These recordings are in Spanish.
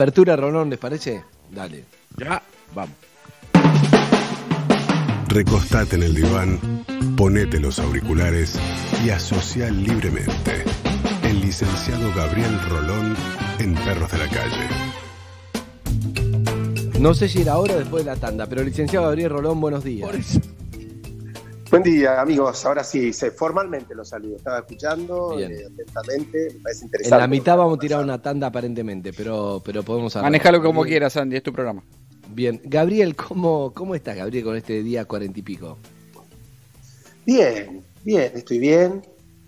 Apertura, Rolón, ¿les parece? Dale. Ya, vamos. Recostate en el diván, ponete los auriculares y asocia libremente. El licenciado Gabriel Rolón en Perros de la Calle. No sé si era ahora o después de la tanda, pero licenciado Gabriel Rolón, buenos días. Buen día, amigos. Ahora sí, se, formalmente los saludo. Estaba escuchando eh, atentamente, me parece interesante. En la mitad vamos a tirar una tanda aparentemente, pero, pero podemos hablar. Manejalo como quieras, Andy, es tu programa. Bien. Gabriel, ¿cómo, cómo estás, Gabriel, con este día cuarenta y pico? Bien, bien, estoy bien.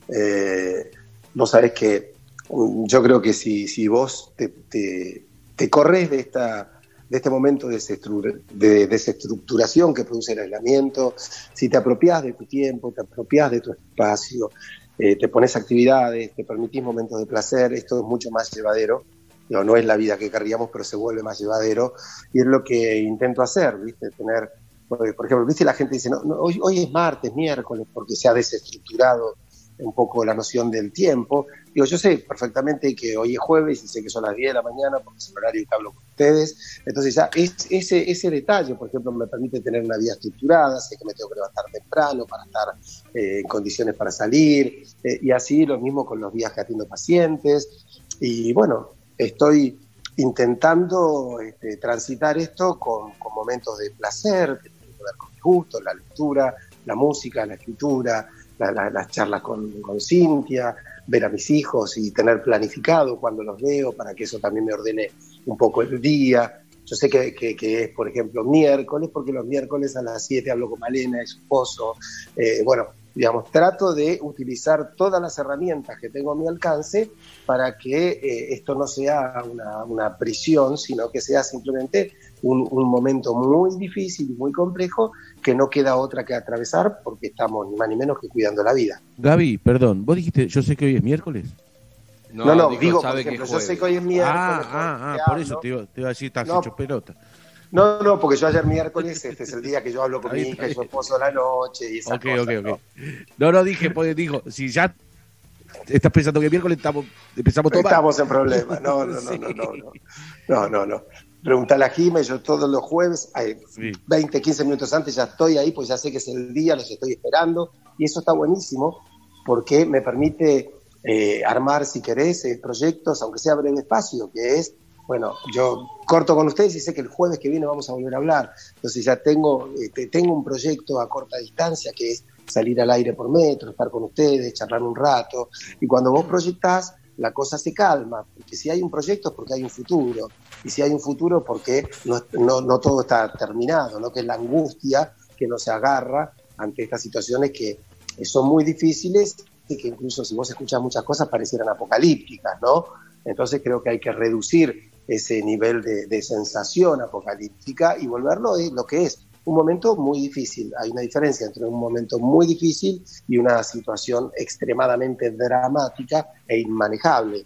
Eh, vos sabés que um, yo creo que si, si vos te, te, te corres de esta de este momento de desestructuración que produce el aislamiento, si te apropias de tu tiempo, te apropias de tu espacio, eh, te pones actividades, te permitís momentos de placer, esto es mucho más llevadero. No, no es la vida que querríamos, pero se vuelve más llevadero y es lo que intento hacer, ¿viste? Tener, por ejemplo, ¿viste? La gente dice, no, hoy, hoy es martes, miércoles, porque se ha desestructurado un poco la noción del tiempo. Digo, yo sé perfectamente que hoy es jueves y sé que son las 10 de la mañana porque es el horario que hablo con ustedes. Entonces ya ese, ese detalle, por ejemplo, me permite tener una vida estructurada, sé que me tengo que levantar temprano para estar eh, en condiciones para salir, eh, y así lo mismo con los días que atiendo pacientes. Y bueno, estoy intentando este, transitar esto con, momentos de placer, que tienen que ver con gusto, la lectura, la música, la escritura, las charlas con, con Cintia, ver a mis hijos y tener planificado cuando los veo para que eso también me ordene un poco el día. Yo sé que, es, por ejemplo, miércoles, porque los miércoles a las 7 hablo con Malena, su esposo. Eh, bueno, digamos, trato de utilizar todas las herramientas que tengo a mi alcance para que eh, esto no sea una, una, prisión, sino que sea simplemente un, un, momento muy difícil y muy complejo que no queda otra que atravesar porque estamos ni más ni menos que cuidando la vida. Gaby, perdón, vos dijiste, yo sé que hoy es miércoles. No, no, digo, por ejemplo, yo sé que hoy es miércoles. Ah, ah, ah por eso te iba, te iba, a decir, estás hecho pelota. No, no, porque yo ayer miércoles, este es el día que yo hablo con mi hija y su esposo la noche y esas okay, cosas. ¿no? no, no, dije, pues dijo, si ya estás pensando que miércoles estamos, empezamos todo Estamos en problemas, no, no, no, no, no, no, no, no, no. Preguntale a Jimé, yo todos los jueves, 20, 15 minutos antes ya estoy ahí, pues ya sé que es el día, los estoy esperando, y eso está buenísimo porque me permite eh, armar, si querés, eh, proyectos, aunque sea breve espacio, que es, bueno, yo corto con ustedes y sé que el jueves que viene vamos a volver a hablar, entonces ya tengo, este, tengo un proyecto a corta distancia que es salir al aire por metro, estar con ustedes, charlar un rato, y cuando vos proyectás, la cosa se calma, porque si hay un proyecto es porque hay un futuro, y si hay un futuro porque no, no, no todo está terminado, ¿no? que es la angustia que nos agarra ante estas situaciones que son muy difíciles y que incluso si vos escuchas muchas cosas parecieran apocalípticas, ¿no? Entonces creo que hay que reducir ese nivel de, de sensación apocalíptica y volverlo a lo que es un momento muy difícil. Hay una diferencia entre un momento muy difícil y una situación extremadamente dramática e inmanejable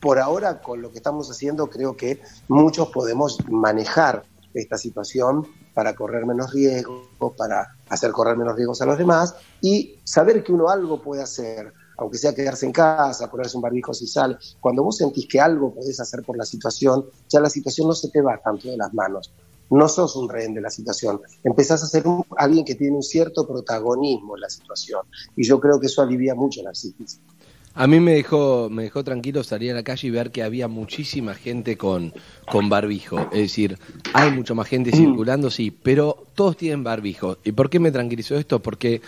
por ahora con lo que estamos haciendo creo que muchos podemos manejar esta situación para correr menos riesgos, para hacer correr menos riesgos a los demás y saber que uno algo puede hacer, aunque sea quedarse en casa, ponerse un barbijo si sale. Cuando vos sentís que algo podés hacer por la situación, ya la situación no se te va tanto de las manos. No sos un rehén de la situación. Empezás a ser alguien que tiene un cierto protagonismo en la situación. Y yo creo que eso alivia mucho la psiquis. A mí me dejó, me dejó tranquilo salir a la calle y ver que había muchísima gente con, con barbijo. Es decir, hay mucha más gente mm. circulando, sí, pero todos tienen barbijo. ¿Y por qué me tranquilizó esto? Porque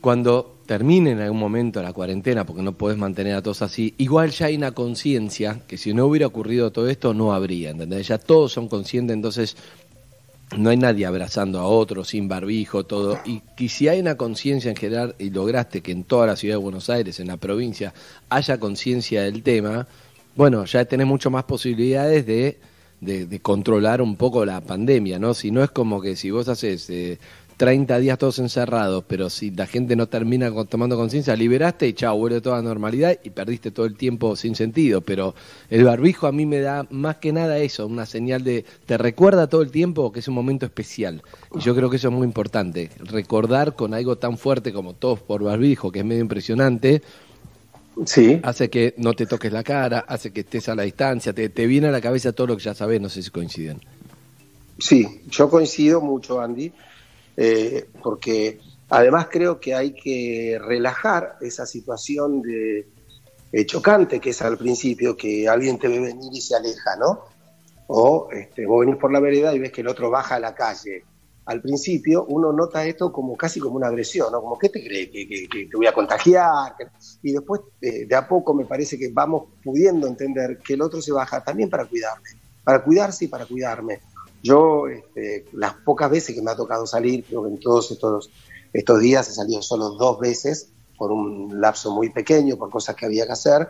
cuando termine en algún momento la cuarentena, porque no podés mantener a todos así, igual ya hay una conciencia que si no hubiera ocurrido todo esto no habría, ¿entendés? Ya todos son conscientes, entonces no hay nadie abrazando a otro sin barbijo, todo. Y, si hay una conciencia en general y lograste que en toda la ciudad de Buenos Aires, en la provincia, haya conciencia del tema, bueno, ya tenés mucho más posibilidades de, de, controlar un poco la pandemia, ¿no? Si no es como que si vos haces eh, 30 días todos encerrados, pero si la gente no termina tomando conciencia, liberaste y chao, vuelve toda normalidad y perdiste todo el tiempo sin sentido. Pero el barbijo a mí me da más que nada eso, una señal de, te recuerda todo el tiempo que es un momento especial. Y yo creo que eso es muy importante, recordar con algo tan fuerte como todos por barbijo, que es medio impresionante, Sí. Hace que no te toques la cara, hace que estés a la distancia, te, te viene a la cabeza todo lo que ya sabes, no sé si coinciden. Sí, yo coincido mucho, Andy, eh, porque además creo que hay que relajar esa situación de eh, chocante que es al principio, que alguien te ve venir y se aleja, ¿no? O este, vos venís por la vereda y ves que el otro baja a la calle. Al principio uno nota esto como casi como una agresión, ¿no? Como, ¿qué te crees? ¿Que, te voy a contagiar? Y después, eh, de a poco, me parece que vamos pudiendo entender que el otro se baja también para cuidarme, para cuidarse y para cuidarme. Yo, este, las pocas veces que me ha tocado salir, creo que en todos estos, estos días he salido solo dos veces, por un lapso muy pequeño, por cosas que había que hacer,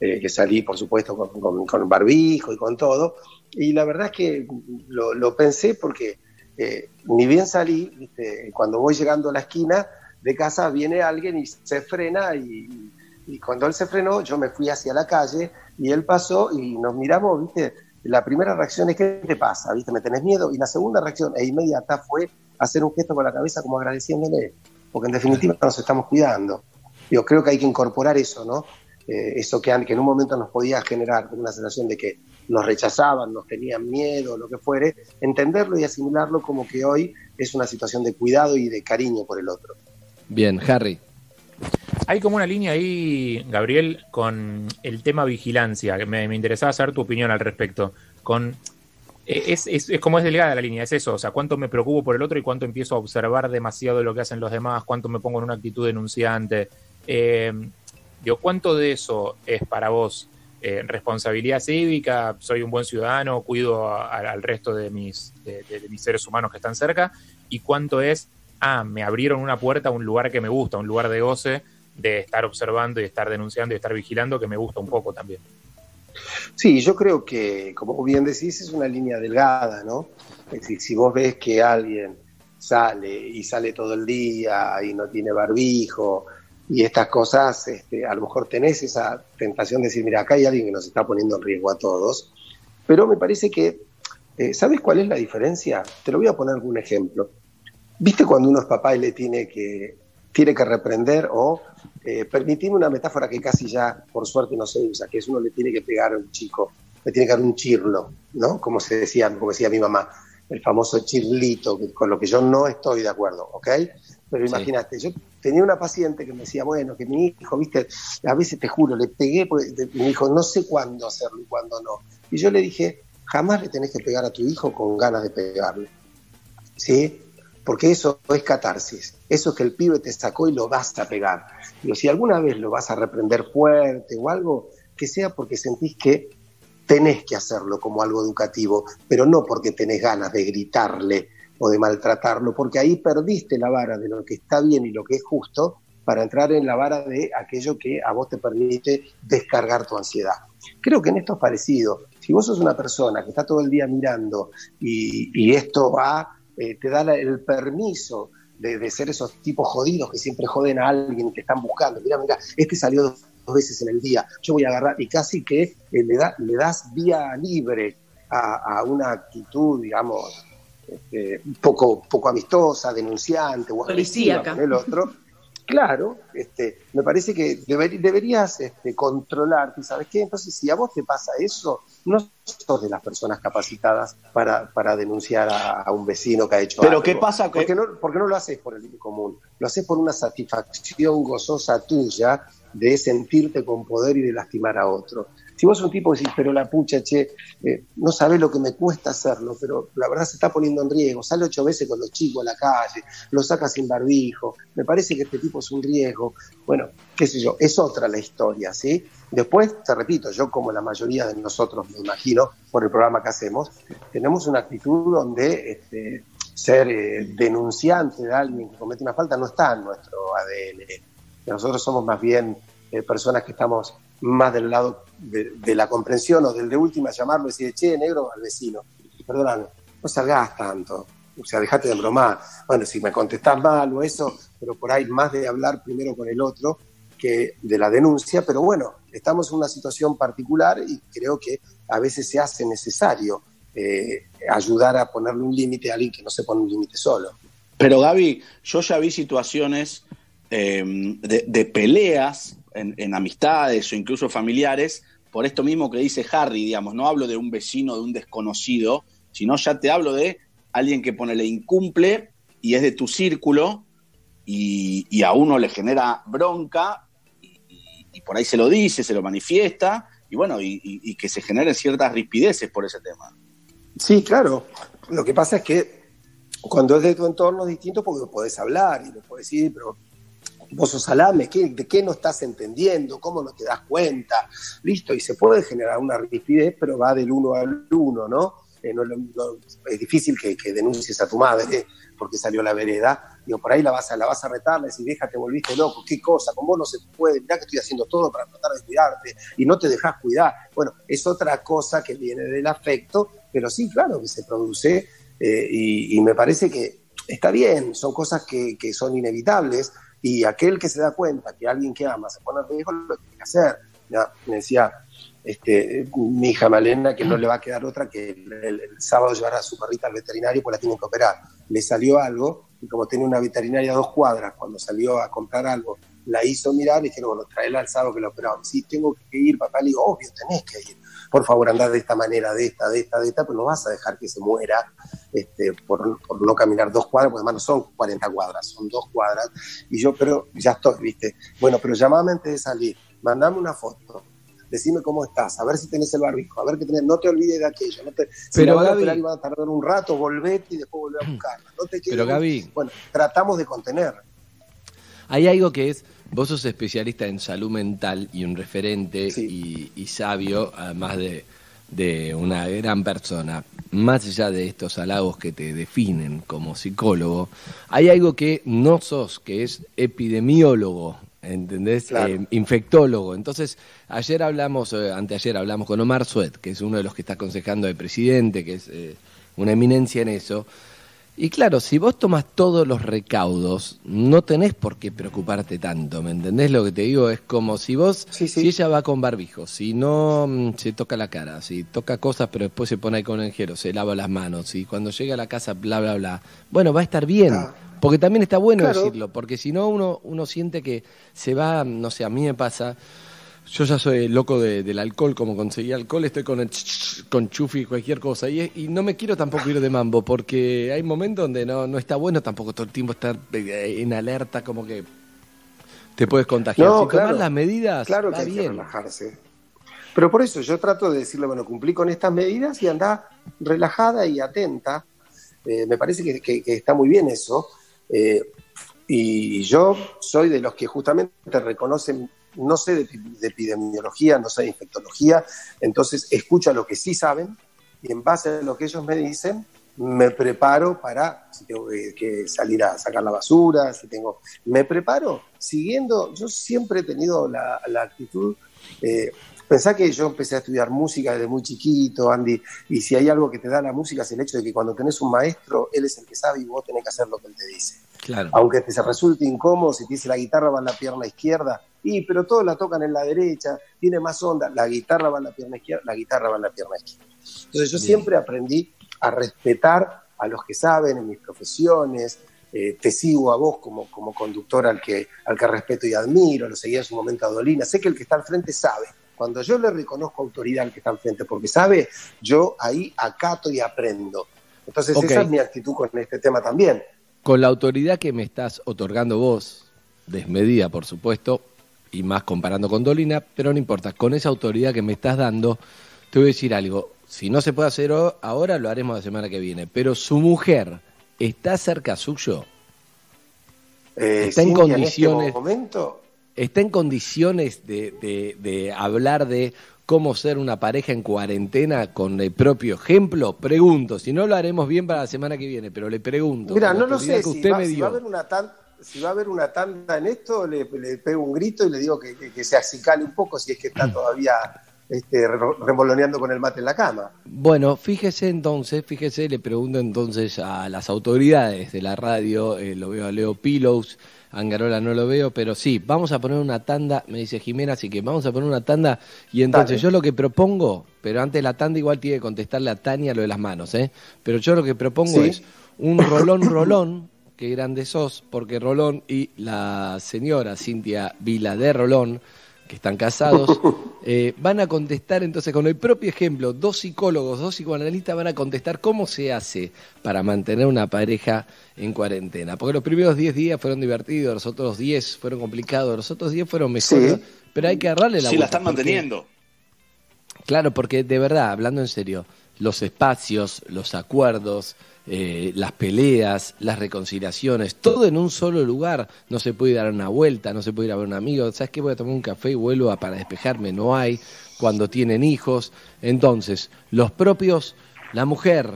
eh, que salí, por supuesto, con, con, barbijo y con todo. Y la verdad es que lo, pensé porque eh, ni bien salí, cuando voy llegando a la esquina de casa viene alguien y se frena y, cuando él se frenó yo me fui hacia la calle y él pasó y nos miramos, ¿viste? La primera reacción es ¿qué te pasa? ¿Viste? ¿Me tenés miedo? Y la segunda reacción e inmediata fue hacer un gesto con la cabeza como agradeciéndole porque en definitiva nos estamos cuidando. Yo creo que hay que incorporar eso, ¿no? Eh, eso que, que en un momento nos podía generar una sensación de que nos rechazaban, nos tenían miedo, lo que fuere, entenderlo y asimilarlo como que hoy es una situación de cuidado y de cariño por el otro. Bien, Harry. Hay como una línea ahí, Gabriel, con el tema vigilancia, me, interesaba saber tu opinión al respecto. Con eh, es, es, como es delgada la línea, es eso, o sea, cuánto me preocupo por el otro y cuánto empiezo a observar demasiado lo que hacen los demás, cuánto me pongo en una actitud denunciante. Eh, ¿cuánto de eso es para vos eh, responsabilidad cívica? Soy un buen ciudadano, cuido al resto de mis, de, mis seres humanos que están cerca, y cuánto es, ah, me abrieron una puerta a un lugar que me gusta, un lugar de goce, de estar observando y estar denunciando y estar vigilando, que me gusta un poco también. Sí, yo creo que, como bien decís, es una línea delgada, ¿no? Es decir, si vos ves que alguien sale y sale todo el día y no tiene barbijo y estas cosas, este, a lo mejor tenés esa tentación de decir, mira, acá hay alguien que nos está poniendo en riesgo a todos, pero me parece que, eh, ¿sabes cuál es la diferencia? Te lo voy a poner un ejemplo. ¿Viste cuando uno es papá y le tiene que, tiene que reprender o eh, permitime una metáfora que casi ya, por suerte, no se usa, que es uno le tiene que pegar a un chico, le tiene que dar un chirlo, ¿no? Como se decía, como decía mi mamá, el famoso chirlito, con lo que yo no estoy de acuerdo, ¿ok? Pero imagínate, yo tenía una paciente que me decía, bueno, que mi hijo, viste, a veces te juro, le pegué, mi hijo, no sé cuándo hacerlo y cuándo no. Y yo le dije, jamás le tenés que pegar a tu hijo con ganas de pegarle. ¿Sí? Porque eso es catarsis, eso es que el pibe te sacó y lo vas a pegar. Pero si alguna vez lo vas a reprender fuerte o algo, que sea porque sentís que tenés que hacerlo como algo educativo, pero no porque tenés ganas de gritarle o de maltratarlo, porque ahí perdiste la vara de lo que está bien y lo que es justo para entrar en la vara de aquello que a vos te permite descargar tu ansiedad. Creo que en esto es parecido. Si vos sos una persona que está todo el día mirando y, y esto va eh, te da el permiso de, ser esos tipos jodidos que siempre joden a alguien que están buscando. Mira, mira, este salió dos, veces en el día, yo voy a agarrar y casi que eh, le, da, le das vía libre a, una actitud, digamos, este, poco, poco amistosa, denunciante o policíaca. el otro. Claro, este, me parece que deberías este, controlarte, ¿sabes qué? Entonces, si a vos te pasa eso, no sos de las personas capacitadas para, para denunciar a, un vecino que ha hecho Pero ¿qué pasa? ¿Por qué, no, porque no lo haces por el bien común? Lo haces por una satisfacción gozosa tuya de sentirte con poder y de lastimar a otro. Si vos un tipo que decís, pero la pucha, che, eh, no sabés lo que me cuesta hacerlo, pero la verdad se está poniendo en riesgo, sale ocho veces con los chicos a la calle, lo saca sin barbijo, me parece que este tipo es un riesgo. Bueno, qué sé yo, es otra la historia, ¿sí? Después, te repito, yo como la mayoría de nosotros, me imagino, por el programa que hacemos, tenemos una actitud donde este, ser eh, denunciante de alguien que comete una falta no está en nuestro ADN. Nosotros somos más bien eh, personas que estamos más del lado de, la comprensión o del de última llamarlo y decir, che, negro, al vecino, perdóname, no salgas tanto, o sea, dejate de bromar. Bueno, si me contestás mal o eso, pero por ahí más de hablar primero con el otro que de la denuncia, pero bueno, estamos en una situación particular y creo que a veces se hace necesario eh, ayudar a ponerle un límite a alguien que no se pone un límite solo. Pero Gaby, yo ya vi situaciones eh, de, peleas en, amistades o incluso familiares, por esto mismo que dice Harry, digamos, no hablo de un vecino, de un desconocido, sino ya te hablo de alguien que ponele incumple y es de tu círculo y, a uno le genera bronca y, por ahí se lo dice, se lo manifiesta y bueno, y, que se generen ciertas rispideces por ese tema. Sí, claro. Lo que pasa es que cuando es de tu entorno distinto porque puedes hablar y le puedes decir, pero vos sos salame, ¿de qué no estás entendiendo? ¿Cómo no te das cuenta? Listo, y se puede generar una rigidez, pero va del uno al uno, ¿no? Eh, es difícil que, denuncies a tu madre porque salió la vereda. Digo, por ahí la vas a, la vas a retar, le decís, te volviste loco, qué cosa, con vos no se puede, mirá que estoy haciendo todo para tratar de cuidarte y no te dejas cuidar. Bueno, es otra cosa que viene del afecto, pero sí, claro que se produce eh, y, me parece que está bien, son cosas que, que son inevitables y aquel que se da cuenta que alguien que ama se pone en riesgo, lo tiene que hacer. me decía este, mi hija Malena que no le va a quedar otra que el, sábado llevar a su perrita al veterinario pues la tienen que operar. Le salió algo y como tiene una veterinaria a dos cuadras, cuando salió a comprar algo, la hizo mirar y dijeron, bueno, traela al sábado que lo operaron. Sí, tengo que ir, papá. Le digo, obvio, tenés que ir por favor andar de esta manera, de esta, de esta, de esta, pero no vas a dejar que se muera este, por, no caminar dos cuadras, porque además no son 40 cuadras, son dos cuadras. Y yo, pero ya estoy, ¿viste? Bueno, pero llamame antes de salir, mandame una foto, decime cómo estás, a ver si tenés el barbijo, a ver qué tenés, no te olvides de aquello. No te, pero si Gaby, va a tardar un rato, volvete y después volver a buscarla. No te pero Gaby, bueno, tratamos de contener. Hay algo que es Vos sos especialista en salud mental y un referente y, sabio, además de, una gran persona. Más allá de estos halagos que te definen como psicólogo, hay algo que no sos, que es epidemiólogo. ¿Entendés? Eh, infectólogo. Entonces, ayer hablamos, eh, anteayer hablamos con Omar Suet, que es uno de los que está aconsejando de presidente, que es eh, una eminencia en eso. Y claro, si vos tomas todos los recaudos, no tenés por qué preocuparte tanto, ¿me entendés lo que te digo? Es como si vos, si ella va con barbijo, si no mm, se toca la cara, si toca cosas pero después se pone ahí con el gero, se lava las manos, y cuando llega a la casa, bla, bla, bla, bueno, va a estar bien. Ah. Porque también está bueno decirlo, porque si no uno, uno siente que se va, no sé, a mí me pasa, yo ya soy loco del alcohol, como conseguí alcohol, estoy con el con chufi, cualquier cosa. Y, y, no me quiero tampoco ir de mambo, porque hay momentos donde no, no está bueno tampoco todo el tiempo estar eh, en alerta, como que te puedes contagiar. No, si claro, las medidas, claro que hay que relajarse. Pero por eso yo trato de decirle, bueno, cumplí con estas medidas y anda relajada y atenta. Eh, me parece que, está muy bien eso. Eh, y yo soy de los que justamente reconocen no sé de, epidemiología, no sé de infectología, entonces escucho a lo que sí saben y en base a lo que ellos me dicen, me preparo para, si tengo que, salir a sacar la basura, si tengo, me preparo siguiendo, yo siempre he tenido la, actitud, eh, que yo empecé a estudiar música desde muy chiquito, Andy, y si hay algo que te da la música es el hecho de que cuando tenés un maestro, él es el que sabe y vos tenés que hacer lo que él te dice. Claro. Aunque te resulte incómodo, si te dice la guitarra va en la pierna izquierda, y pero todos la tocan en la derecha, tiene más onda, la guitarra va en la pierna izquierda, la guitarra va en la pierna izquierda. Entonces yo siempre aprendí a respetar a los que saben en mis profesiones, eh, te sigo a vos como, como conductor al que, al que respeto y admiro, lo seguía en su momento a Dolina, sé que el que está al frente sabe. Cuando yo le reconozco autoridad al que está al frente, porque sabe, yo ahí acato y aprendo. Entonces esa es mi actitud con este tema también. Con la autoridad que me estás otorgando vos, desmedida por supuesto, y más comparando con Dolina, pero no importa, con esa autoridad que me estás dando, te voy a decir algo, si no se puede hacer ahora, lo haremos la semana que viene, pero su mujer está cerca suyo, eh, está en este condiciones... momento? ¿Está en condiciones de, de, hablar de cómo ser una pareja en cuarentena con el propio ejemplo? Pregunto, si no lo haremos bien para la semana que viene, pero le pregunto. Mira, no lo sé, si, va, a haber una tan si va a haber una tanda en esto, le, pego un grito y le digo que, se acicale un poco si es que está todavía este, remoloneando con el mate en la cama. Bueno, fíjese entonces, fíjese, le pregunto entonces a las autoridades de la radio, eh, lo veo a Leo Pilos, Angarola no lo veo, pero sí, vamos a poner una tanda, me dice Jimena, así que vamos a poner una tanda y entonces yo lo que propongo, pero antes la tanda igual tiene que contestarle a Tania lo de las manos, ¿eh? Pero yo lo que propongo es un rolón rolón qué grande sos, porque Rolón y la señora Cintia Vila de Rolón que están casados, eh, van a contestar entonces con el propio ejemplo, dos psicólogos, dos psicoanalistas van a contestar cómo se hace para mantener una pareja en cuarentena. Porque los primeros 10 días fueron divertidos, los otros 10 fueron complicados, los otros 10 fueron mejores, pero hay que agarrarle la Sí, la están porque- manteniendo. Claro, porque de verdad, hablando en serio, los espacios, los acuerdos, eh, las peleas, las reconciliaciones, todo en un solo lugar. No se puede dar una vuelta, no se puede ir a ver a un amigo. ¿Sabes qué? Voy a tomar un café y vuelvo a, para despejarme. No hay cuando tienen hijos. Entonces, los propios, la mujer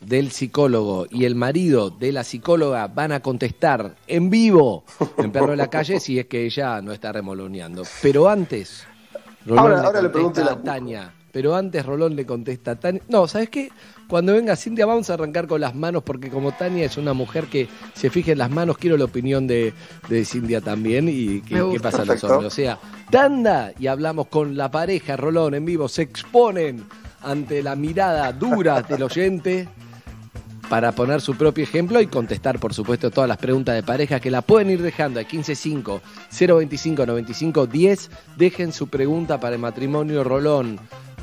del psicólogo y el marido de la psicóloga van a contestar en vivo en Perro de la Calle si es que ella no está remoloneando. Pero antes, Rolón Ahora- le ahora le contesta pregunto a la- Tania. Pero antes Rolón le contesta a Tania. No, ¿sabes qué? Cuando venga Cintia vamos a arrancar con las manos porque como Tania es una mujer que se fija en las manos, quiero la opinión de, de Cintia también y qué, pasa a los hombres. O sea, tanda y hablamos con la pareja Rolón en vivo. Se exponen ante la mirada dura del oyente para poner su propio ejemplo y contestar, por supuesto, todas las preguntas de pareja que la pueden ir dejando al 155 025 95 10. Dejen su pregunta para el matrimonio Rolón.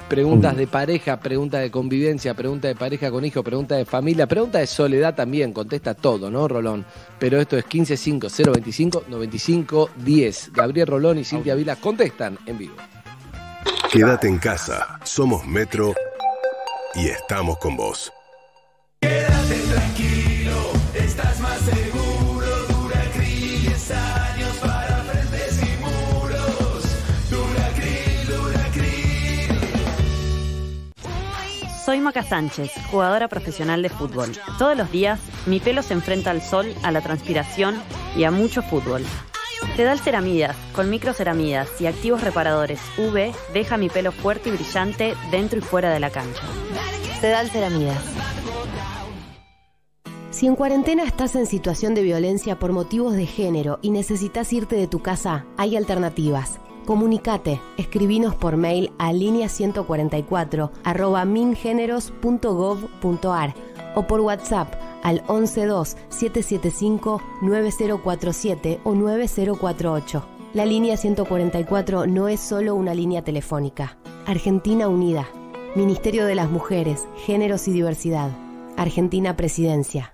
Preguntas de pareja, preguntas de convivencia, pregunta de pareja con hijo, pregunta de familia, pregunta de soledad también, contesta todo, ¿no, Rolón? Pero esto es 155 025 95 10. Gabriel Rolón y Cintia Vila contestan en vivo. Quédate en casa. Somos Metro y estamos con vos. Soy Maca Sánchez, jugadora profesional de fútbol. Todos los días mi pelo se enfrenta al sol, a la transpiración y a mucho fútbol. Sedal Ceramidas, con microceramidas y activos reparadores UV, deja mi pelo fuerte y brillante dentro y fuera de la cancha. Sedal Ceramidas. Si en cuarentena estás en situación de violencia por motivos de género y necesitas irte de tu casa, hay alternativas. Comunicate, escribinos por mail a línea 144 arroba mingeneros.gov.ar o por WhatsApp al 112-775-9047 o 9048. La línea 144 no es solo una línea telefónica. Argentina Unida. Ministerio de las Mujeres, Géneros y Diversidad. Argentina Presidencia.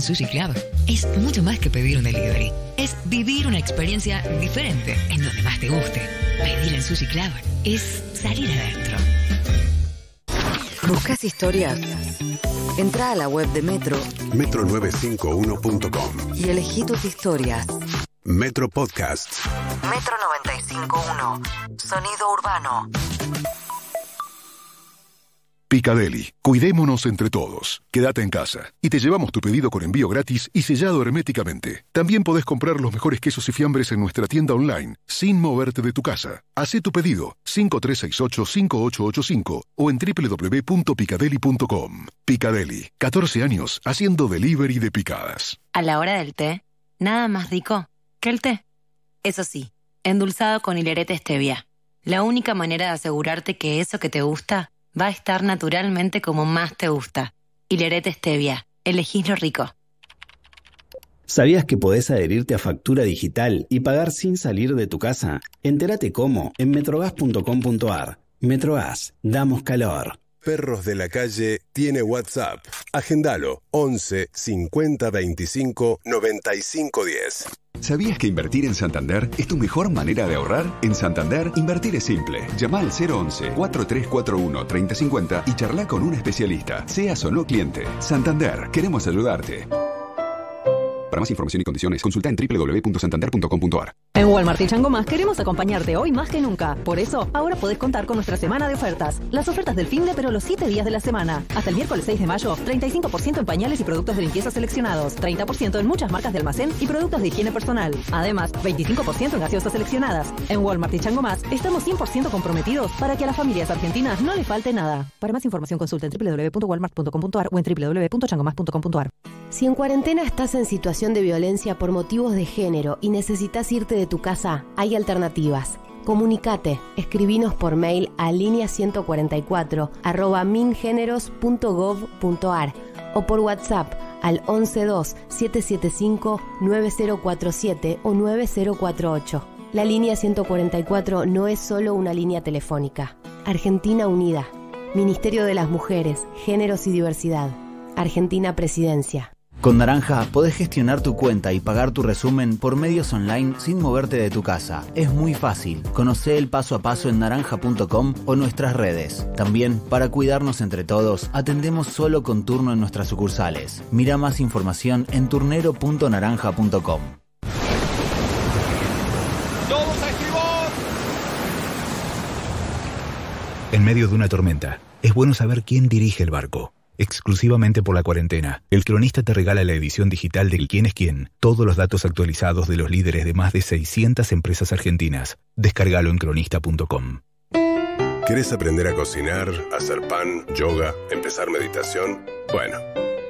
En Sushi Club es mucho más que pedir un delivery. Es vivir una experiencia diferente en donde más te guste. Pedir en Sushi Club es salir adentro. ¿Buscas historias? Entra a la web de Metro Metro951.com. y elegí tus historias. Metro Podcasts. Metro 95.1. Sonido urbano. Picadeli, cuidémonos entre todos. Quédate en casa y te llevamos tu pedido con envío gratis y sellado herméticamente. También podés comprar los mejores quesos y fiambres en nuestra tienda online, sin moverte de tu casa. Hacé tu pedido 5368-5885 o en www.picadeli.com. Picadeli, 14 años haciendo delivery de picadas. A la hora del té, nada más rico que el té. Eso sí, endulzado con hilerete stevia. La única manera de asegurarte que eso que te gusta va a estar naturalmente como más te gusta. Hilerete stevia. Elegís lo rico. ¿Sabías que podés adherirte a factura digital y pagar sin salir de tu casa? Entérate cómo en metrogas.com.ar. Metrogas, damos calor. Perros de la Calle tiene WhatsApp. Agendalo 11 50 25 95 10. ¿Sabías que invertir en Santander es tu mejor manera de ahorrar? En Santander, invertir es simple. Llama al 011-4341-3050 y charla con un especialista, seas o no cliente. Santander, queremos ayudarte. Para más información y condiciones, consulta en www.santander.com.ar. En Walmart y Chango Más queremos acompañarte hoy más que nunca. Por eso, ahora podés contar con nuestra semana de ofertas. Las ofertas del fin de, pero los 7 días de la semana. Hasta el miércoles 6 de mayo, 35% en pañales y productos de limpieza seleccionados, 30% en muchas marcas de almacén y productos de higiene personal. Además, 25% en gaseosas seleccionadas. En Walmart y Chango Más, estamos 100% comprometidos para que a las familias argentinas no les falte nada. Para más información consulta en www.walmart.com.ar o en www.changomas.com.ar. Si en cuarentena estás en situación de violencia por motivos de género y necesitas irte de tu casa, hay alternativas. Comunicate, escribinos por mail a línea 144 arroba mingeneros.gov.ar o por WhatsApp al 112 775 9047 o 9048. La línea 144 no es solo una línea telefónica. Argentina Unida. Ministerio de las Mujeres, Géneros y Diversidad. Argentina Presidencia. Con Naranja podés gestionar tu cuenta y pagar tu resumen por medios online sin moverte de tu casa. Es muy fácil. Conoce el paso a paso en naranja.com o nuestras redes. También, para cuidarnos entre todos, atendemos solo con turno en nuestras sucursales. Mira más información en turnero.naranja.com. ¡Todos a estribor! En medio de una tormenta, es bueno saber quién dirige el barco. Exclusivamente por la cuarentena, el cronista te regala la edición digital del Quién es quién, todos los datos actualizados de los líderes de más de 600 empresas argentinas. Descárgalo en cronista.com. ¿Querés aprender a cocinar, hacer pan, yoga, empezar meditación? Bueno,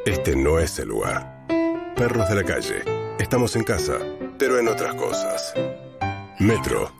este no es el lugar. Perros de la calle. Estamos en casa, pero en otras cosas. Metro.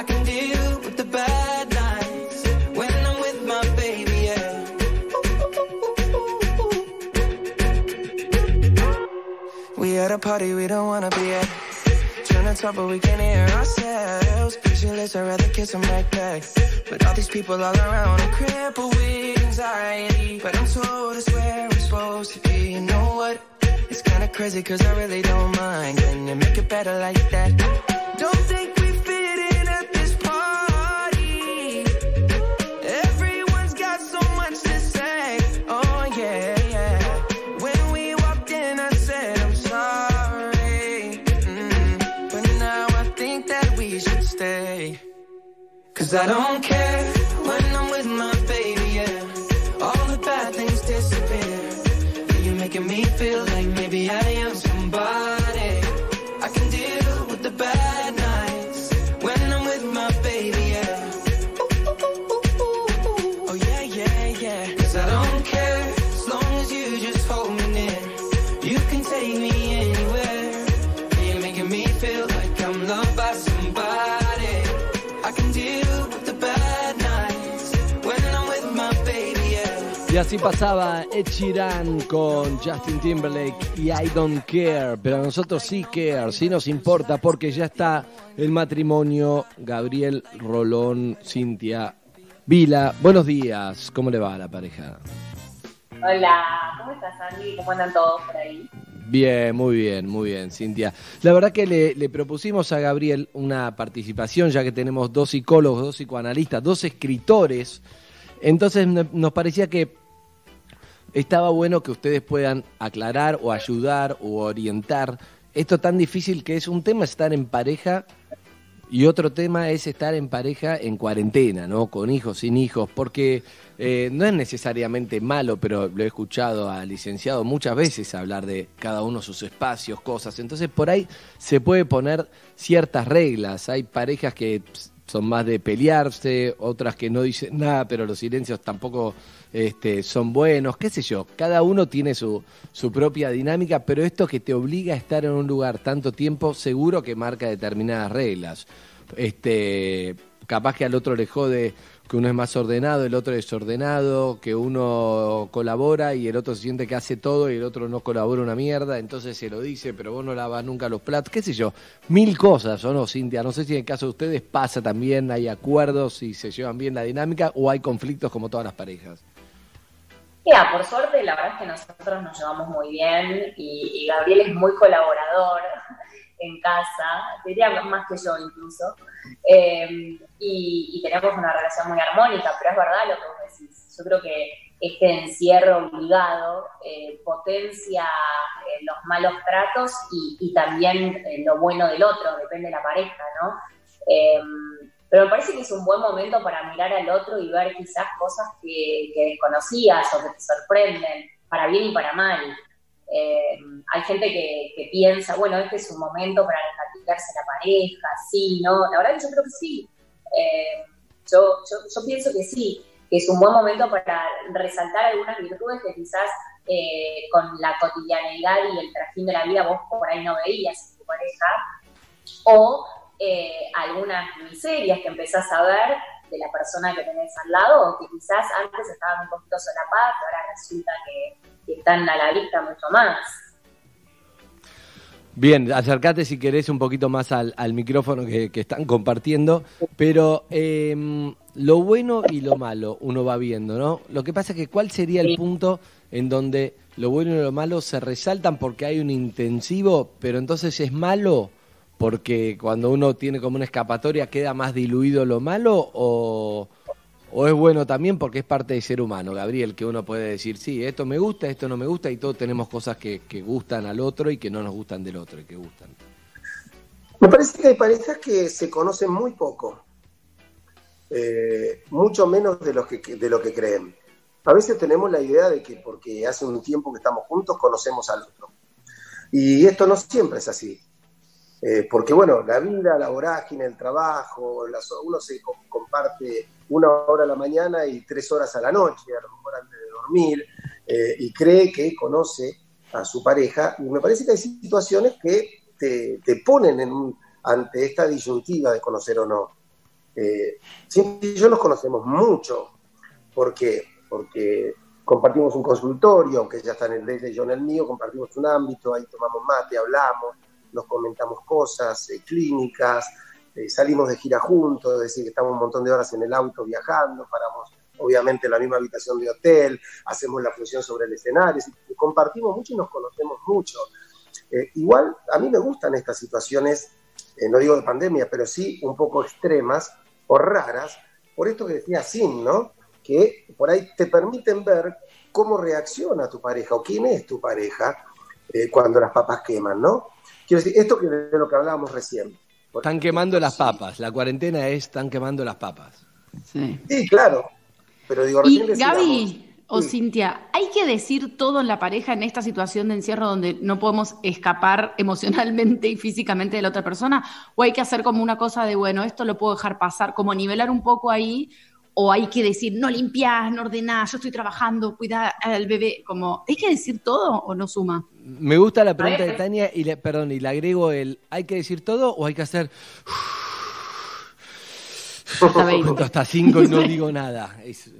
I can deal with the bad nights when I'm with my baby, yeah. We at a party we don't wanna be at. Trying to talk but we can't hear ourselves. Pictureless, I'd rather kiss them right back. But all these people all around, I'm crippled with anxiety. But I'm told it's where I'm supposed to be. You know what? It's kinda crazy cause I really don't mind. Can you make it better like that? Cause I don't care así pasaba Ed Sheeran con Justin Timberlake y I Don't Care, pero a nosotros sí care, sí nos importa porque ya está el matrimonio Gabriel Rolón, Cintia Vila. Buenos días, ¿cómo le va a la pareja? Hola, ¿cómo estás, Andy? ¿Cómo andan todos por ahí? Bien, muy bien, muy bien, Cintia. La verdad que le, le propusimos a Gabriel una participación, ya que tenemos dos psicólogos, dos psicoanalistas, dos escritores. Entonces no- nos parecía que estaba bueno que ustedes puedan aclarar o ayudar o orientar esto tan difícil que es un tema estar en pareja Y otro tema es estar en pareja en cuarentena, ¿no? Con hijos, sin hijos, porque eh, no es necesariamente malo, pero lo he escuchado al licenciado muchas veces hablar de cada uno sus espacios, cosas. Entonces por ahí se puede poner ciertas reglas. Hay parejas que son más de pelearse, otras que no dicen nada, pero los silencios tampoco este, son buenos, qué sé yo. Cada uno tiene su, su propia dinámica, pero esto que te obliga a estar en un lugar tanto tiempo, seguro que marca determinadas reglas. Este, capaz que al otro le jode que uno es más ordenado, el otro es desordenado, que uno colabora y el otro se siente que hace todo y el otro no colabora una mierda, entonces se lo dice, pero vos no lavas nunca los platos, qué sé yo, mil cosas, ¿o no, Cintia? No sé si en el caso de ustedes pasa también, hay acuerdos y se llevan bien la dinámica o hay conflictos como todas las parejas. Mira, por suerte, la verdad es que nosotros nos llevamos muy bien y, Gabriel es muy colaborador en casa, diría más que yo incluso, eh, y, tenemos una relación muy armónica, pero es verdad lo que vos decís. Yo creo que este encierro obligado eh, potencia eh, los malos tratos y, también eh, lo bueno del otro, depende de la pareja, ¿no? Pero me parece que es un buen momento para mirar al otro y ver quizás cosas que, que desconocías o que te sorprenden, para bien y para mal. Eh, hay gente que, que piensa, bueno, este es un momento para recalcarse la pareja, sí, ¿no? La verdad que yo creo que sí. Eh, yo, yo, yo pienso que sí, que es un buen momento para resaltar algunas virtudes que quizás eh, con la cotidianeidad y el trajín de la vida vos por ahí no veías en tu pareja, o eh, algunas miserias que empezás a ver de la persona que tenés al lado, o que quizás antes estaban un poquito solapadas, ahora resulta que, que están a la vista mucho más. Bien, acércate si querés un poquito más al, al micrófono que, que están compartiendo, pero eh, lo bueno y lo malo uno va viendo, ¿no? Lo que pasa es que cuál sería el punto en donde lo bueno y lo malo se resaltan porque hay un intensivo, pero entonces es malo porque cuando uno tiene como una escapatoria queda más diluido lo malo o, es bueno también porque es parte del ser humano, Gabriel, que uno puede decir, sí, esto me gusta, esto no me gusta y todos tenemos cosas que, gustan al otro y que no nos gustan del otro y que gustan. Me parece que hay parejas que se conocen muy poco, eh, mucho menos de lo que creen. A veces tenemos la idea de que porque hace un tiempo que estamos juntos conocemos al otro. Y esto no siempre es así. Eh, porque bueno, la vida, la vorágine, el trabajo, uno se co- comparte una hora a la mañana y tres horas a la noche, a lo mejor antes de dormir, eh, y cree que conoce a su pareja. Y me parece que hay situaciones que te, te ponen ante esta disyuntiva de conocer o no. Eh, yo nos conocemos mucho. ¿Por qué? Porque compartimos un consultorio, aunque ella está en el de yo en el mío, compartimos un ámbito, ahí tomamos mate, hablamos, nos comentamos cosas, eh, clínicas, eh, salimos de gira juntos, es decir, que estamos un montón de horas en el auto viajando, paramos obviamente en la misma habitación de hotel, hacemos la función sobre el escenario, compartimos mucho y nos conocemos mucho. Eh, igual, a mí me gustan estas situaciones, no digo de pandemia, pero sí un poco extremas o raras, por esto que decía Sim, ¿no? Que por ahí te permiten ver cómo reacciona tu pareja o quién es tu pareja eh, cuando las papas queman, ¿no? Quiero decir, esto que de lo que hablábamos recién. Están quemando las papas, la cuarentena es están quemando las papas. Sí. Sí, claro. Pero digo, Y Gaby o Sí. Cintia, ¿hay que decir todo en la pareja en esta situación de encierro donde no podemos escapar emocionalmente y físicamente de la otra persona? ¿O hay que hacer como una cosa de, bueno, esto lo puedo dejar pasar, como nivelar un poco ahí? ¿O hay que decir, no limpiás, no ordenás, yo estoy trabajando, cuida al bebé? Como, ¿hay que decir todo o no suma? Me gusta la pregunta de Tania y le, perdón, y le agrego el ¿hay que decir todo o hay que hacer Hasta 20. Cuento hasta cinco y no digo nada? Es-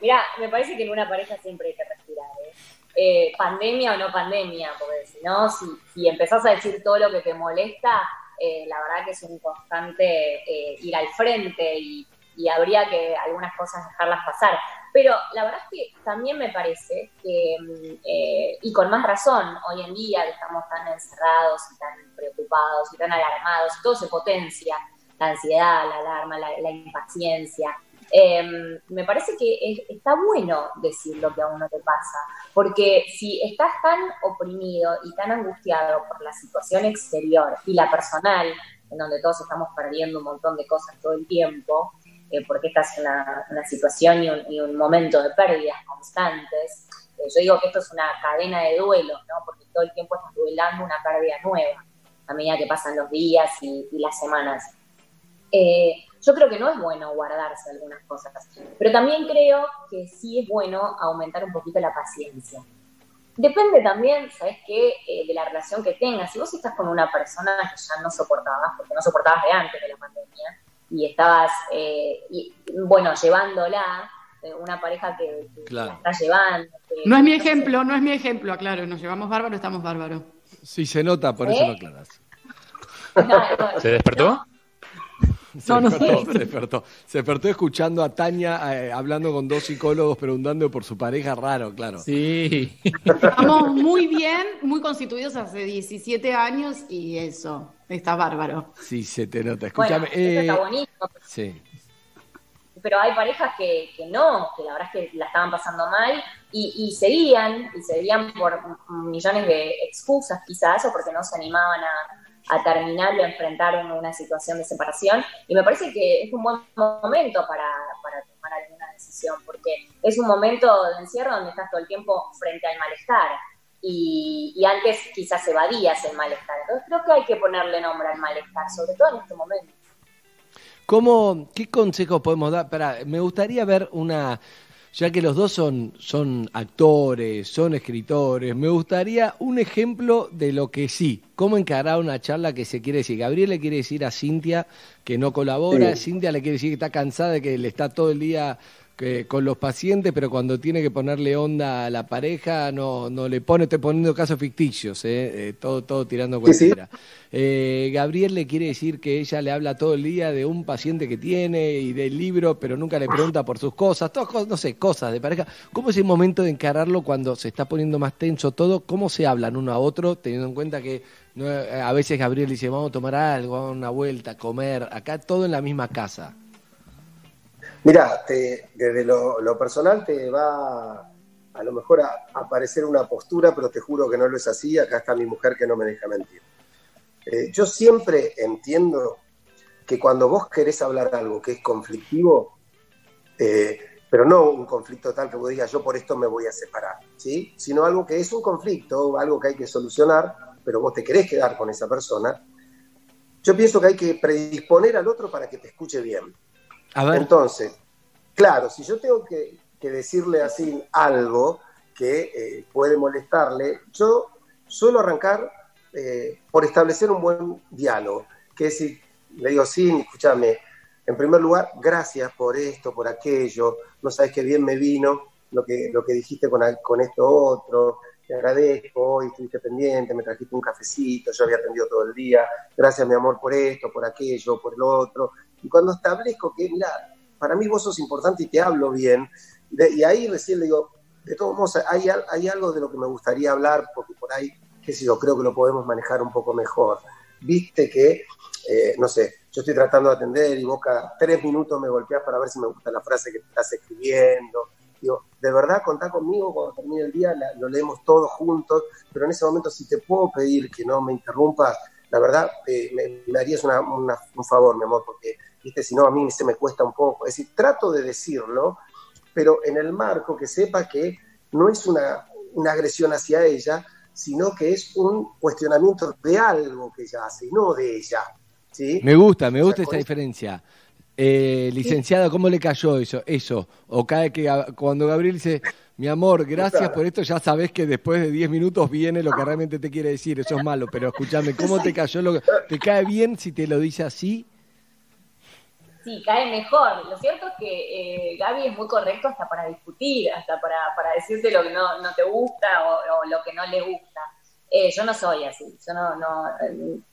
Mira, me parece que en una pareja siempre hay que respirar, ¿eh? Eh, pandemia o no pandemia, porque si no, si, si empezás a decir todo lo que te molesta, eh, la verdad que es un constante eh, ir al frente y, y habría que algunas cosas dejarlas pasar. Pero la verdad es que también me parece que, mm, eh, y con más razón, hoy en día que estamos tan encerrados y tan preocupados y tan alarmados, todo se potencia, la ansiedad, la alarma, la, impaciencia. Eh, me parece que es- está bueno decir lo que a uno te pasa, porque si estás tan oprimido y tan angustiado por la situación exterior y la personal, en donde todos estamos perdiendo un montón de cosas todo el tiempo, eh, porque esta es una, una situación y un, y un momento de pérdidas constantes. Eh, yo digo que esto es una cadena de duelos, ¿no? porque todo el tiempo estás duelando una pérdida nueva a medida que pasan los días y, y las semanas. Eh, yo creo que no es bueno guardarse algunas cosas, pero también creo que sí es bueno aumentar un poquito la paciencia. Depende también, ¿sabes qué?, Eh, de la relación que tengas. Si vos estás con una persona que ya no soportabas, porque no soportabas de antes de la pandemia, y estabas, eh, y, bueno, llevándola, eh, una pareja que, que Claro. la está llevando. que- No es mi ejemplo, no es mi ejemplo, aclaro. Nos llevamos bárbaro, estamos bárbaro. Sí, se nota, por eso ¿Eh? lo aclaras. ¿Se despertó? Se No, no despertó, sé. se despertó. Se despertó escuchando a Tania eh, hablando con dos psicólogos preguntando por su pareja raro, claro. Sí. Estamos muy bien, muy constituidos hace 17 años y eso, está bárbaro. Sí, se te nota. Bueno, Escúchame. eso eh, está bonito, sí. pero hay parejas que, que no, que la verdad es que la estaban pasando mal y, y seguían, y seguían por millones de excusas quizás, o porque no se animaban a, a terminar y a enfrentar una, situación de separación. Y me parece que es un buen momento para, para tomar alguna decisión, porque es un momento de encierro donde estás todo el tiempo frente al malestar. Y, antes quizás evadías el malestar. Entonces creo que hay que ponerle nombre al malestar, sobre todo en este momento. ¿Cómo, ¿Qué consejos podemos dar? Me gustaría ver una, ya que los dos son, son actores, son escritores, me gustaría un ejemplo de lo que sí, cómo encarar una charla que se quiere decir. Gabriel le quiere decir a Cintia que no colabora, Sí. Cintia le quiere decir que está cansada, de que le está todo el día que- con los pacientes, pero cuando tiene que ponerle onda a la pareja, no, no le pone, estoy poniendo casos ficticios, eh, eh, todo, todo tirando Sí, sí. cualquiera. Eh, Gabriel le quiere decir que ella le habla todo el día de un paciente que tiene y del libro, pero nunca le pregunta por sus cosas, todas cosas, no sé, cosas de pareja. ¿Cómo es el momento de encararlo cuando se está poniendo más tenso todo? ¿Cómo se hablan uno a otro, teniendo en cuenta que no, eh, a veces Gabriel dice, vamos a tomar algo, vamos a dar una vuelta, a comer, acá todo en la misma casa? Mira, desde lo, personal te va a lo mejor a, a parecer una postura, pero te juro que no lo es así. Acá está mi mujer que no me deja mentir. Eh, yo siempre entiendo que cuando vos querés hablar algo que es conflictivo, eh, pero no un conflicto tal que vos digas yo por esto me voy a separar, ¿sí? sino algo que es un conflicto, algo que hay que solucionar, pero vos te querés quedar con esa persona, yo pienso que hay que predisponer al otro para que te escuche bien. Entonces, claro, si yo tengo que, que decirle así algo que eh, puede molestarle, yo suelo arrancar eh, por establecer un buen diálogo. Que es decir, le digo, sí, escúchame, en primer lugar, gracias por esto, por aquello, no sabes qué bien me vino lo que, lo que dijiste con esto otro, te agradezco, hoy estuviste pendiente, me trajiste un cafecito, yo había atendido todo el día, gracias mi amor por esto, por aquello, por lo otro. Y cuando establezco que, mira, para mí vos sos importante y te hablo bien, de- y ahí recién le digo, de todos modos, hay, hay algo de lo que me gustaría hablar, porque por ahí, qué sé yo, creo que lo podemos manejar un poco mejor. Viste que, eh, no sé, yo estoy tratando de atender y vos cada tres minutos me golpeás para ver si me gusta la frase que estás escribiendo. Digo, de verdad, contá conmigo cuando termine el día, la- lo leemos todos juntos, pero en ese momento si te puedo pedir que no me interrumpas, la verdad, eh, me, me harías una- una- un favor, mi amor, porque, viste, si no, a mí se me cuesta un poco. Es decir, trato de decirlo, pero en el marco que sepa que no es una, una agresión hacia ella, sino que es un cuestionamiento de algo que ella hace, no de ella. ¿sí? Me gusta, me O sea, gusta esa esto- diferencia. Eh, licenciada, ¿cómo le cayó eso? Eso. O cae que cuando Gabriel dice, mi amor, gracias por esto, ya sabes que después de 10 minutos viene lo que realmente te quiere decir. Eso es malo, pero escúchame, ¿cómo te cayó? Lo que, ¿Te cae bien si te lo dice así? Sí, cae mejor. Lo cierto es que eh, Gaby es muy correcto hasta para discutir, hasta para, para decirte lo que no, no te gusta o, o lo que no le gusta. Eh, yo no soy así, yo no, no,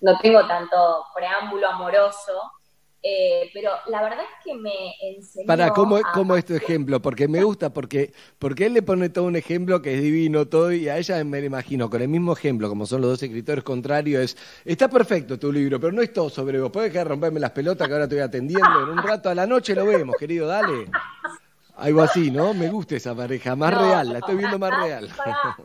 no tengo tanto preámbulo amoroso, eh, pero la verdad es que me enseñó Para, ¿cómo, a- ¿cómo es tu ejemplo? Porque me gusta, porque, porque él le pone todo un ejemplo que es divino, todo, y a ella me lo imagino, con el mismo ejemplo, como son los dos escritores contrarios, es, está perfecto tu libro, pero no es todo sobre vos, puedes dejar de romperme las pelotas que ahora estoy atendiendo, en un rato a la noche lo vemos, querido, dale. Algo así, ¿no? Me gusta esa pareja, más No, real, la estoy viendo más real. pará,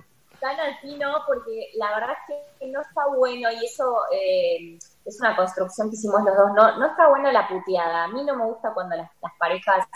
tan así no, porque la verdad es que no está bueno y eso eh, es una construcción que hicimos los dos. No, no está buena la puteada. A mí no me gusta cuando las, las parejas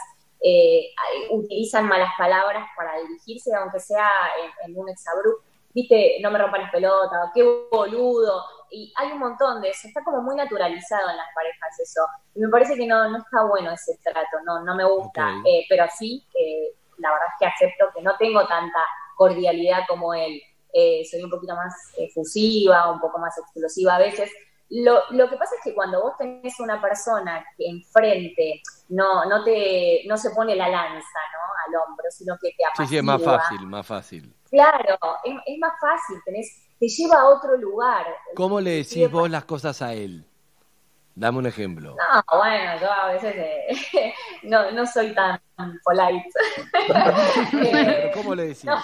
eh, utilizan malas palabras para dirigirse, aunque sea en, en un exabrupto. Viste, no me rompan las pelotas, qué boludo. Y hay un montón de eso. Está como muy naturalizado en las parejas eso. Y me parece que no, no está bueno ese trato, no, no me gusta. Eh, pero sí, eh, la verdad es que acepto que no tengo tanta cordialidad como él. Eh, soy un poquito más eh, fusiva, un poco más explosiva a veces. Lo, lo que pasa es que cuando vos tenés una persona que enfrente no, no, te, no se pone la lanza ¿no? al hombro, sino que te Sí, sí, es más fácil, más fácil. Claro, es, es más fácil, tenés, te lleva a otro lugar. ¿Cómo le decís vos las cosas a él? Dame un ejemplo. No, bueno, yo a veces eh, no, no soy tan polite. Pero ¿Cómo le decís? No,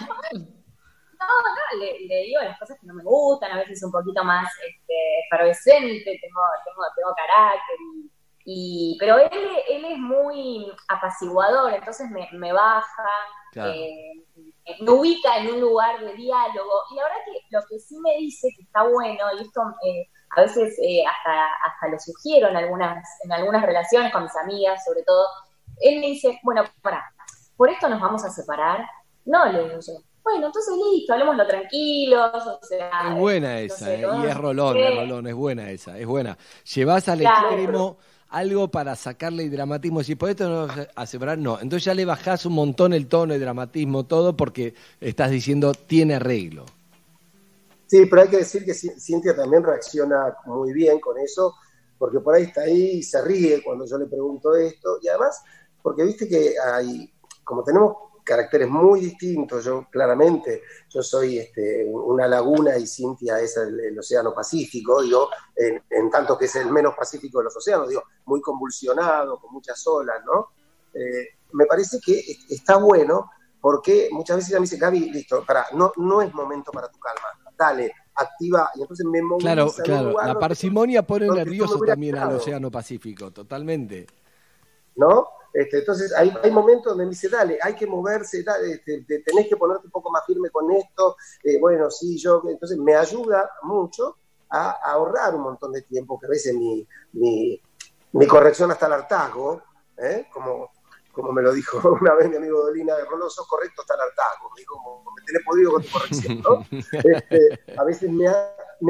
no, no, le, le digo las cosas que no me gustan, a veces un poquito más este, efervescente, tengo, tengo, tengo carácter, y, y- pero él, él es muy apaciguador, entonces me, me baja, Claro. eh, me ubica en un lugar de diálogo, y la verdad que lo que sí me dice que está bueno, y esto eh, a veces eh, hasta, hasta lo sugiero en algunas, en algunas relaciones con mis amigas, sobre todo, él me dice, bueno, pará, por esto nos vamos a separar. No, le digo yo. Bueno, entonces listo, hablemoslo tranquilos, o sea... Es buena no esa, sé, ¿eh? y es rolón, Sí. es rolón, es buena esa, es buena. Llevas al Claro. extremo algo para sacarle el dramatismo. Si por esto no vas a separar, no. Entonces ya le bajás un montón el tono, el dramatismo, todo, porque estás diciendo tiene arreglo. Sí, pero hay que decir que Ci- Cintia también reacciona muy bien con eso, porque por ahí está ahí y se ríe cuando yo le pregunto esto, y además, porque viste que hay, como tenemos caracteres muy distintos, yo claramente, yo soy este, una laguna y Cintia es el, el océano Pacífico, digo, en, en tanto que es el menos pacífico de los océanos, digo, muy convulsionado, con muchas olas, ¿no? Eh, me parece que es- está bueno porque muchas veces ella me dice, Gaby, listo, para, no, no es momento para tu calma, dale, activa, y entonces me Claro, claro. La parsimonia pone nervioso también al. Océano Pacífico, totalmente. ¿No? Este, entonces hay, hay momentos donde me dice, dale, hay que moverse, dale, este, te- tenés que ponerte un poco más firme con esto, eh, bueno, sí, yo, entonces me ayuda mucho a, a ahorrar un montón de tiempo, que a veces mi, mi, mi corrección hasta el hartazgo, ¿eh? como, como me lo dijo una vez mi amigo Dolina de Rolón, sos correcto hasta el hartazgo, me dijo, me tenés podido con tu corrección, ¿no? Este, a veces me,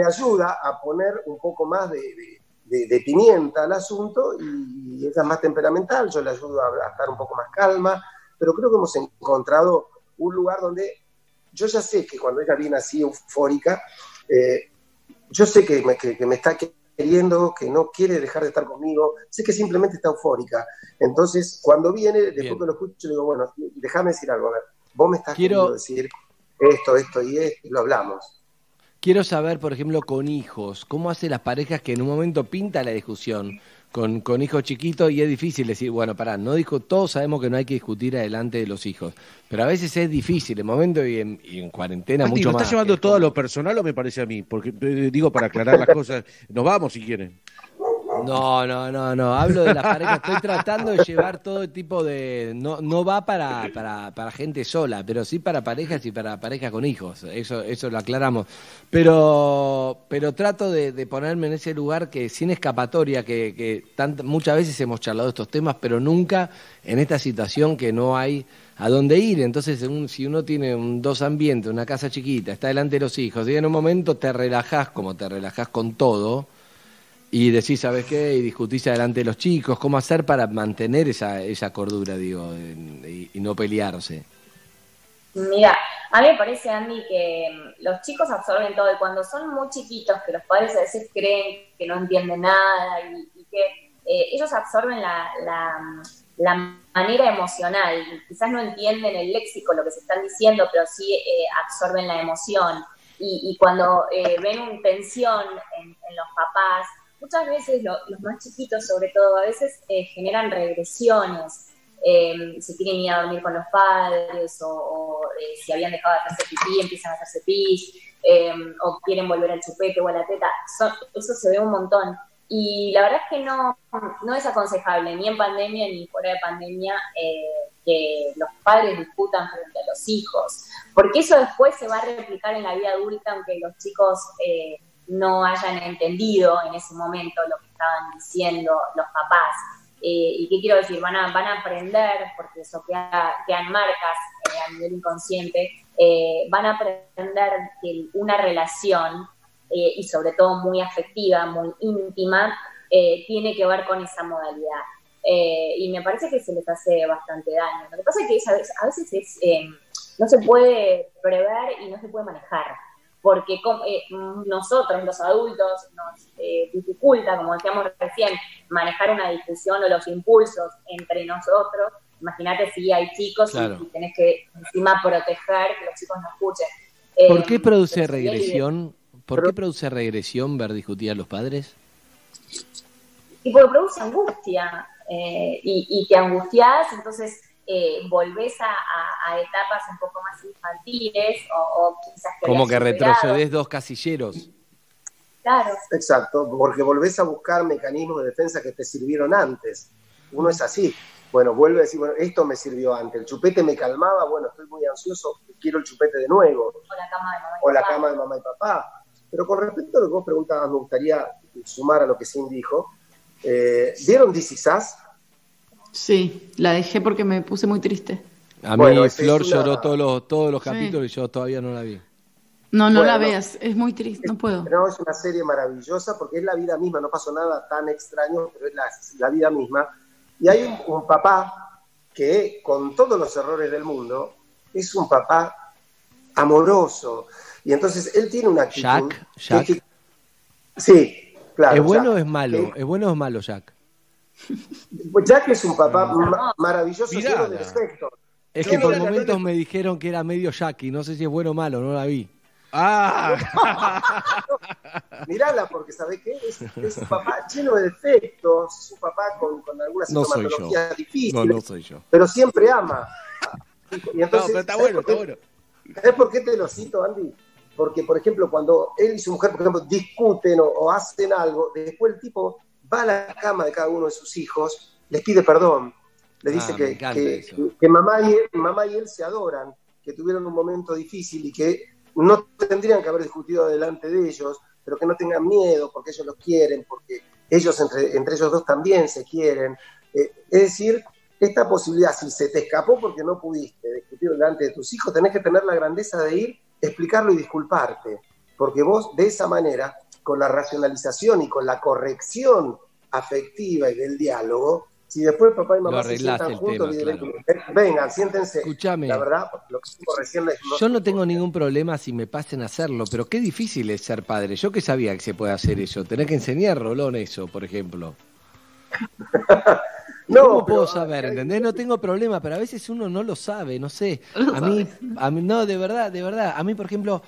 ayuda a poner un poco más de, de- de- de pimienta al asunto y ella es más temperamental, yo le ayudo a, a estar un poco más calma, pero creo que hemos encontrado un lugar donde yo ya sé que cuando ella viene así eufórica, eh, yo sé que me, que- que me está queriendo, que no quiere dejar de estar conmigo, sé que simplemente está eufórica. Entonces, cuando viene, después Bien. que lo escucho, le digo, bueno, déjame decir algo, a ver, vos me estás Quiero- queriendo decir esto, esto y esto, y lo hablamos. Quiero saber, por ejemplo, con hijos, ¿cómo hace las parejas que en un momento pinta la discusión con, con hijos chiquitos y es difícil decir, bueno, pará, no dijo, todos sabemos que no hay que discutir adelante de los hijos, pero a veces es difícil, en momento y en, y en cuarentena mucho ¿lo más. estás llevando todo a lo personal o me parece a mí? Porque eh, digo, para aclarar las cosas, nos vamos si quieren. No, no, no, no, hablo de las parejas, estoy tratando de llevar todo tipo de... No, no va para, para, para gente sola, pero sí para parejas y para parejas con hijos, eso, eso lo aclaramos. Pero, pero trato de, ponerme en ese lugar que sin escapatoria, que, que tant- muchas veces hemos charlado estos temas, pero nunca en esta situación que no hay a dónde ir. Entonces, un- si uno tiene un dos ambientes, una casa chiquita, está delante de los hijos, y en un momento te relajás como te relajás con todo, y decís, ¿sabes qué? Y discutís adelante de los chicos, ¿cómo hacer para mantener esa, esa cordura, digo, y, no pelearse? Mira, a mí me parece, Andy, que mm, los chicos absorben todo y cuando son muy chiquitos, que los padres a veces creen que no entienden nada y, que eh, ellos absorben la, la, mm, la manera emocional. Quizás no entienden el léxico, lo que se están diciendo, pero sí eh, absorben la emoción. Y, y cuando eh, ven una tensión en, en los papás, muchas veces lo- los más chiquitos sobre todo, a veces eh, generan regresiones eh, se quieren ir a dormir con los padres o, o, eh, si habían dejado de hacerse pipí empiezan a hacerse pis eh, o quieren volver al chupete o a la teta. Son- eso se ve un montón. Y la verdad es que no, no es aconsejable, ni en pandemia ni fuera de pandemia, eh, que los padres discutan frente a los hijos, porque eso después se va a replicar en la vida adulta, aunque los chicos eh, no hayan entendido en ese momento lo que estaban diciendo los papás. Eh, ¿Y qué quiero decir? Van a, van a aprender, porque eso queda, quedan marcas eh, a nivel inconsciente, eh, van a aprender que una relación, y sobre todo muy afectiva, muy íntima, tiene que ver con esa modalidad. Y me parece que se les hace bastante daño. Lo que pasa es que a veces, a veces es, no se puede prever y no se puede manejar, porque eh, nosotros, los adultos, nos eh, dificulta, como decíamos recién, manejar una discusión o los impulsos entre nosotros. Imagínate si hay chicos y- Claro. y, tenés que encima proteger que los chicos no escuchen. Eh, ¿Por qué produce pero sería regresión? ¿Por qué produce regresión ver discutir a los padres? y porque produce angustia eh, y, y te angustias, entonces eh, volvés a, a- a etapas un poco más infantiles o, o quizás que Como que superado. retrocedes dos casilleros. Claro, Exacto, porque volvés a buscar mecanismos de defensa que te sirvieron antes. Uno es así. Bueno, vuelve a decir, bueno, esto me sirvió antes. El chupete me calmaba, bueno, estoy muy ansioso, quiero el chupete de nuevo. o la cama de mamá y O la papá. cama de mamá y papá. Pero con respecto a lo que vos preguntabas, me gustaría sumar a lo que Sin dijo. Eh, ¿Vieron Is Us? Sí, la dejé porque me puse muy triste. A mí Flor una- lloró todos los, todos los Sí. capítulos y yo todavía no la vi. No, no Bueno, la veas, es muy triste, no puedo. No, es una serie maravillosa porque es la vida misma, no pasó nada tan extraño, pero es la, la vida misma. Y hay un, un papá que, con todos los errores del mundo, es un papá amoroso. Y entonces él tiene una actitud. Jack, Jack. que- sí, claro. ¿Es bueno Jack. o es malo? Que- ¿Es bueno o es malo, Jack? Pues Jack es un papá ma- maravilloso, lleno de defectos. Es que por momentos me dijeron que era medio Jackie, no sé si es bueno o malo, no la vi. Ah, Mirala, porque ¿sabés qué? Es, es un papá lleno de defectos, es un papá con, con algunas No soy yo. sintomatologías difíciles. No, no soy yo. pero siempre ama. Y entonces, No, pero está ¿sabes bueno, está bueno. ¿Sabes por qué te lo cito, Andy? Porque, por ejemplo, cuando él y su mujer, por ejemplo, discuten o, o hacen algo, después el tipo va a la cama de cada uno de sus hijos, les pide perdón, le dice Ah, que mamá, y él, mamá y él se adoran, que tuvieron un momento difícil y que no tendrían que haber discutido delante de ellos, pero que no tengan miedo porque ellos los quieren, porque ellos entre, entre ellos dos también se quieren. Eh, es decir, esta posibilidad, si se te escapó porque no pudiste discutir delante de tus hijos, tenés que tener la grandeza de ir, explicarlo y disculparte, porque vos de esa manera, con la racionalización y con la corrección afectiva y del diálogo, si después papá y mamá se sientan juntos, tema, y dicen, vengan, siéntense. Escuchame. La verdad, lo que hicimos recién les- Yo no tengo ningún problema si me pasen a hacerlo, pero qué difícil es ser padre. Yo que sabía que se puede hacer eso. Tenés que enseñar, Rolón, eso, por ejemplo. No, ¿Cómo pero- puedo saber? ¿Entendés? No tengo problema, pero a veces uno no lo sabe, no sé. A mí, a mí, no, de verdad, de verdad. A mí, por ejemplo,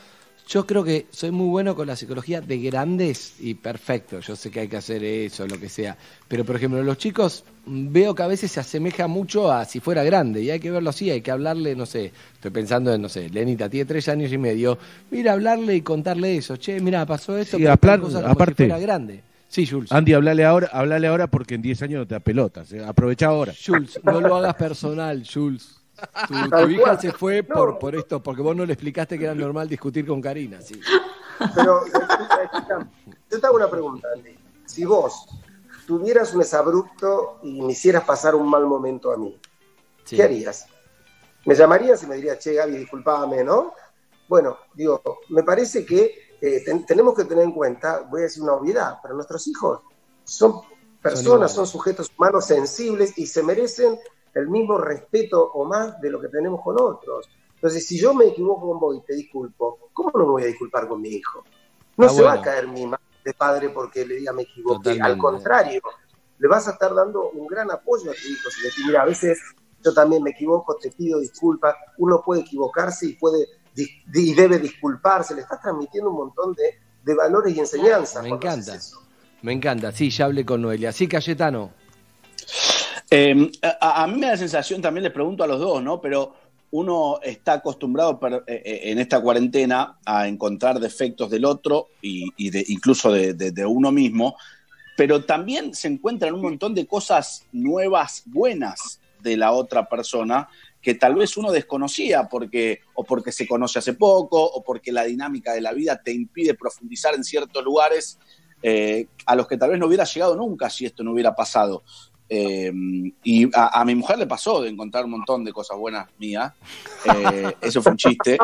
yo creo que soy muy bueno con la psicología de grandes y perfecto. Yo sé que hay que hacer eso, lo que sea. Pero, por ejemplo, los chicos veo que a veces se asemeja mucho a si fuera grande y hay que verlo así, hay que hablarle, no sé. Estoy pensando en, no sé, Lenita tiene tres años y medio. Mira, hablarle y contarle eso. Che, mira, pasó esto. Sí, pero aplar- tal cosa como aparte- si fuera grande. Sí, Jules. Andy, hablale ahora, hablale ahora porque en 10 años no te da pelotas. eh. Aprovecha ahora. Jules, no lo hagas personal, Jules. Tu, hija cual. se fue No. por, por esto, porque vos no le explicaste que era normal discutir con Karina. Sí. Pero escucha, escucha, yo te hago una pregunta, Andy. Si vos tuvieras un exabrupto y me hicieras pasar un mal momento a mí, Sí. ¿qué harías? ¿Me llamarías y me dirías, che, Gaby, disculpame, ¿no? Bueno, digo, me parece que eh, ten- tenemos que tener en cuenta, voy a decir una obviedad, pero nuestros hijos son personas, son sujetos humanos sensibles y se merecen el mismo respeto o más de lo que tenemos con otros. Entonces, si yo me equivoco con vos y te disculpo, ¿cómo no me voy a disculpar con mi hijo? No Ah, se va a caer mi madre de padre porque le diga me equivoqué. Totalmente. Al contrario, le vas a estar dando un gran apoyo a tu hijo. Si le dices, mira, a veces yo también me equivoco, te pido disculpas. Uno puede equivocarse y puede y debe disculparse. Le estás transmitiendo un montón de, de valores y enseñanzas. Me encanta. Me encanta. Sí, ya hablé con Noelia. Sí, Cayetano. Eh, a, mí me da la sensación, también les pregunto a los dos, ¿no? Pero uno está acostumbrado eh, eh, en esta cuarentena a encontrar defectos del otro y, incluso de uno mismo, pero también se encuentran un montón de cosas nuevas, buenas de la otra persona que tal vez uno desconocía porque, o porque se conoce hace poco, o porque la dinámica de la vida te impide profundizar en ciertos lugares eh, a los que tal vez no hubiera llegado nunca si esto no hubiera pasado. Eh, y a, a mi mujer le pasó de encontrar un montón de cosas buenas mías. Eh, eso fue un chiste.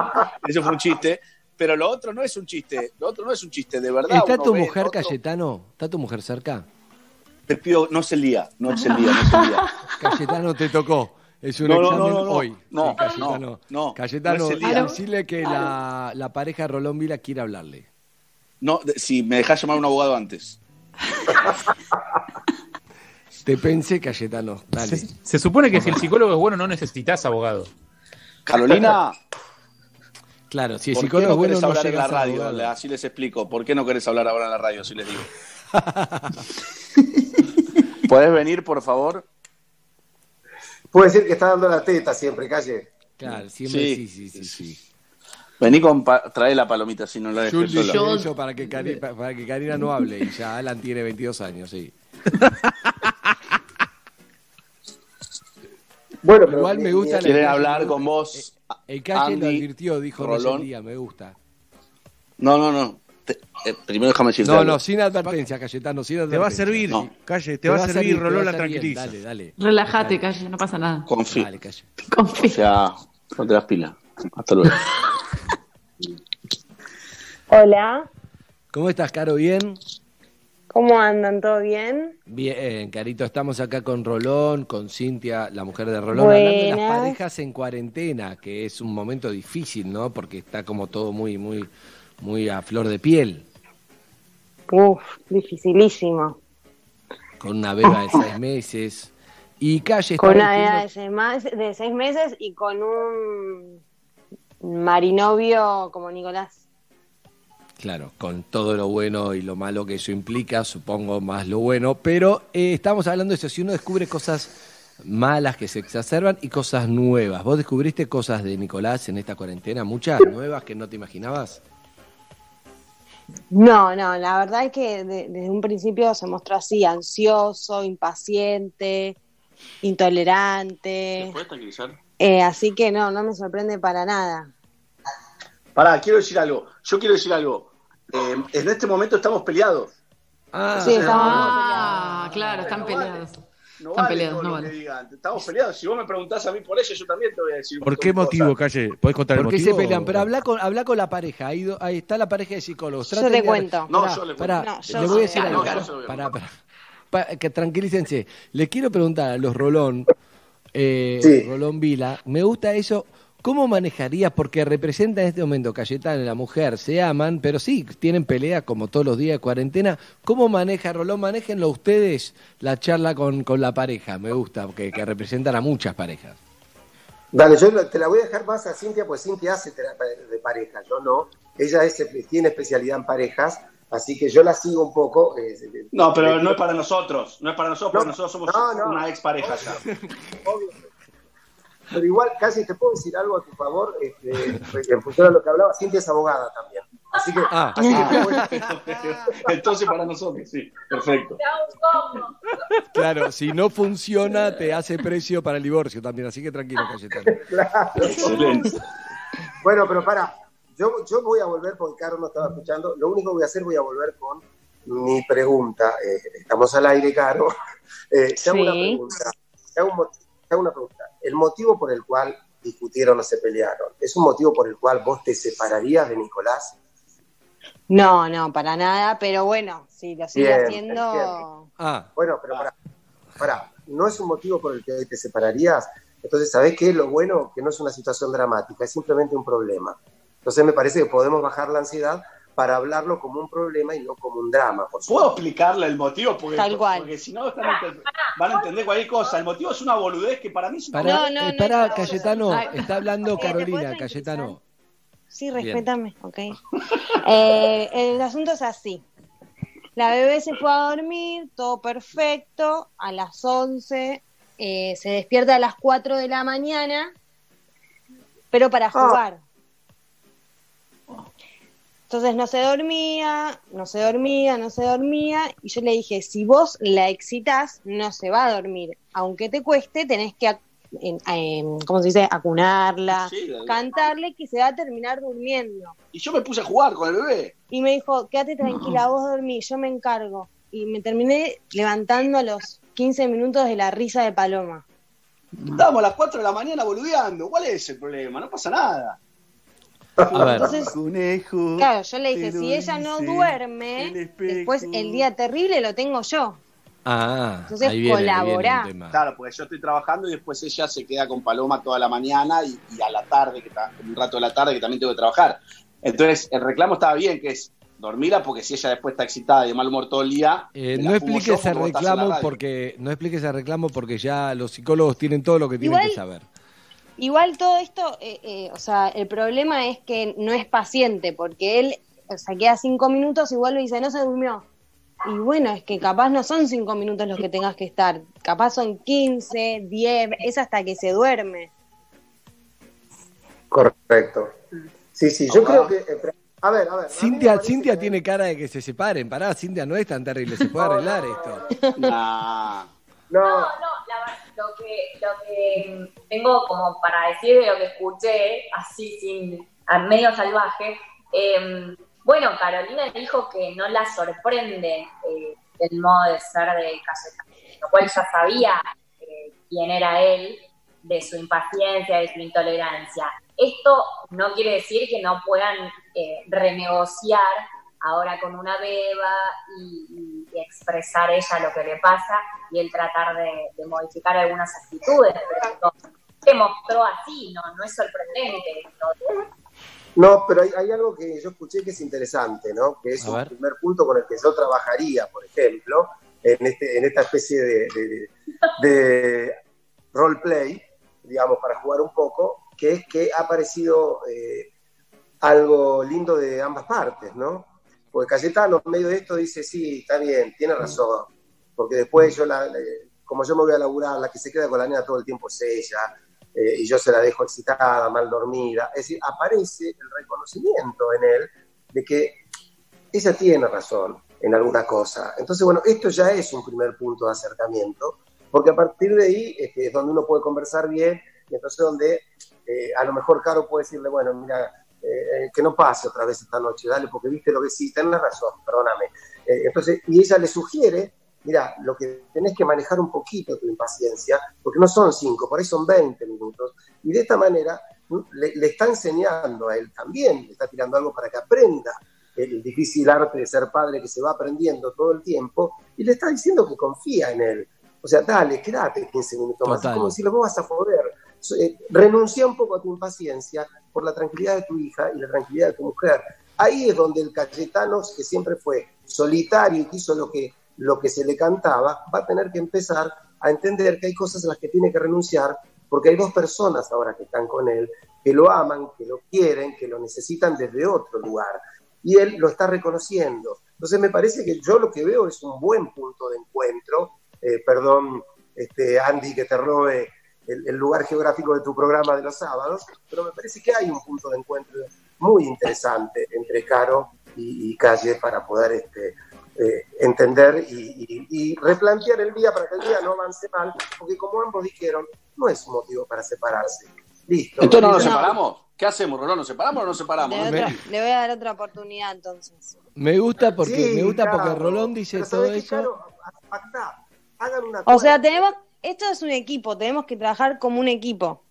Eso fue un chiste. Pero lo otro no es un chiste. Lo otro no es un chiste, de verdad. ¿Está tu mujer, otro- Cayetano? ¿Está tu mujer cerca? Te pido, no se lía, no se lía, no se lía. Cayetano te tocó. Es un No, examen no, no, hoy. no, Sí, Cayetano. no, no, Cayetano, decirle que la, la pareja Rolón Vila quiere hablarle. No, de- si me dejás llamar a un abogado antes. Te pensé, Cayetano. Dale. Se, se supone que si el psicólogo es bueno no necesitas abogado. Carolina, Claro, si el ¿por qué psicólogo no es bueno, no hablar en la radio? abogado. Así les explico. ¿Por qué no querés hablar ahora en la radio? Así les digo. ¿Podés venir, por favor? Puede decir que está dando la teta siempre, calle. Claro, siempre sí, sí, sí. sí. Vení con pa- trae la palomita si no la Yo dejes sola. eso para que, pa- para que Karina no hable. Y ya Alan tiene 22 años, sí. Bueno, Igual me gusta la ¿Quieren idea. hablar con vos? El calle lo Andy, advirtió, dijo Rolón? día, me gusta. No, no, no. Te- eh, primero déjame decirte No, algo. no, sin advertencia, Cayetano, sin advertencia. Te va a servir, No. calle, te, va a servir, Rolón la servir tranquiliza. Dale, dale. Relájate, calle, no pasa nada. Confío. Dale, Calle. O sea, no te das pila. Hasta luego. Hola, ¿Cómo estás, Caro? ¿Bien? ¿Cómo andan? ¿Todo bien? Bien, Carito, estamos acá con Rolón, con Cintia, la mujer de Rolón, hablando de las Buenas. parejas en cuarentena, que es un momento difícil, ¿no? Porque está como todo muy, muy, muy a flor de piel, Uf, dificilísimo. con una beba de seis meses. Y Calle Con una diciendo- de seis, más- de seis meses y con un marinovio como Nicolás. Claro, con todo lo bueno y lo malo que eso implica, supongo más lo bueno, pero eh, estamos hablando de eso, si uno descubre cosas malas que se exacerban y cosas nuevas. ¿Vos descubriste cosas de Nicolás en esta cuarentena? ¿Muchas nuevas que no te imaginabas? No, no, la verdad es que de- desde un principio se mostró así, ansioso, impaciente, intolerante. ¿Puedes tranquilizar? Eh, así que no, no me sorprende para nada. Pará, quiero decir algo. Yo quiero decir algo. Eh, en este momento estamos peleados. Ah, Sí, estamos Ah, claro, están peleados. No Están vale peleados, no lo vale. digan. Estamos peleados. Si vos me preguntás a mí por eso, yo también te voy a decir. un ¿Por qué motivo, calle? ¿Podés contar el ¿Por qué motivo? se pelean? Pero habla con, habla con la pareja, ahí, do- ahí está la pareja de psicólogos. Yo te de- cuento. No, yo le cuento. pará, No, yo le voy a decir algo. Pará, pará. Pa- que tranquilícense. Le quiero preguntar a los Rolón, eh, Sí. Rolón Vila, me gusta eso. ¿Cómo manejarías? Porque representa en este momento Cayetano y la mujer, se aman, pero sí, tienen pelea como todos los días de cuarentena. ¿Cómo maneja Rolón? Manéjenlo ustedes la charla con, con la pareja, me gusta, que, que representan a muchas parejas. Dale, yo te la voy a dejar más a Cintia, pues Cintia hace terapia de pareja, yo no. Ella es- tiene especialidad en parejas, así que yo la sigo un poco. eh, No, pero no es para nosotros. No es para nosotros, porque No, nosotros somos no, no. una ex pareja ya. obvio. Pero igual, casi te puedo decir algo a tu favor, este, en función a lo que hablaba, Cintia es abogada también. Así que, Ah. así que puedes- Entonces para nosotros, sí. Perfecto. Claro, si no funciona, te hace precio para el divorcio también, así que tranquilo, Cayetano. Claro. Excelente. Bueno, pero para, yo, yo voy a volver porque Caro no estaba escuchando. Lo único que voy a hacer, voy a volver con mi pregunta. Eh, estamos al aire, Caro. Eh, te hago una pregunta. Te hago, te hago una pregunta. El motivo por el cual discutieron o se pelearon, ¿es un motivo por el cual vos te separarías de Nicolás? No, no, para nada, pero bueno, si lo sigue Bien, haciendo... Ah, Bueno, pero para, para, no es un motivo por el que te separarías. Entonces, ¿sabés qué es lo bueno? Que no es una situación dramática, es simplemente un problema. Entonces, me parece que podemos bajar la ansiedad para hablarlo como un problema y no como un drama, por ¿Puedo supuesto. explicarle el motivo? Porque, Tal cual. porque si no están van a entender cualquier cosa. El motivo es una boludez que para mí es una Pará, No, no, eh, no, pará, no, Cayetano, Ay. está hablando Eh, ¿te Carolina, Cayetano. Sí, Bien. respétame, ok. Eh, el asunto es así. La bebé se fue a dormir, todo perfecto, a las 11, eh, se despierta a las 4 de la mañana, pero para jugar. Entonces no se dormía, no se dormía, no se dormía, y yo le dije, si vos la excitas, no se va a dormir. Aunque te cueste, tenés que en- en- ¿cómo se dice? Acunarla, Sí, la- cantarle, que se va a terminar durmiendo. Y yo me puse a jugar con el bebé. Y me dijo, quédate tranquila, vos dormí, yo me encargo. Y me terminé levantando a los 15 minutos de la risa de Paloma. Estábamos a las 4 de la mañana boludeando. ¿Cuál es el problema? No pasa nada. A ver. Entonces, Conejo. claro, yo le dije, si ella no duerme, el después el día terrible lo tengo yo. Ah, Entonces, ahí viene, ahí viene colaborá. un tema. Claro, porque yo estoy trabajando y después ella se queda con Paloma toda la mañana y, y a la tarde, que está, un rato de la tarde que también tengo que trabajar. Entonces, el reclamo estaba bien, que es dormirla, porque si ella después está excitada y de mal humor todo el día. Eh, no la fumo explique yo ese porque vos estás en la reclamo porque no explique ese reclamo porque ya los psicólogos tienen todo lo que tienen Igual- que saber. Igual todo esto, eh, eh, o sea, el problema es que no es paciente, porque él, o sea, queda cinco minutos y vuelve y dice, no se durmió. Y bueno, es que capaz no son cinco minutos los que tengas que estar, capaz son 15, 10, es hasta que se duerme. Correcto. Sí, sí, yo creo que. eh, a ver, a ver. Cintia, Cintia tiene cara de que se separen. Pará, Cintia no es tan terrible, se puede arreglar esto. Nah. No, no, la verdad, lo que, lo que tengo como para decir de lo que escuché, así sin, medio salvaje, eh, bueno, Carolina dijo que no la sorprende eh, el modo de ser de Cayetano, lo cual ya sabía eh, quién era él, de su impaciencia, de su intolerancia. Esto no quiere decir que no puedan eh, renegociar ahora con una beba y expresar ella lo que le pasa y él tratar de, de modificar algunas actitudes, pero no, se mostró así, no, no es sorprendente. no- No, pero hay, hay algo que yo escuché que es interesante, ¿no? Que es A un ver. primer punto con el que yo trabajaría, por ejemplo, en, este, en esta especie de, de, de roleplay, digamos, para jugar un poco, que es que ha aparecido eh, algo lindo de ambas partes, ¿no? Porque Cayetano, en medio de esto, dice, sí, está bien, tiene razón, porque después yo, la, como yo me voy a laburar, la que se queda con la nena todo el tiempo es ella, eh, y yo se la dejo excitada, mal dormida. Es decir, aparece el reconocimiento en él de que ella tiene razón en alguna cosa. Entonces, bueno, esto ya es un primer punto de acercamiento, porque a partir de ahí este, es donde uno puede conversar bien, y entonces donde eh, a lo mejor Caro puede decirle, bueno, mira, eh, que no pase otra vez esta noche, dale, porque viste lo que sí, tenés razón, perdóname. Eh, entonces, y ella le sugiere, mira, lo que tenés que manejar un poquito tu impaciencia, porque no son cinco, por ahí son 20 minutos, y de esta manera ¿m? le, le está enseñando a él también, le está tirando algo para que aprenda el difícil arte de ser padre que se va aprendiendo todo el tiempo, y le está diciendo que confía en él. O sea, dale, quédate 15 minutos más. Es Total. como decirle, vos vas a poder. Eh, renuncia un poco a tu impaciencia por la tranquilidad de tu hija y la tranquilidad de tu mujer. Ahí es donde el Cayetano, que siempre fue solitario y que hizo lo que, lo que se le cantaba, va a tener que empezar a entender que hay cosas a las que tiene que renunciar, porque hay dos personas ahora que están con él, que lo aman, que lo quieren, que lo necesitan desde otro lugar. Y él lo está reconociendo. Entonces me parece que yo lo que veo es un buen punto de encuentro. Eh, perdón, este, Andy, que te robe el, el lugar geográfico de tu programa de los sábados, pero me parece que hay un punto de encuentro muy interesante entre Caro y, y Calle para poder este, eh, entender y, y- y replantear el día para que el día no avance mal, porque como ambos dijeron, no es un motivo para separarse. Listo. Entonces no nos No. separamos. ¿Qué hacemos, Rolón? ¿Nos separamos o no nos separamos? Otra- le voy a dar otra oportunidad entonces. Me gusta porque Sí, me gusta claro. porque Rolón dice todo ¿sabés qué, eso. Hagan una O sea, tenemos, esto es un equipo, tenemos que trabajar como un equipo.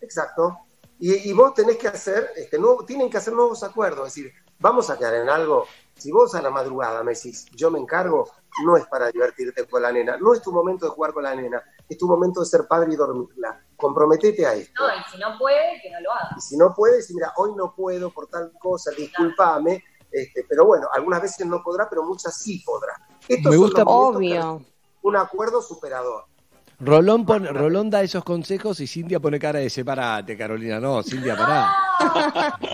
Exacto. Y, y vos tenés que hacer, este, nuevo- tienen que hacer nuevos acuerdos. Es decir, vamos a quedar en algo. Si vos a la madrugada me decís, yo me encargo, no es para divertirte con la nena. No es tu momento de jugar con la nena. Es tu momento de ser padre y dormirla. Comprometete a esto. No, y si no puede, que no lo haga. Y si no puedes, mira, hoy no puedo por tal cosa, discúlpame. Este, pero bueno, algunas veces no podrá, pero muchas sí podrá. Estos Me gusta- Obvio. un acuerdo superador. Rolón, pone- Rolón da esos consejos y Cintia pone cara de separate, Carolina. No, Cintia, pará.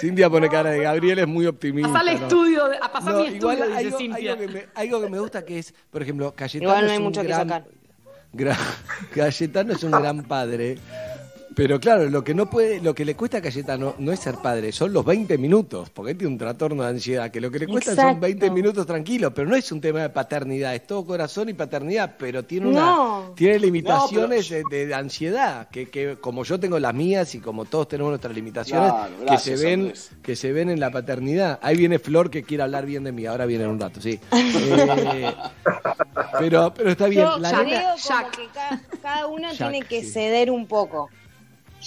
Cintia pone cara de Gabriel, es muy optimista. Pasar el ¿no? estudio, a pasar No, mi estudio, igual dice algo, Cintia. algo que me, algo que me gusta que es, por ejemplo, Cayetano Igual no es hay un mucho que gran, sacar. gran- Cayetano es un gran padre, Pero claro, lo que no puede, lo que le cuesta a Cayetano no es ser padre, son los 20 minutos, porque él tiene un trastorno de ansiedad, que lo que le cuesta son Exacto. 20 minutos tranquilos, pero no es un tema de paternidad, es todo corazón y paternidad, pero tiene una No. tiene limitaciones de, de ansiedad, que, que como yo tengo las mías y como todos tenemos nuestras limitaciones, Claro, que se ven Andrés. que se ven en la paternidad. Ahí viene Flor que quiere hablar bien de mí, ahora viene en un rato, sí. Eh, pero pero está bien, Yo la creo nena- como que ca- cada uno Jack, tiene que sí. ceder un poco.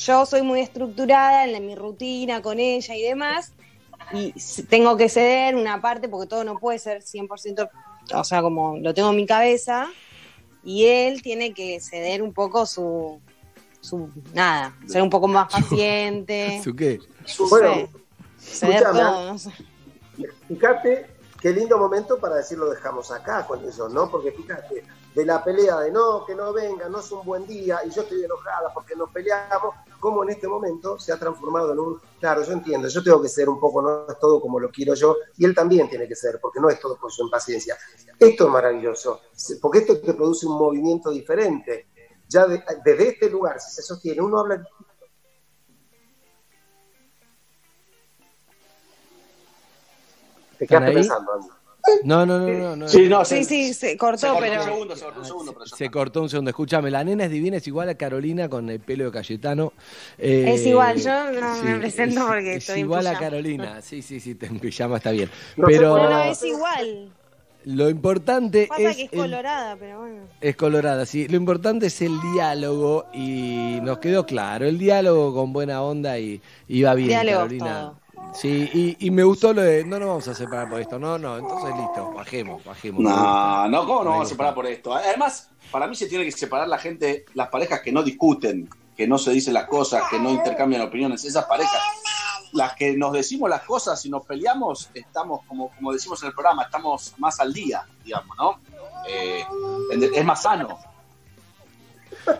Yo soy muy estructurada en la- mi rutina con ella y demás, y tengo que ceder una parte porque todo no puede ser 100%, o sea, como lo tengo en mi cabeza, y él tiene que ceder un poco su, su nada, ser un poco más paciente. ¿Su qué? no Bueno, sé, ceder escúchame, todo, no sé. Fíjate qué lindo momento para decir lo dejamos acá con ellos, ¿no? Porque fíjate, de la pelea de no, que no venga, no es un buen día y yo estoy enojada porque nos peleamos, como en este momento se ha transformado en un, claro, yo entiendo, yo tengo que ser un poco, no es todo como lo quiero yo, y él también tiene que ser, porque no es todo por su impaciencia. Esto es maravilloso, porque esto te produce un movimiento diferente. Ya de- desde este lugar, si se sostiene, uno habla ¿Te ¿Están quedaste pensando, Andy? No, no, no, no, no. Sí, no, Sí, sí, se cortó, pero... Se cortó un segundo. Escúchame, la nena es divina, es igual a Carolina con el pelo de Cayetano. Eh, Es igual, yo no sí, me presento es- porque es estoy en igual a. Carolina, sí, sí, sí, en pijama está bien. Pero No, no, es igual. lo importante Pasa es, que es el- colorada, pero bueno. es colorada, sí. Lo importante es el diálogo y nos quedó claro, el diálogo con buena onda y, va bien, Diálogo, Carolina. Sí, y, y me gustó lo de no nos vamos a separar por esto, no, no, entonces listo, bajemos, bajemos. No, no, ¿cómo nos vamos a separar por esto? Además, para mí se tiene que separar la gente, las parejas que no discuten, que no se dicen las cosas, que no intercambian opiniones. Esas parejas, las que nos decimos las cosas y nos peleamos, estamos, como, como decimos en el programa, estamos más al día, digamos, ¿no? Eh, es más sano.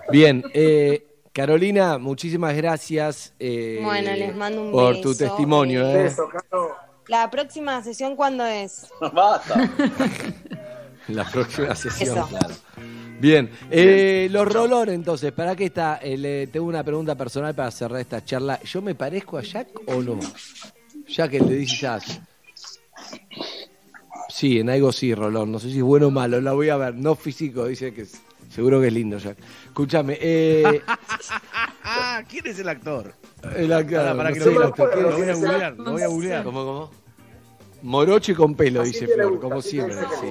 Bien, eh, Carolina, muchísimas gracias eh, Bueno, les mando un por beso, tu testimonio. eh. eh. Beso, Caro. La próxima sesión, ¿cuándo es? Basta. La próxima sesión, Eso. claro. Bien, eh, los rolones entonces, ¿para qué está? Eh, le- tengo una pregunta personal para cerrar esta charla. ¿Yo me parezco a Jack o no? Jack, el de dice Jack. Sí, en algo sí, Rolón. No sé si es bueno o malo, la voy a ver. No físico, dice que es- seguro que es lindo, Jack. Escúchame, eh, Ah, ¿quién es el actor? el actor, Para, para no que sé, lo el actor, usted, ¿quién lo voy a googlear, lo voy a googlear. ¿Cómo, cómo? Moroche con pelo, dice Flor, gusta, como siempre. sí.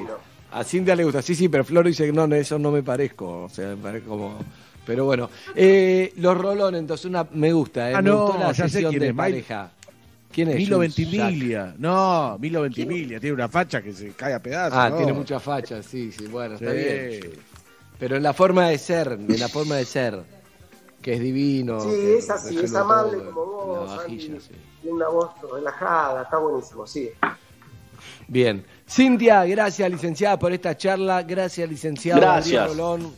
A Cintia le gusta, sí, sí, pero Flor dice que no, no, eso no me parezco. O sea, me parezco como. Pero bueno, eh, los rolones, entonces una me gusta, eh, Ah, me no, gustó la ya sé sesión quién de es, pareja. ¿Quién es? Milo? Ventimiglia. No, Milo Ventimiglia. Tiene una facha que se cae a pedazos. Ah, ¿no? tiene mucha facha, sí, sí, bueno, está Sí. bien. Pero en la forma de ser, en la forma de ser, que es divino. Sí, que es así, es amable todo, como vos, La vajilla, Andy. sí. Tiene una voz relajada, está buenísimo, sí. Bien. Cintia, gracias licenciada por esta charla. Gracias licenciado Gracias. Rolón.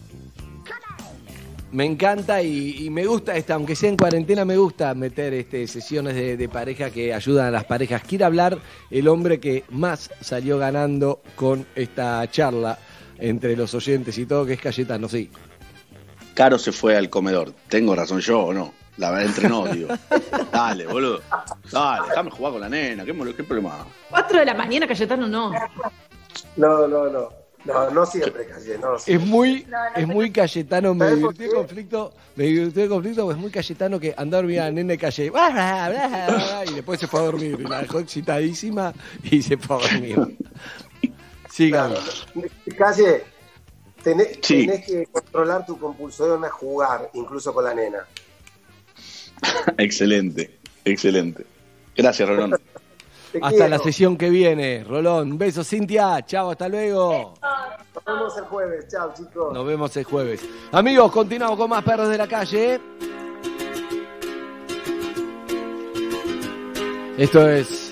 Me encanta y, y me gusta esta, aunque sea en cuarentena, me gusta meter este, sesiones de, de pareja que ayudan a las parejas. Quiere hablar el hombre que más salió ganando con esta charla entre los oyentes y todo, que es Cayetano, sí. Caro se fue al comedor. ¿Tengo razón yo o no? La verdad, entre no, digo. Dale, boludo. Dale, déjame jugar con la nena. ¿Qué, problema? 4 de la mañana, Cayetano, no. No, no, no. No, no siempre, Calle, no. Es muy, No, no, es muy Cayetano, me ¿Sabes por divirtió el conflicto, me divirtió el conflicto, porque es muy Cayetano que andaba a dormir a la nena y calle, "Bla, bla, bla, bla, bla", y después se fue a dormir, y la dejó excitadísima y se fue a dormir. Sigan. Calle, tenés, Sí. tenés que controlar tu compulsión a jugar, incluso con la nena. Excelente, excelente. Gracias, Rolón. Te Hasta quiero. la sesión que viene. Rolón, un beso, Cintia. Chao, hasta luego. Nos vemos el jueves. Chao, chicos. Nos vemos el jueves. Amigos, continuamos con más perros de la calle. Esto es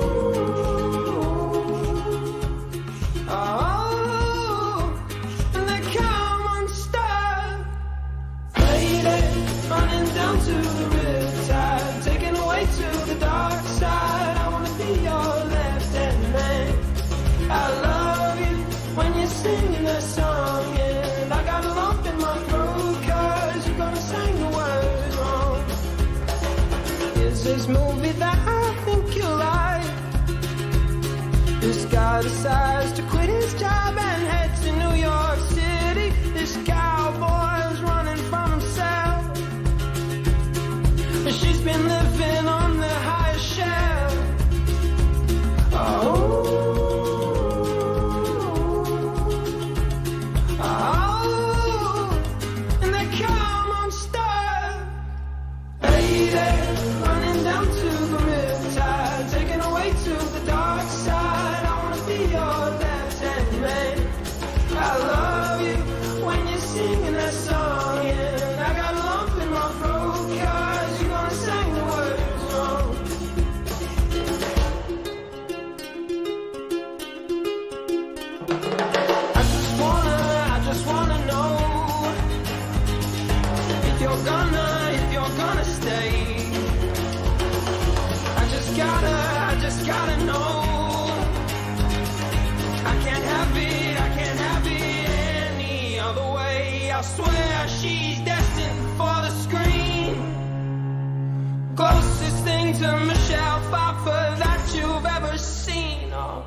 this movie that I think you like. This guy decides to quit his job and head to New York City. This cowboy's running from himself. She's been living to Michelle Pfeiffer that you've ever seen. Oh,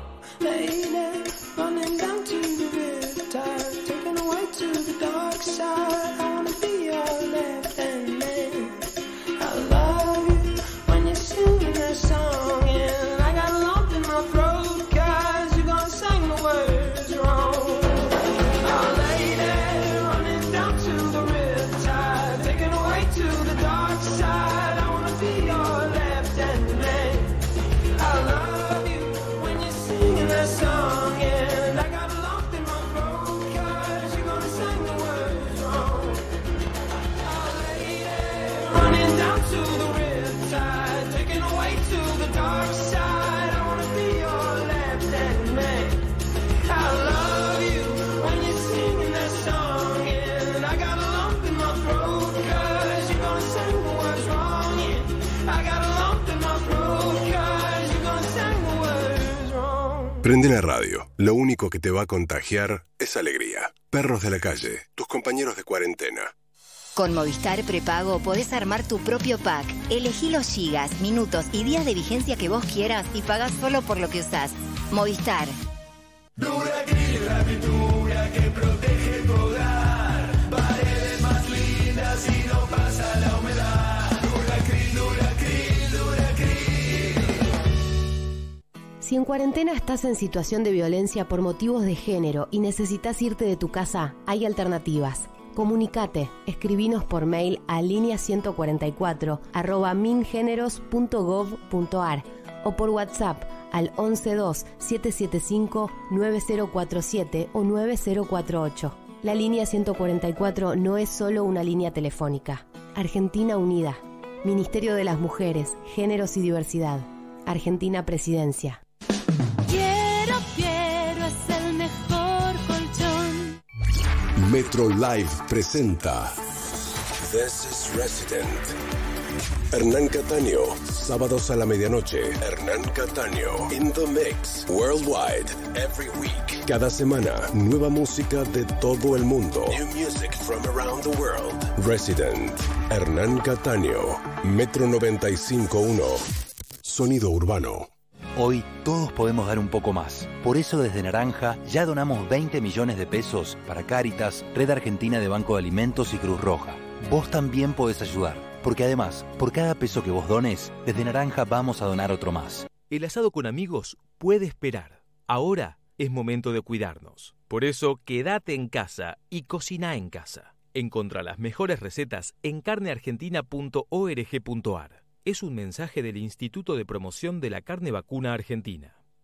radio. Lo único que te va a contagiar es alegría. Perros de la calle, tus compañeros de cuarentena. Con Movistar Prepago podés armar tu propio pack. Elegí los gigas, minutos y días de vigencia que vos quieras y pagás solo por lo que usás. Movistar. Si en cuarentena estás en situación de violencia por motivos de género y necesitas irte de tu casa, hay alternativas. Comunicate, escribinos por mail a línea 144 arroba o por WhatsApp al 112 775 9047 o 9048. La línea 144 no es solo una línea telefónica. Argentina Unida. Ministerio de las Mujeres, Géneros y Diversidad. Argentina Presidencia. Metro Live presenta This is Resident. Hernán Cataño, sábados a la medianoche. Hernán Cataño, in the mix, worldwide, every week. Cada semana, nueva música de todo el mundo. New music from around the world. Resident, Hernán Cataño, Metro 95.1. Sonido urbano. Hoy todos podemos dar un poco más. Por eso desde Naranja ya donamos 20 millones de pesos para Cáritas, Red Argentina de Banco de Alimentos y Cruz Roja. Vos también podés ayudar, porque además, por cada peso que vos dones, desde Naranja vamos a donar otro más. El asado con amigos puede esperar. Ahora es momento de cuidarnos. Por eso, quédate en casa y cocina en casa. Encontra las mejores recetas en carneargentina.org.ar. Es un mensaje del Instituto de Promoción de la Carne Vacuna Argentina.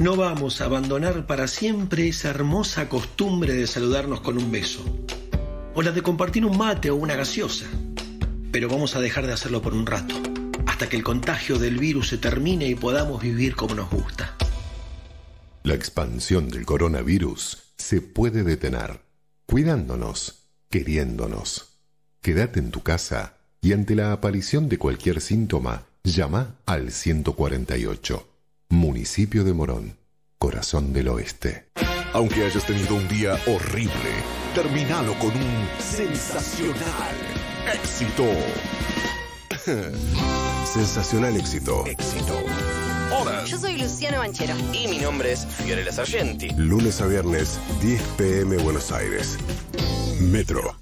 No vamos a abandonar para siempre esa hermosa costumbre de saludarnos con un beso, o la de compartir un mate o una gaseosa, pero vamos a dejar de hacerlo por un rato, hasta que el contagio del virus se termine y podamos vivir como nos gusta. La expansión del coronavirus se puede detener, cuidándonos, queriéndonos. Quédate en tu casa y ante la aparición de cualquier síntoma, llama al 148. Municipio de Morón, Corazón del Oeste. Aunque hayas tenido un día horrible, terminalo con un sensacional éxito. Sensacional éxito. Éxito. Hola. Yo soy Luciano Banchero. Y mi nombre es Fiorella Sargenti. Lunes a viernes, 10 pm Buenos Aires. Metro.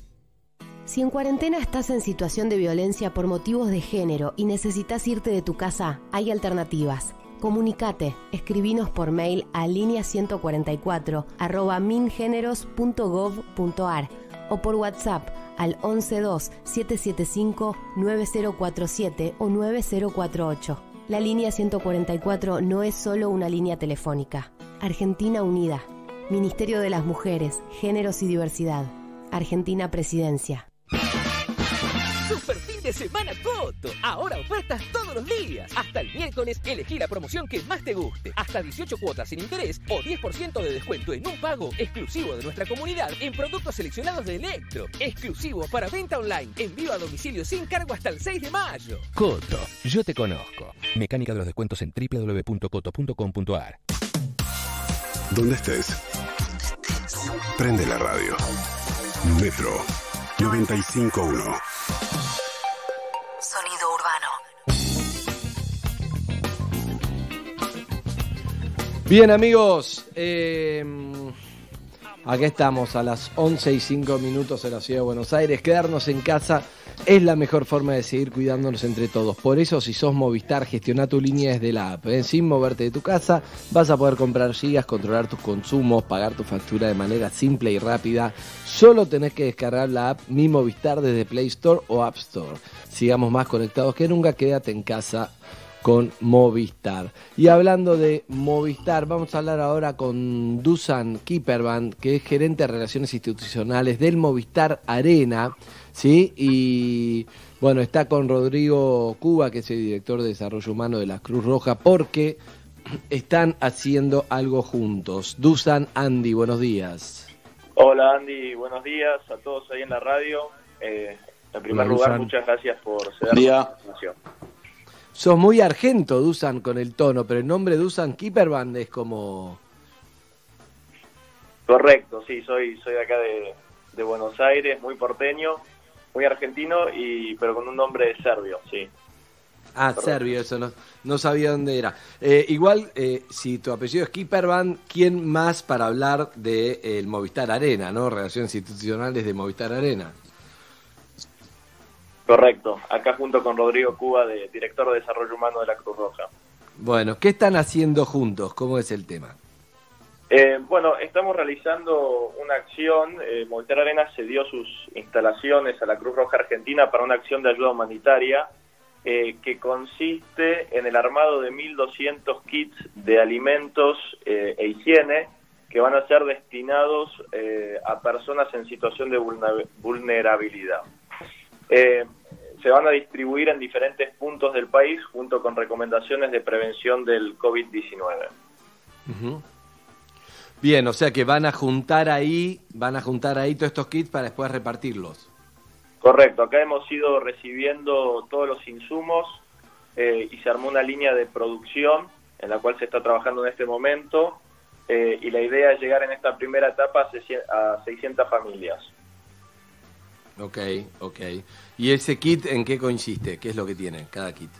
Si en cuarentena estás en situación de violencia por motivos de género y necesitas irte de tu casa, hay alternativas. Comunicate, escribinos por mail a línea 144 arroba mingeneros.gov.ar o por WhatsApp al 112-775-9047 o 9048. La línea 144 no es solo una línea telefónica. Argentina Unida. Ministerio de las Mujeres, Géneros y Diversidad. Argentina Presidencia. Super fin de semana Ahora ofertas todos los días. Hasta el miércoles elegí la promoción que más te guste. Hasta 18 cuotas sin interés o 10% de descuento en un pago exclusivo de nuestra comunidad en productos seleccionados de Electro. Exclusivo para venta online. Envío a domicilio sin cargo hasta el 6 de mayo. Coto, yo te conozco. Mecánica de los descuentos en www.coto.com.ar. Donde estés. Prende la radio. Metro 951. Bien amigos, eh, aquí estamos a las 11 y 5 minutos en la ciudad de Buenos Aires. Quedarnos en casa es la mejor forma de seguir cuidándonos entre todos. Por eso si sos Movistar, gestiona tu línea desde la app. ¿eh? Sin moverte de tu casa vas a poder comprar gigas, controlar tus consumos, pagar tu factura de manera simple y rápida. Solo tenés que descargar la app Mi Movistar desde Play Store o App Store. Sigamos más conectados que nunca, quédate en casa con Movistar. Y hablando de Movistar, vamos a hablar ahora con Dusan Kipperban, que es gerente de Relaciones Institucionales del Movistar Arena, ¿sí? Y bueno, está con Rodrigo Cuba, que es el director de Desarrollo Humano de la Cruz Roja, porque están haciendo algo juntos. Dusan, Andy, buenos días. Hola Andy, buenos días a todos ahí en la radio. Eh, en primer Hola, lugar, Dusan. muchas gracias por ceder Día. la información. Sos muy argento, Dusan, con el tono, pero el nombre Dusan Kipperban es como... Correcto, sí, soy, soy de acá de, de Buenos Aires, muy porteño, muy argentino, y pero con un nombre serbio, sí. Ah, serbio, eso no, no sabía dónde era. Eh, igual, eh, si tu apellido es Kipperban, ¿quién más para hablar de eh, el Movistar Arena, no? Relaciones institucionales de Movistar Arena. Correcto, acá junto con Rodrigo Cuba, de, director de Desarrollo Humano de la Cruz Roja. Bueno, ¿qué están haciendo juntos? ¿Cómo es el tema? Eh, bueno, estamos realizando una acción. Eh, Movistar Arena cedió sus instalaciones a la Cruz Roja Argentina para una acción de ayuda humanitaria eh, que consiste en el armado de 1.200 kits de alimentos eh, e higiene que van a ser destinados a personas en situación de vulnerabilidad. Se van a distribuir en diferentes puntos del país junto con recomendaciones de prevención del COVID-19. Ujú. Bien, o sea que van a juntar ahí, van a juntar ahí todos estos kits para después repartirlos. Correcto, acá hemos ido recibiendo todos los insumos eh, y se armó una línea de producción en la cual se está trabajando en este momento eh, y la idea es llegar en esta primera etapa a 600 a 600 familias. Ok, ok. ¿Y ese kit en qué consiste? ¿Qué es lo que tiene cada kit?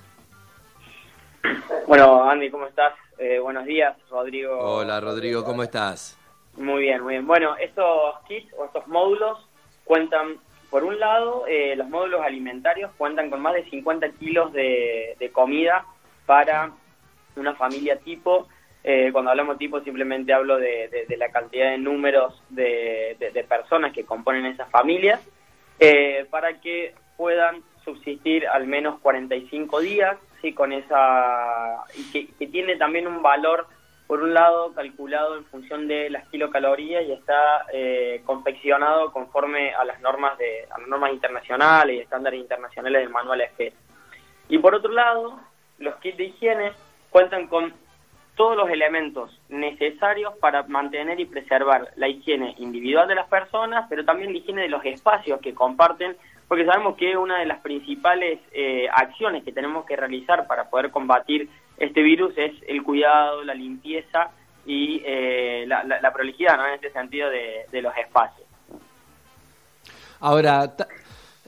Bueno, Andy, ¿cómo estás? Eh, buenos días, Rodrigo. Hola Rodrigo, ¿cómo estás? Muy bien, muy bien. Bueno, estos kits o estos módulos cuentan, por un lado, eh, los módulos alimentarios cuentan con más de 50 kilos de, de comida para una familia tipo. Eh, cuando hablamos tipo, simplemente hablo de, de- de la cantidad de números de, de- de personas que componen esas familias, eh, para que puedan subsistir al menos 45 días, sí, con esa y que, tiene también un valor por un lado calculado en función de las kilocalorías y está eh, confeccionado conforme a las normas de a las normas internacionales y estándares internacionales del manual EFE. Y por otro lado, los kits de higiene cuentan con todos los elementos necesarios para mantener y preservar la higiene individual de las personas, pero también la higiene de los espacios que comparten, porque sabemos que una de las principales eh, acciones que tenemos que realizar para poder combatir este virus es el cuidado, la limpieza y eh, la, prolijidad, ¿no? En este sentido de los espacios. Ahora,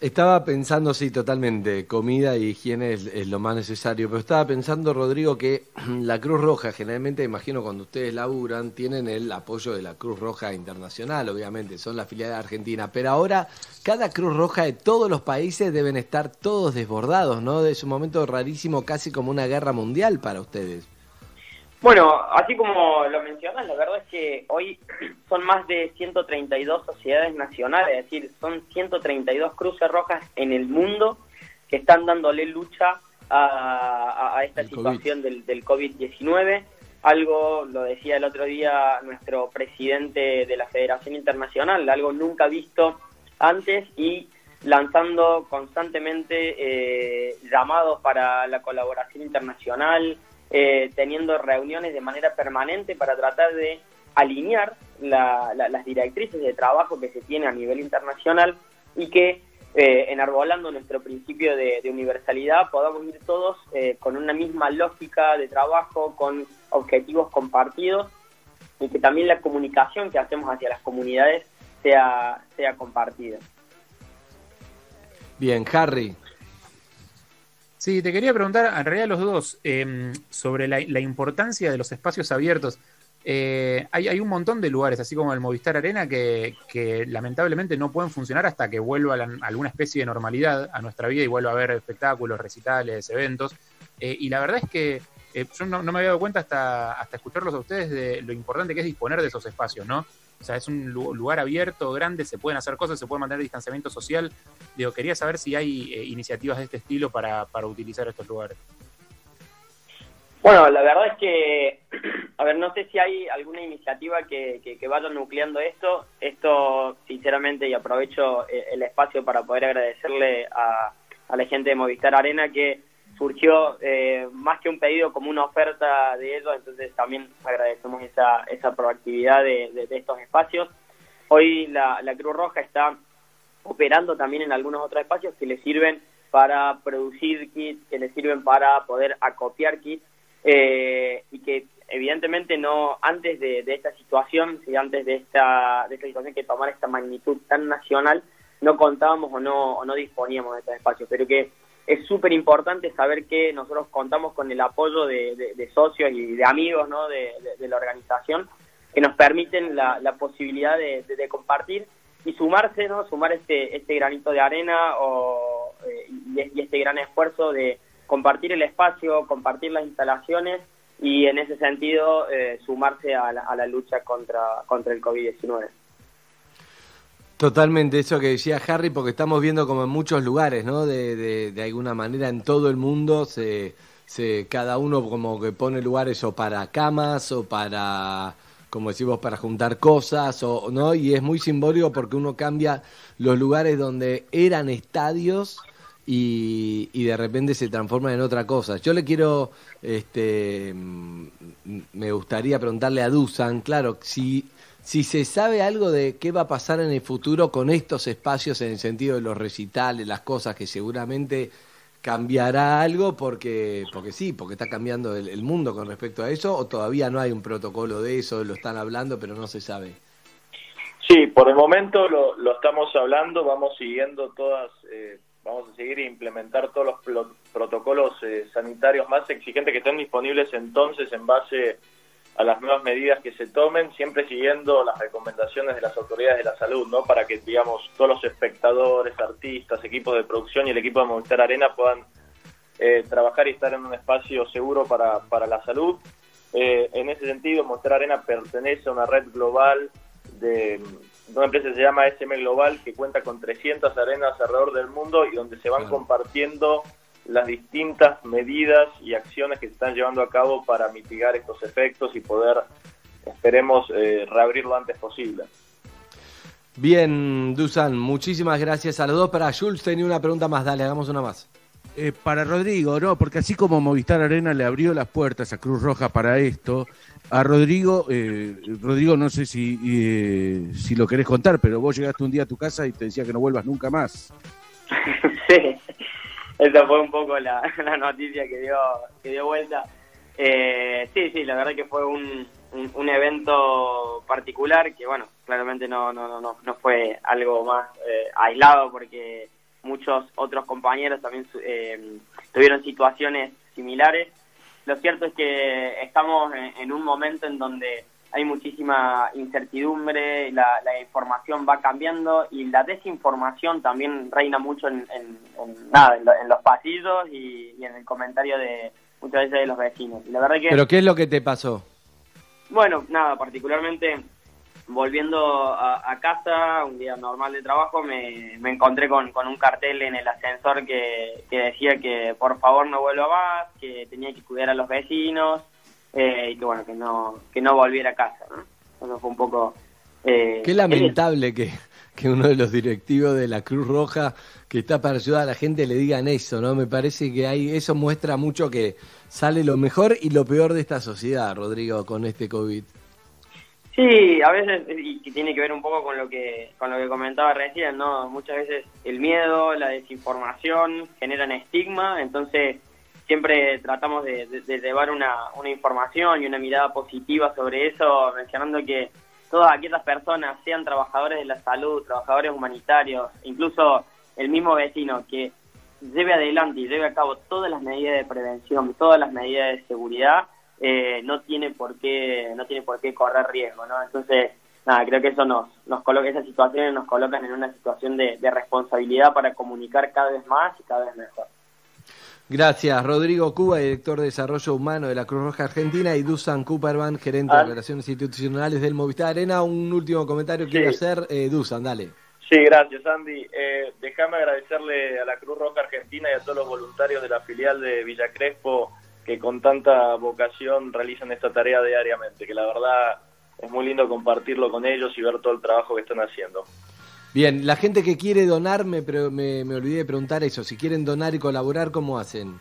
estaba pensando, sí, totalmente, comida y higiene es, lo más necesario, pero estaba pensando, Rodrigo, que la Cruz Roja, generalmente, imagino, cuando ustedes laburan, tienen el apoyo de la Cruz Roja Internacional, obviamente, son la filial de Argentina, pero ahora cada Cruz Roja de todos los países deben estar todos desbordados, ¿no? Es un momento rarísimo, casi como una guerra mundial para ustedes. Bueno, así como lo mencionas, la verdad es que hoy son más de 132 sociedades nacionales, es decir, son 132 cruces rojas en el mundo que están dándole lucha a, a esta el situación COVID. del, del COVID-19. Algo, lo decía el otro día nuestro presidente de la Federación Internacional, algo nunca visto antes y lanzando constantemente eh, llamados para la colaboración internacional, eh, teniendo reuniones de manera permanente para tratar de alinear la, la, las directrices de trabajo que se tiene a nivel internacional y que eh, enarbolando nuestro principio de, universalidad podamos ir todos eh, con una misma lógica de trabajo, con objetivos compartidos y que también la comunicación que hacemos hacia las comunidades sea, sea compartida. Bien, Harry. Sí, te quería preguntar, en realidad los dos, eh, sobre la, importancia de los espacios abiertos. Eh, hay, hay, un montón de lugares, así como el Movistar Arena, que, lamentablemente no pueden funcionar hasta que vuelva alguna especie de normalidad a nuestra vida y vuelva a haber espectáculos, recitales, eventos. Eh, y la verdad es que eh, yo no, no, me había dado cuenta hasta, hasta escucharlos a ustedes de lo importante que es disponer de esos espacios, ¿no? O sea, es un lugar abierto, grande, se pueden hacer cosas, se puede mantener distanciamiento social. Digo, quería saber si hay eh, iniciativas de este estilo para, para utilizar estos lugares. Bueno, la verdad es que, a ver, no sé si hay alguna iniciativa que, vaya nucleando esto. Esto, sinceramente, y aprovecho eh, el espacio para poder agradecerle a la gente de Movistar Arena que surgió eh, más que un pedido como una oferta de ellos, entonces también agradecemos esa, esa proactividad de, de, estos espacios. Hoy la, la, Cruz Roja está operando también en algunos otros espacios que le sirven para producir kits, que le sirven para poder acopiar kits eh, y que evidentemente no antes de, de esta situación, si antes de esta, de esta situación que tomar esta magnitud tan nacional, no contábamos o no, o no disponíamos de estos espacios, pero que es súper importante saber que nosotros contamos con el apoyo de, socios y de amigos ¿no? de, de, la organización que nos permiten la, la posibilidad de, compartir y sumarse, ¿no? sumar este, este granito de arena o, eh, y, este gran esfuerzo de compartir el espacio, compartir las instalaciones y en ese sentido eh, sumarse a la, a la lucha contra, contra el COVID-19. Totalmente, eso que decía Harry, porque estamos viendo como en muchos lugares, ¿no? De, de, de alguna manera en todo el mundo se, se, cada uno como que pone lugares o para camas o para, como decimos, para juntar cosas, o no, y es muy simbólico porque uno cambia los lugares donde eran estadios y, y de repente se transforman en otra cosa. Yo le quiero, este, me gustaría preguntarle a Dusan, claro, si si se sabe algo de qué va a pasar en el futuro con estos espacios en el sentido de los recitales, las cosas que seguramente cambiará algo porque porque sí, porque está cambiando el, mundo con respecto a eso o todavía no hay un protocolo de eso, lo están hablando pero no se sabe. Sí, por el momento lo, lo estamos hablando, vamos siguiendo todas, eh, vamos a seguir e implementar todos los protocolos eh, sanitarios más exigentes que estén disponibles entonces en base a las nuevas medidas que se tomen, siempre siguiendo las recomendaciones de las autoridades de la salud, ¿no? Para que, digamos, todos los espectadores, artistas, equipos de producción y el equipo de Movistar Arena puedan eh, trabajar y estar en un espacio seguro para, para la salud. Eh, en ese sentido, Movistar Arena pertenece a una red global de, de una empresa que se llama SM Global, que cuenta con 300 arenas alrededor del mundo y donde se van compartiendo las distintas medidas y acciones que se están llevando a cabo para mitigar estos efectos y poder, esperemos, eh, reabrir lo antes posible. Bien, Dusan, muchísimas gracias a los dos. Para Jules tenía una pregunta más, dale, hagamos una más. eh, para Rodrigo, ¿no? Porque así como Movistar Arena le abrió las puertas a Cruz Roja para esto, a Rodrigo, eh, Rodrigo, no sé si, eh, si lo querés contar, pero vos llegaste un día a tu casa y te decía que no vuelvas nunca más. sí, esa fue un poco la, noticia que dio, que dio vuelta. Eh, sí, sí, la verdad que fue un, un, un evento particular que, bueno, claramente no, no, no, no, no fue algo más eh, aislado porque muchos otros compañeros también eh, tuvieron situaciones similares. Lo cierto es que estamos en, en un momento en donde hay muchísima incertidumbre, la, la información va cambiando y la desinformación también reina mucho en, en, en nada, en, lo- en los pasillos y, y en el comentario de muchas veces de los vecinos. Y la verdad que ¿Pero qué es lo que te pasó? bueno, nada, particularmente volviendo a, a casa, un día normal de trabajo, me, me encontré con, con un cartel en el ascensor que, que decía que por favor no vuelva más, que tenía que cuidar a los vecinos eh, y que bueno, que no, que no volviera a casa, ¿no? Eso fue un poco... Eh, Qué lamentable que, que uno de los directivos de la Cruz Roja que está para ayudar a la gente le digan eso, ¿no? Me parece que hay, eso muestra mucho que sale lo mejor y lo peor de esta sociedad, Rodrigo, con este COVID. Sí, a veces, y que tiene que ver un poco con lo que con lo que comentaba recién, ¿no? Muchas veces el miedo, la desinformación generan estigma, entonces siempre tratamos de, llevar una, información y una mirada positiva sobre eso, mencionando que todas aquellas personas, sean trabajadores de la salud, trabajadores humanitarios, incluso el mismo vecino que lleve adelante y lleve a cabo todas las medidas de prevención, todas las medidas de seguridad, eh, no tiene por qué no tiene por qué correr riesgo, ¿no? Entonces, nada, creo que eso nos nos coloca esas situaciones nos colocan en una situación de responsabilidad para comunicar cada vez más y cada vez mejor. Gracias, Rodrigo Cuba, director de Desarrollo Humano de la Cruz Roja Argentina, y Dusan Cooperman, gerente Ah. de Relaciones Institucionales del Movistar Arena. Un último comentario que Sí. quiero hacer, eh, Dusan, dale. Sí, gracias, Andy. Eh, déjame agradecerle a la Cruz Roja Argentina y a todos los voluntarios de la filial de Villa Crespo que con tanta vocación realizan esta tarea diariamente, que la verdad es muy lindo compartirlo con ellos y ver todo el trabajo que están haciendo. Bien, la gente que quiere donar, me, me, me olvidé de preguntar eso, si quieren donar y colaborar, ¿cómo hacen?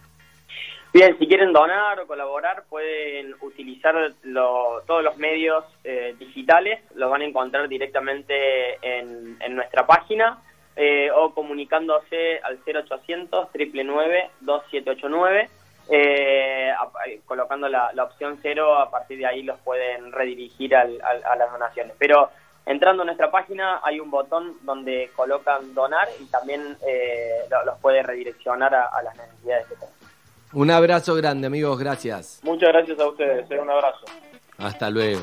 Bien, si quieren donar o colaborar, pueden utilizar lo- todos los medios eh, digitales, los van a encontrar directamente en, nuestra página eh, o comunicándose al 0800 999 2789 eh, a- eh, colocando la, la opción cero, a partir de ahí los pueden redirigir al- al- a las donaciones. Pero entrando a nuestra página hay un botón donde colocan donar y también eh, lo- los puede redireccionar a, a las necesidades que tengan. Un abrazo grande, amigos, gracias. Muchas gracias a ustedes, eh, un abrazo. Hasta luego.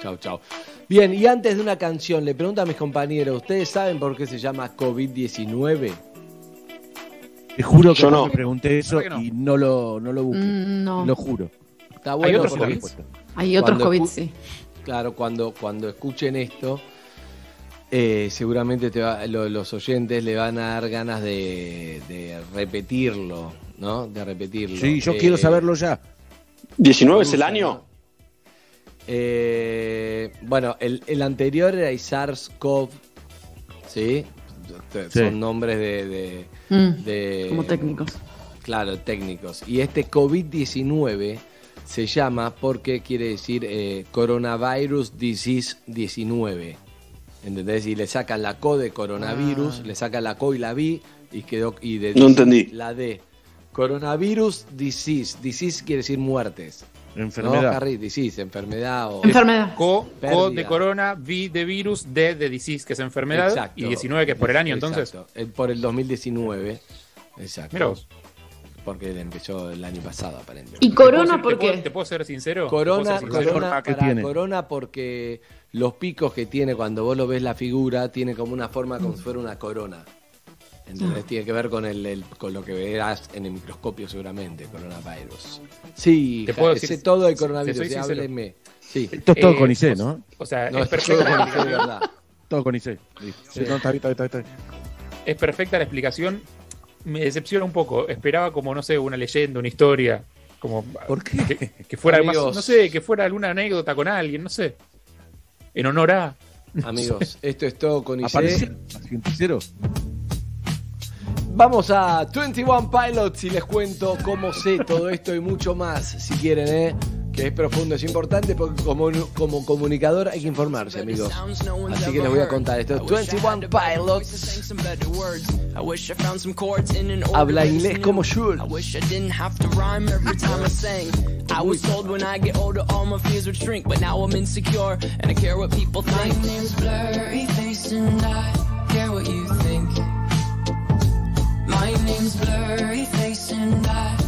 Chau, chau. Bien, y antes de una canción, le pregunto a mis compañeros, ¿ustedes saben por qué se llama COVID-19? Te juro que Yo no no. me pregunté eso ¿Por qué no? y no lo, no lo busqué. Mm, no. Lo juro. Está bueno otros porque- COVID? Hay otros Cuando COVID, sí. Claro, cuando, cuando escuchen esto, eh, seguramente te va- lo- los oyentes le van a dar ganas de, de repetirlo, ¿no? De repetirlo. Sí, yo Eh, quiero saberlo ya. ¿19 es el año? Eh, bueno, el, el anterior era SARS-CoV, ¿sí? Son nombres de, de- Mm, de- como técnicos. Claro, técnicos. Y este COVID-19 se llama porque quiere decir eh, Coronavirus Disease 19. ¿Entendés? Y le sacan la CO de coronavirus, le sacan la CO y la B y quedó y de No entendí. la D. Coronavirus Disease. Disease quiere decir muertes. Enfermedad. No, Harry, disease, enfermedad o Enfermedad. Co, co de corona, V de virus, D de disease, que es enfermedad, Exacto. y 19 que es por el año, entonces. Exacto. El- por el 2019. Exacto. Mira vos. Porque empezó el año pasado, aparentemente. ¿Y ¿Te puedo corona ser- por te puedo- qué? ¿Te puedo ser sincero? ¿Te Corona, puedo ser sincero? corona, ¿Qué tiene? corona porque los picos que tiene cuando vos lo ves la figura tiene como una forma como si fuera una corona. ¿Entendés? Tiene que ver con el, el- con lo que verás en el microscopio seguramente, coronavirus. Sí, Te puedo decir- sé todo de te coronavirus, sí, háblenme. Sí. Esto es todo Eh, con IC, ¿no? O sea, No, es es todo con IC, de verdad. Todo con IC. Listo. Sí, no, está está es perfecta la explicación. Me decepciona un poco. Esperaba como, no sé, una leyenda, una historia. Como ¿Por qué? que, que fuera más, Amigos. no sé, que fuera alguna anécdota con alguien, no sé. En honor a. Amigos, esto es todo con IC. Vamos a 21 Pilots y les cuento cómo sé todo esto y mucho más, si quieren, ¿eh? Que es profundo, es importante porque como, como comunicador hay que informarse, amigos. Así que les voy a contar esto. 21 Pilots. Habla inglés como Jules. I was told when I get older all my fears would shrink, but now I'm insecure and I care what people think. My name's blurry face and I care what you think. My name's blurry face and I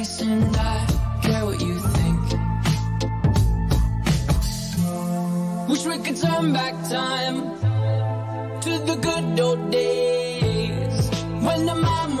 and I care what you think. Wish we could turn back time to the good old days when the mama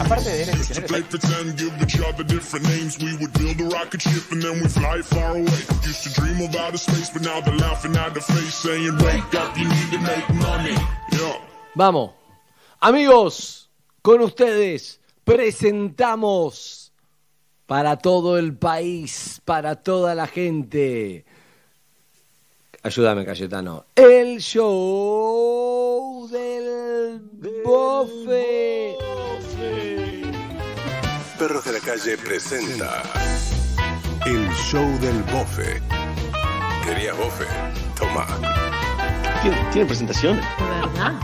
up, you need the money. Used to play pretend, give each other different names. We would build a rocket ship and then we fly far away. Used to dream of outer space, but now they're laughing at the face, saying, wake up, you need to make money. Yeah. Vamos. Amigos, con ustedes presentamos para todo el país, para toda la gente. Ayúdame, Cayetano. El show del bofe. Perros de la Calle presenta El Show del Bofe. ¿Querías bofe? Toma. ¿Tiene, tiene presentación? ¿Verdad?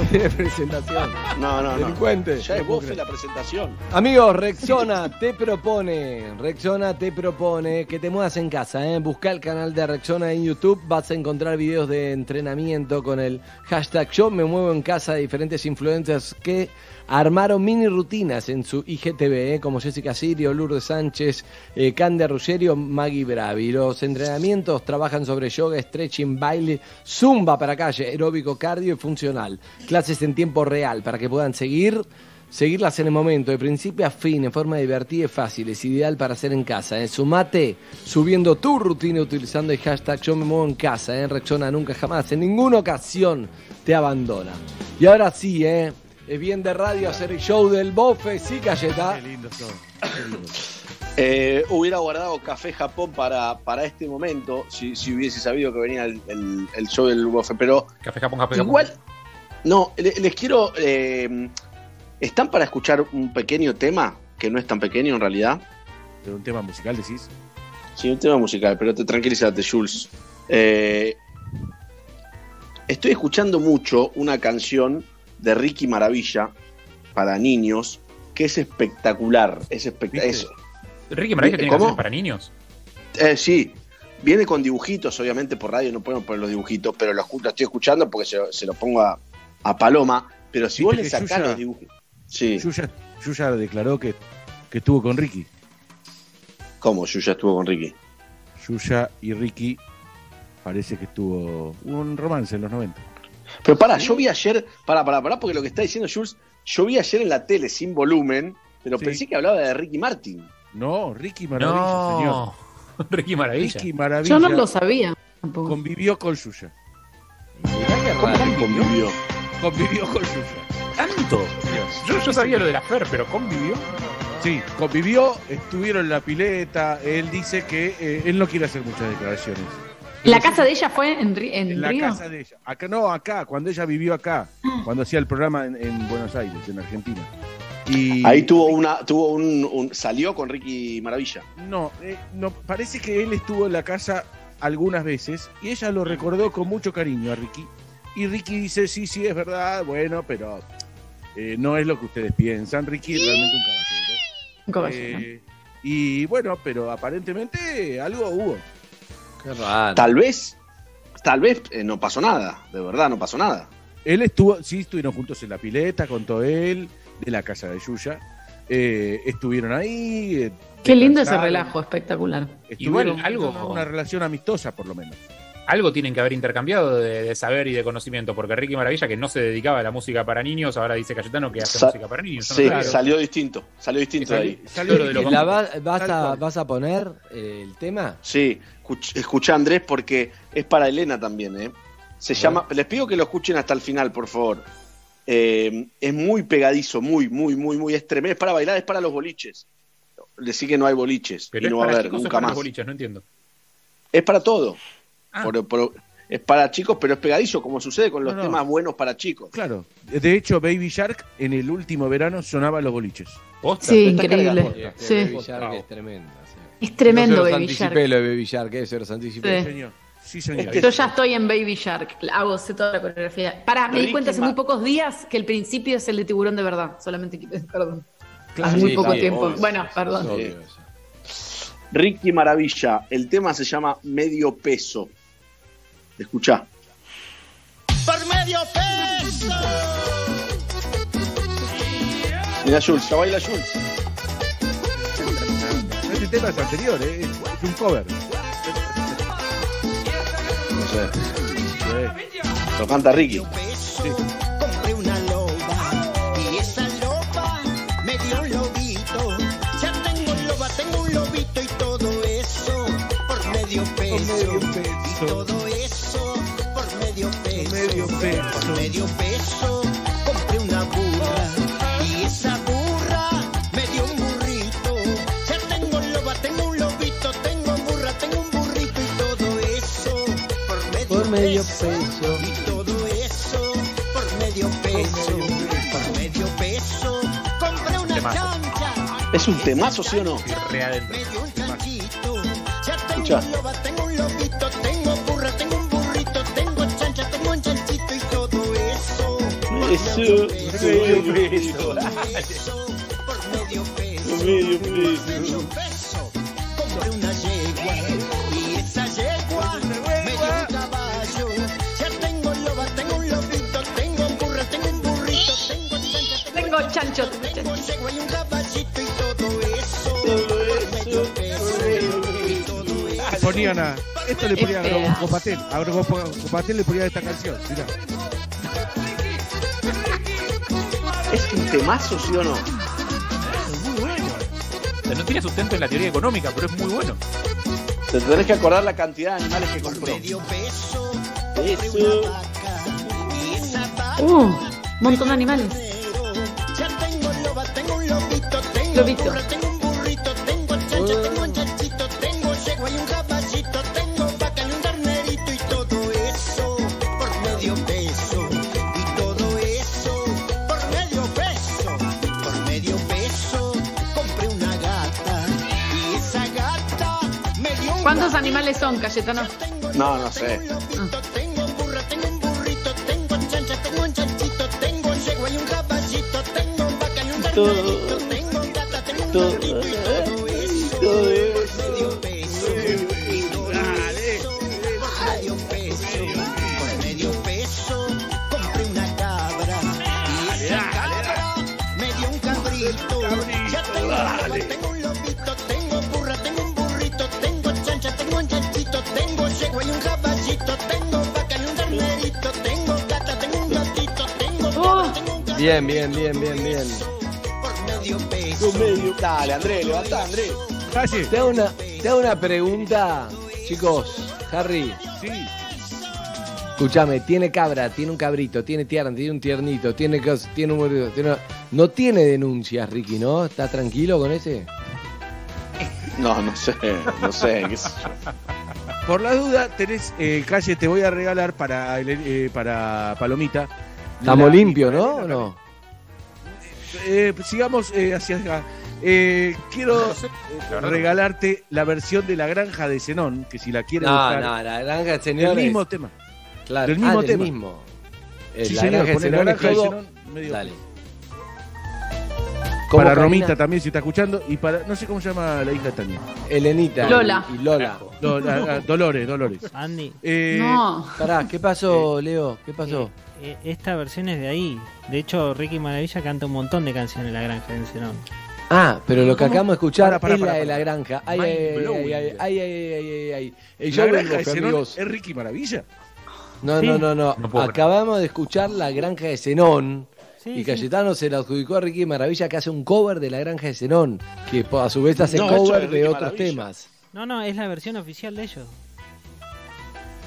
Tiene presentación. No, no, no. Delincuente. Ya es bofe la presentación. Amigos, Rexona te propone, Rexona te propone que te muevas en casa, ¿eh? Busca el canal de Rexona en YouTube, vas a encontrar videos de entrenamiento con el hashtag yo me muevo en casa de diferentes influencers que armaron mini rutinas en su IGTV, ¿eh? como Jessica Sirio, Lourdes Sánchez, eh, Ruggerio, Maggie Bravi. Los entrenamientos trabajan sobre yoga, stretching, baile, zumba para calle, aeróbico, cardio y funcional. Clases en tiempo real para que puedan seguir Seguirlas en el momento, de principio a fin, en forma divertida y fácil, es ideal para hacer en casa. ¿eh? Sumate subiendo tu rutina utilizando el hashtag Yo me muevo en casa. ¿eh? Rexona nunca jamás, en ninguna ocasión te abandona. Y ahora sí, ¿eh? Es bien de radio hacer el show del bofe, sí, Cayeta. Qué lindo todo. Eh, hubiera guardado Café Japón para, para este momento, si, si hubiese sabido que venía el, el- el show del bofe, pero Café Japón, Café Japón. igual, no, le- les quiero... eh, ¿Están para escuchar un pequeño tema? Que no es tan pequeño en realidad. ¿De un tema musical decís? Sí, un tema musical, pero te tranquilízate, Jules. Eh, estoy escuchando mucho una canción de Ricky Maravilla para niños que es espectacular. Es espectacular. Ricky Maravilla tiene ¿Cómo? canciones para niños. Eh, sí, viene con dibujitos, obviamente por radio no podemos poner los dibujitos, pero lo, escu- lo estoy escuchando porque se, se lo pongo a, a Paloma. Pero si vos le sacás Yuya- los dibujitos. Sí. Yuya, Yuya declaró que, que estuvo con Ricky. ¿Cómo Yuya estuvo con Ricky? Yuya y Ricky parece que estuvo un romance en los 90. Pero pará, yo vi ayer, pará, pará, pará, porque lo que está diciendo Jules, yo vi ayer en la tele sin volumen, pero Sí. pensé que hablaba de Ricky Martin. No, Ricky Maravilla, No. señor. Ricky Maravilla. Ricky Maravilla Yo no lo sabía. tampoco. convivió con Yuya. ¿Cómo convivió? Convivió con Yuya. ¿Tanto? Yo, yo sabía lo de la Fer, pero convivió. Sí, convivió, estuvieron en la pileta. Él dice que eh, él no quiere hacer muchas declaraciones. ¿La casa de ella fue en, Ri- en En la Río? casa de ella. Acá no, acá, cuando ella vivió acá, cuando hacía el programa en, en Buenos Aires, en Argentina. Y Ahí tuvo una, tuvo un, un- salió con Ricky Maravilla. No, eh, no, parece que él estuvo en la casa algunas veces y ella lo recordó con mucho cariño a Ricky. Y Ricky dice, sí, sí, es verdad, bueno, pero eh, no es lo que ustedes piensan. Ricky es realmente un caballero. Un caballero. Eh, y bueno, pero aparentemente algo hubo. Qué raro. Tal vez, tal vez eh, no pasó nada, de verdad no pasó nada. Él estuvo, sí, estuvieron juntos en la pileta, contó él, de la casa de Yuya. Eh, estuvieron ahí. eh, Qué lindo ese relajo, espectacular. estuvieron Igual algo- una relación amistosa, por lo menos. Algo tienen que haber intercambiado de, de saber y de conocimiento, porque Ricky Maravilla, que no se dedicaba a la música para niños, ahora dice Cayetano que hace Sa- música para niños. No Sí, salió distinto, salió distinto de ahí. Salió lo de los ¿La va- vas, a. ¿Vas a poner eh, el tema? Sí, escuch- escuchá Andrés porque es para Elena también, ¿eh? Se llama, les pido que lo escuchen hasta el final, por favor. Eh, es muy pegadizo, muy, muy, muy, muy, es tremendo. Es para bailar, es para los boliches. Decir que no hay boliches Pero y no va a haber nunca más. los boliches, no entiendo. Es para todo. Ah. Por- por- es para chicos, pero es pegadizo, como sucede con los No, no. temas buenos para chicos. Claro. De hecho, Baby Shark en el último verano sonaba los boliches. ¿Posta? Sí, increíble. Sí. Baby Shark es tremendo. sí. Es tremendo se los Baby anticipé Shark. lo de Baby Shark, eh, se los anticipé. Sí. Señor. Sí, señor. que- Yo ya estoy en Baby Shark, hago sé toda la coreografía. Pará, me di cuenta hace muy pocos días que el principio es el de tiburón de verdad. Solamente, perdón. Claro, hace muy sí, poco sí, tiempo. obvio. Bueno, perdón. Ricky Maravilla, el tema se llama Medio Peso. Escuchá. Por medio peso. Mira Jules, ya baila Jules. Este tema es anterior, ¿eh? es, un cover. No sé, Sí. lo canta Ricky. peso. Compré peso. medio peso. Por medio peso compré una burra y esa burra me dio un burrito. Ya tengo un loba, tengo un lobito, tengo burra, tengo un burrito y todo eso por medio, Por medio peso. peso. Y todo eso por medio peso. Por medio peso compré una Temazo. chancha. ¿Es un temazo, sí o no? Sí, re adentro. Me dio un chanchito. Ya tengo Escucha. un loba, tengo un lobito, Eso, medio medio peso. medio peso. Medio medio. Compré una yegua y esa yegua me dio un caballo. Ya tengo loba, tengo un lobito, tengo burra, tengo un burrito, tengo chancha, Tengo chancho. tengo y un caballito y todo eso. Medio todo eso. Ponían a. Esto le ponían a Copatel. A Copatel le ponían esta canción. Temazo, sí o no? Muy bueno. O sea, no tiene sustento en la teoría económica, pero es muy bueno. Te tenés que acordar la cantidad de animales que compró. medio peso. Uh, un montón de animales. Ya tengo loba, tengo un lobito, animales son, Cayetano? No, no sé. Tengo un burro, tengo un burrito, tengo chancha, tengo un chanchito, tengo un yegua y un caballito, tengo un vaca y un carnalito, tengo un gata, tengo un... Bien, bien, bien, bien, bien. medio peso. medio. Dale, Andrés, levantá, Andrés. Te hago una, te hago una pregunta, chicos. Harry. Sí. Escúchame, tiene cabra, tiene un cabrito, tiene tierno, tiene un tiernito, tiene, tiene un mordido, tiene una- No tiene denuncias, Ricky, ¿no? ¿Está tranquilo con ese? No, no sé, no sé. qué sé yo. Por la duda, tenés, eh, calle, te voy a regalar para, el- eh, para Palomita. Estamos La- limpios, ¿no? ¿O no? Eh, sigamos eh, hacia acá. Eh, quiero eh, regalarte la versión de La Granja de Zenón, que si la quieres No, buscar. no, la granja de El señores. mismo tema. Claro, del mismo ah, del tema. mismo. Eh, Sí, la señor, granja de Zenón Granja de Zenón, medio- Dale. Para Romita también, si está escuchando. Y para, no sé cómo se llama la hija de Tania. Elenita. Lola. Y Lola. Dolores, Dolores. Andy, Eh, No. Pará, ¿qué pasó, eh, Leo? ¿Qué pasó? Eh, eh, esta versión es de ahí. De hecho, Ricky Maravilla canta un montón de canciones en La Granja de Ensenón. Ah, pero lo que acabamos de escuchar es la de la granja. Ay, ay, ay, ay, ay, ay, ay, ay, es Ricky Maravilla. No, no, no, no. Acabamos de escuchar La Granja de Zenón. Sí, y sí. Cayetano se la adjudicó a Ricky Maravilla que hace un cover de la granja de Zenón, que a su vez hace No, cover es de otros Maravilla. temas. No, no, es la versión oficial de ellos.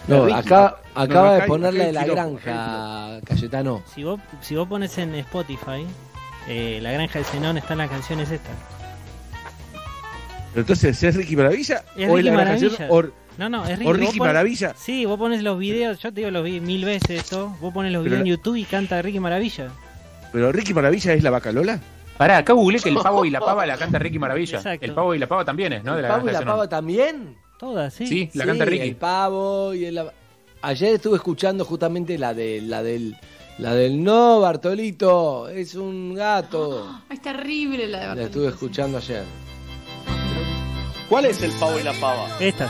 No, Ricky. acá No, acaba acá de acá de la granja, Cayetano. Si vos, si vos pones en Spotify, eh, La Granja de Zenón está en la canción es esta. Pero entonces, ¿es Ricky Maravilla? Es ¿O Ricky la Granja de Maravilla. No, no, es Ricky, o Ricky pones- Maravilla? Sí, vos pones los videos, yo te digo, los vi mil veces esto. Vos pones los Pero videos en YouTube y canta Ricky Maravilla. ¿Pero Ricky Maravilla es la vaca Lola? Pará, acá googleé que el pavo y la pava la canta Ricky Maravilla. Exacto. El pavo y la pava también es, ¿no? De ¿El la pavo y la pava también? Todas, sí. Sí, la canta Ricky. El pavo y el... Ayer estuve escuchando justamente la de la del la del no, Bartolito, es un gato. Es terrible la de La estuve escuchando ayer. ¿Cuál es el pavo y la pava? Esta.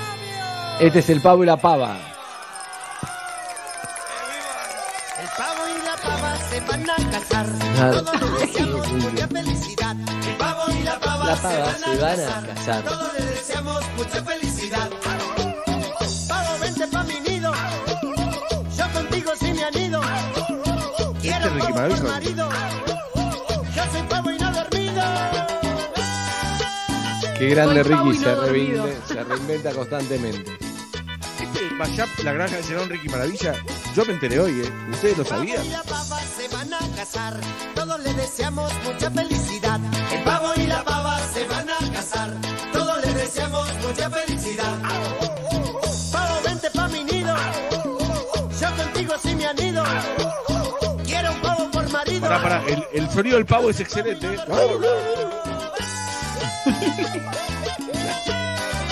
Este es el pavo y la pava. La pava se van a casar. Ah, Todos les deseamos mucha felicidad. El pavo y la pava, La pava se van a casar. Todos les deseamos mucha felicidad. Pavo, vente pa' mi nido. Yo contigo sí me anido. Quiero Ricky pavo por marido. Yo soy pavo y no dormido. Qué grande Ricky, se, no dormido. reinve- se reinventa constantemente. Mashup, La Granja de Zenón, Ricky Maravilla, yo me enteré hoy, ¿eh? ¿Ustedes lo sabían? y la pava se van a casar. Todos les deseamos mucha felicidad. El pavo y la pava se van a casar. Todos les deseamos mucha felicidad. Pavo, vente pa' mi nido. Yo contigo sí me anido. Quiero un pavo por marido. Pará, pará, el, el sonido del pavo es excelente, ¿eh?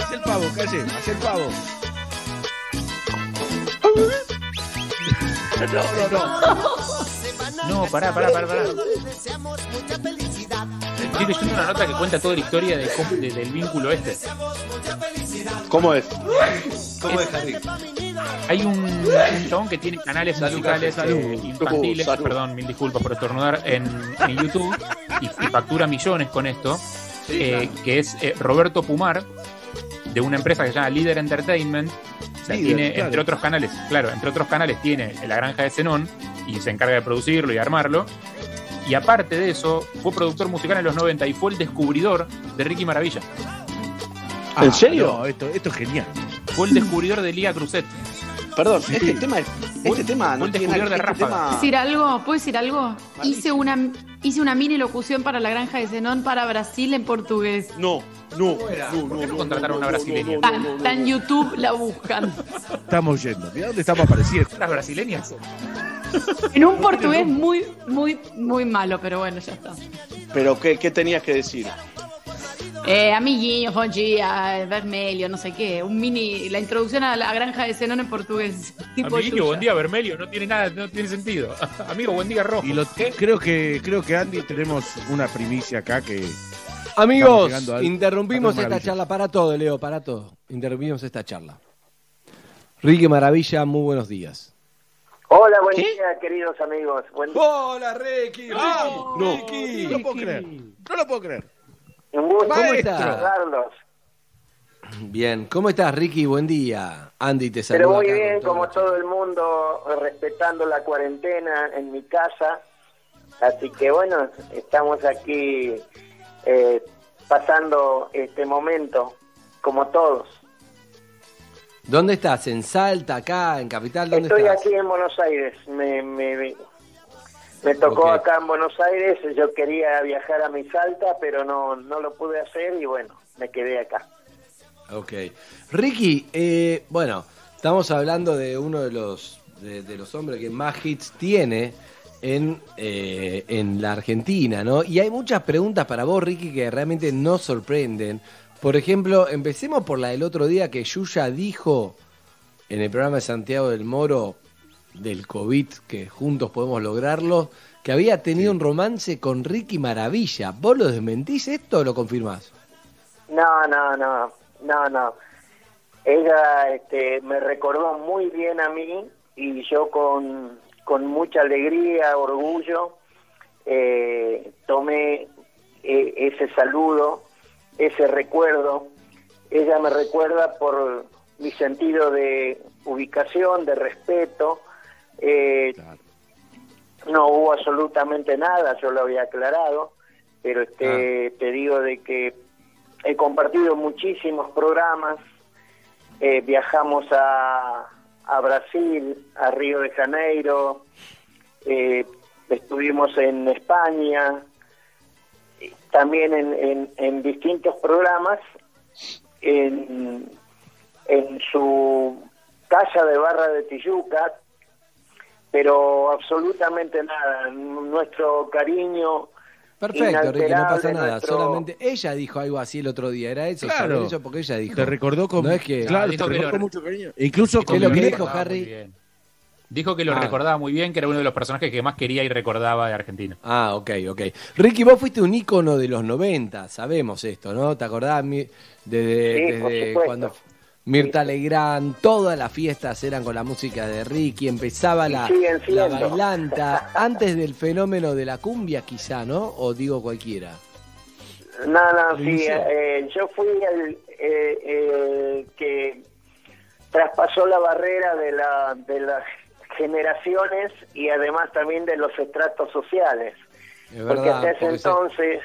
Haz el pavo, calle, haz el pavo. No, no, no. No, pará, pará, pará, pará. Estoy leyendo una nota que cuenta toda la historia de cómo- de- del vínculo este. ¿Cómo es? ¿Cómo es, Harry? Hay un, un chabón que tiene canales Salud, musicales salud. eh, infantiles, Salud. perdón, mil disculpas por estornudar, en, en YouTube y, y factura millones con esto, Sí, eh, claro. que es eh, Roberto Pumar, de una empresa que se llama Líder Entertainment. O sea, Líder, tiene, claro. entre otros canales, claro, entre otros canales tiene La Granja de Zenón y se encarga de producirlo y armarlo. Y aparte de eso, fue productor musical en los 90 y fue el descubridor de Ricky Maravilla. Ah, ¿En serio? No, esto, esto es genial. Fue el descubridor de Lía Cruzet. Perdón, Sí. este tema, es- este tema no tiene descubridor de este tema- decir algo? ¿Puedo decir algo? Hice una, hice una mini locución para la granja de Zenón para Brasil en portugués. No, no, no, ¿Por qué no no, contrataron a una brasileña? Está, en YouTube, la buscan. Estamos yendo. Mirá dónde estamos apareciendo. ¿Las brasileñas? En un portugués muy, muy, muy malo, pero bueno, ya está. Pero ¿qué, qué tenías que decir? Eh, amiguinho, bom dia, vermelho, no sé qué. Un mini, la introducción a la granja de Zenón en portugués. Tipo Amiguillo, Yuya. buen día, Vermelio, no tiene nada, no tiene sentido. Amigo, buen día, Rojo. Y lo, creo que creo que Andy tenemos una primicia acá que Amigos, al- interrumpimos esta charla para todo, Leo, para todo. Interrumpimos esta charla. Ricky Maravilla, muy buenos días. Hola, buen día, queridos amigos. Buen. Hola, Ricky. No, Ricky! No lo puedo creer. No lo puedo creer. Un gusto saludarlos. Bien, ¿cómo estás, Ricky? Buen día. Andy te saluda. Pero muy acá bien, todo como todo el mundo, respetando la cuarentena en mi casa. Así que bueno, estamos aquí eh, pasando este momento, como todos. ¿Dónde estás? ¿En Salta, acá, en Capital? ¿Dónde Estoy estás? aquí en Buenos Aires. Me, me, me tocó acá en Buenos Aires. Yo quería viajar a mi Salta, pero no, no lo pude hacer y bueno, me quedé acá. Ok. Ricky, eh, bueno, estamos hablando de uno de los, de, de los hombres que más hits tiene en, eh, en la Argentina, ¿no? Y hay muchas preguntas para vos, Ricky, que realmente nos sorprenden. Por ejemplo, empecemos por la del otro día que Yuya dijo en el programa de Santiago del Moro del COVID, que juntos podemos lograrlo, que había tenido un romance con Ricky Maravilla. ¿Vos lo desmentís esto o lo confirmás? No, no, no, no, no. Ella este, me recordó muy bien a mí y yo con, con mucha alegría, orgullo, eh, tomé eh, ese saludo, ese recuerdo. Ella me recuerda por mi sentido de ubicación, de respeto. Eh, No hubo absolutamente nada, yo lo había aclarado, pero este, te digo de que he compartido muchísimos programas, eh, viajamos a, a Brasil, a Río de Janeiro, eh, estuvimos en España, también en, en- en distintos programas, en, en su casa de Barra de Tijuca, pero absolutamente nada, nuestro cariño Perfecto, Ricky, no pasa nada. nuestro- Solamente ella dijo algo así el otro día. Era eso, Claro. porque ella dijo. Te recordó con No es que. claro, dijo te que recordó lo- con mucho cariño. Incluso ¿Qué con lo que dijo Harry? Dijo que lo Ah. recordaba muy bien, que era uno de los personajes que más quería y recordaba de Argentina. Ah, ok, ok. Ricky, vos fuiste un ícono de los 90, sabemos esto, ¿no? ¿Te acordás mi- desde, Sí, desde cuando Mirta Legrand, todas las fiestas eran con la música de Ricky, empezaba la, bailanta, antes del fenómeno de la cumbia quizá, ¿no? O digo cualquiera. No, no, sí, eh, yo fui el eh, eh, que traspasó la barrera de, la, de las generaciones y además también de los estratos sociales. Es porque hasta ese porque se- entonces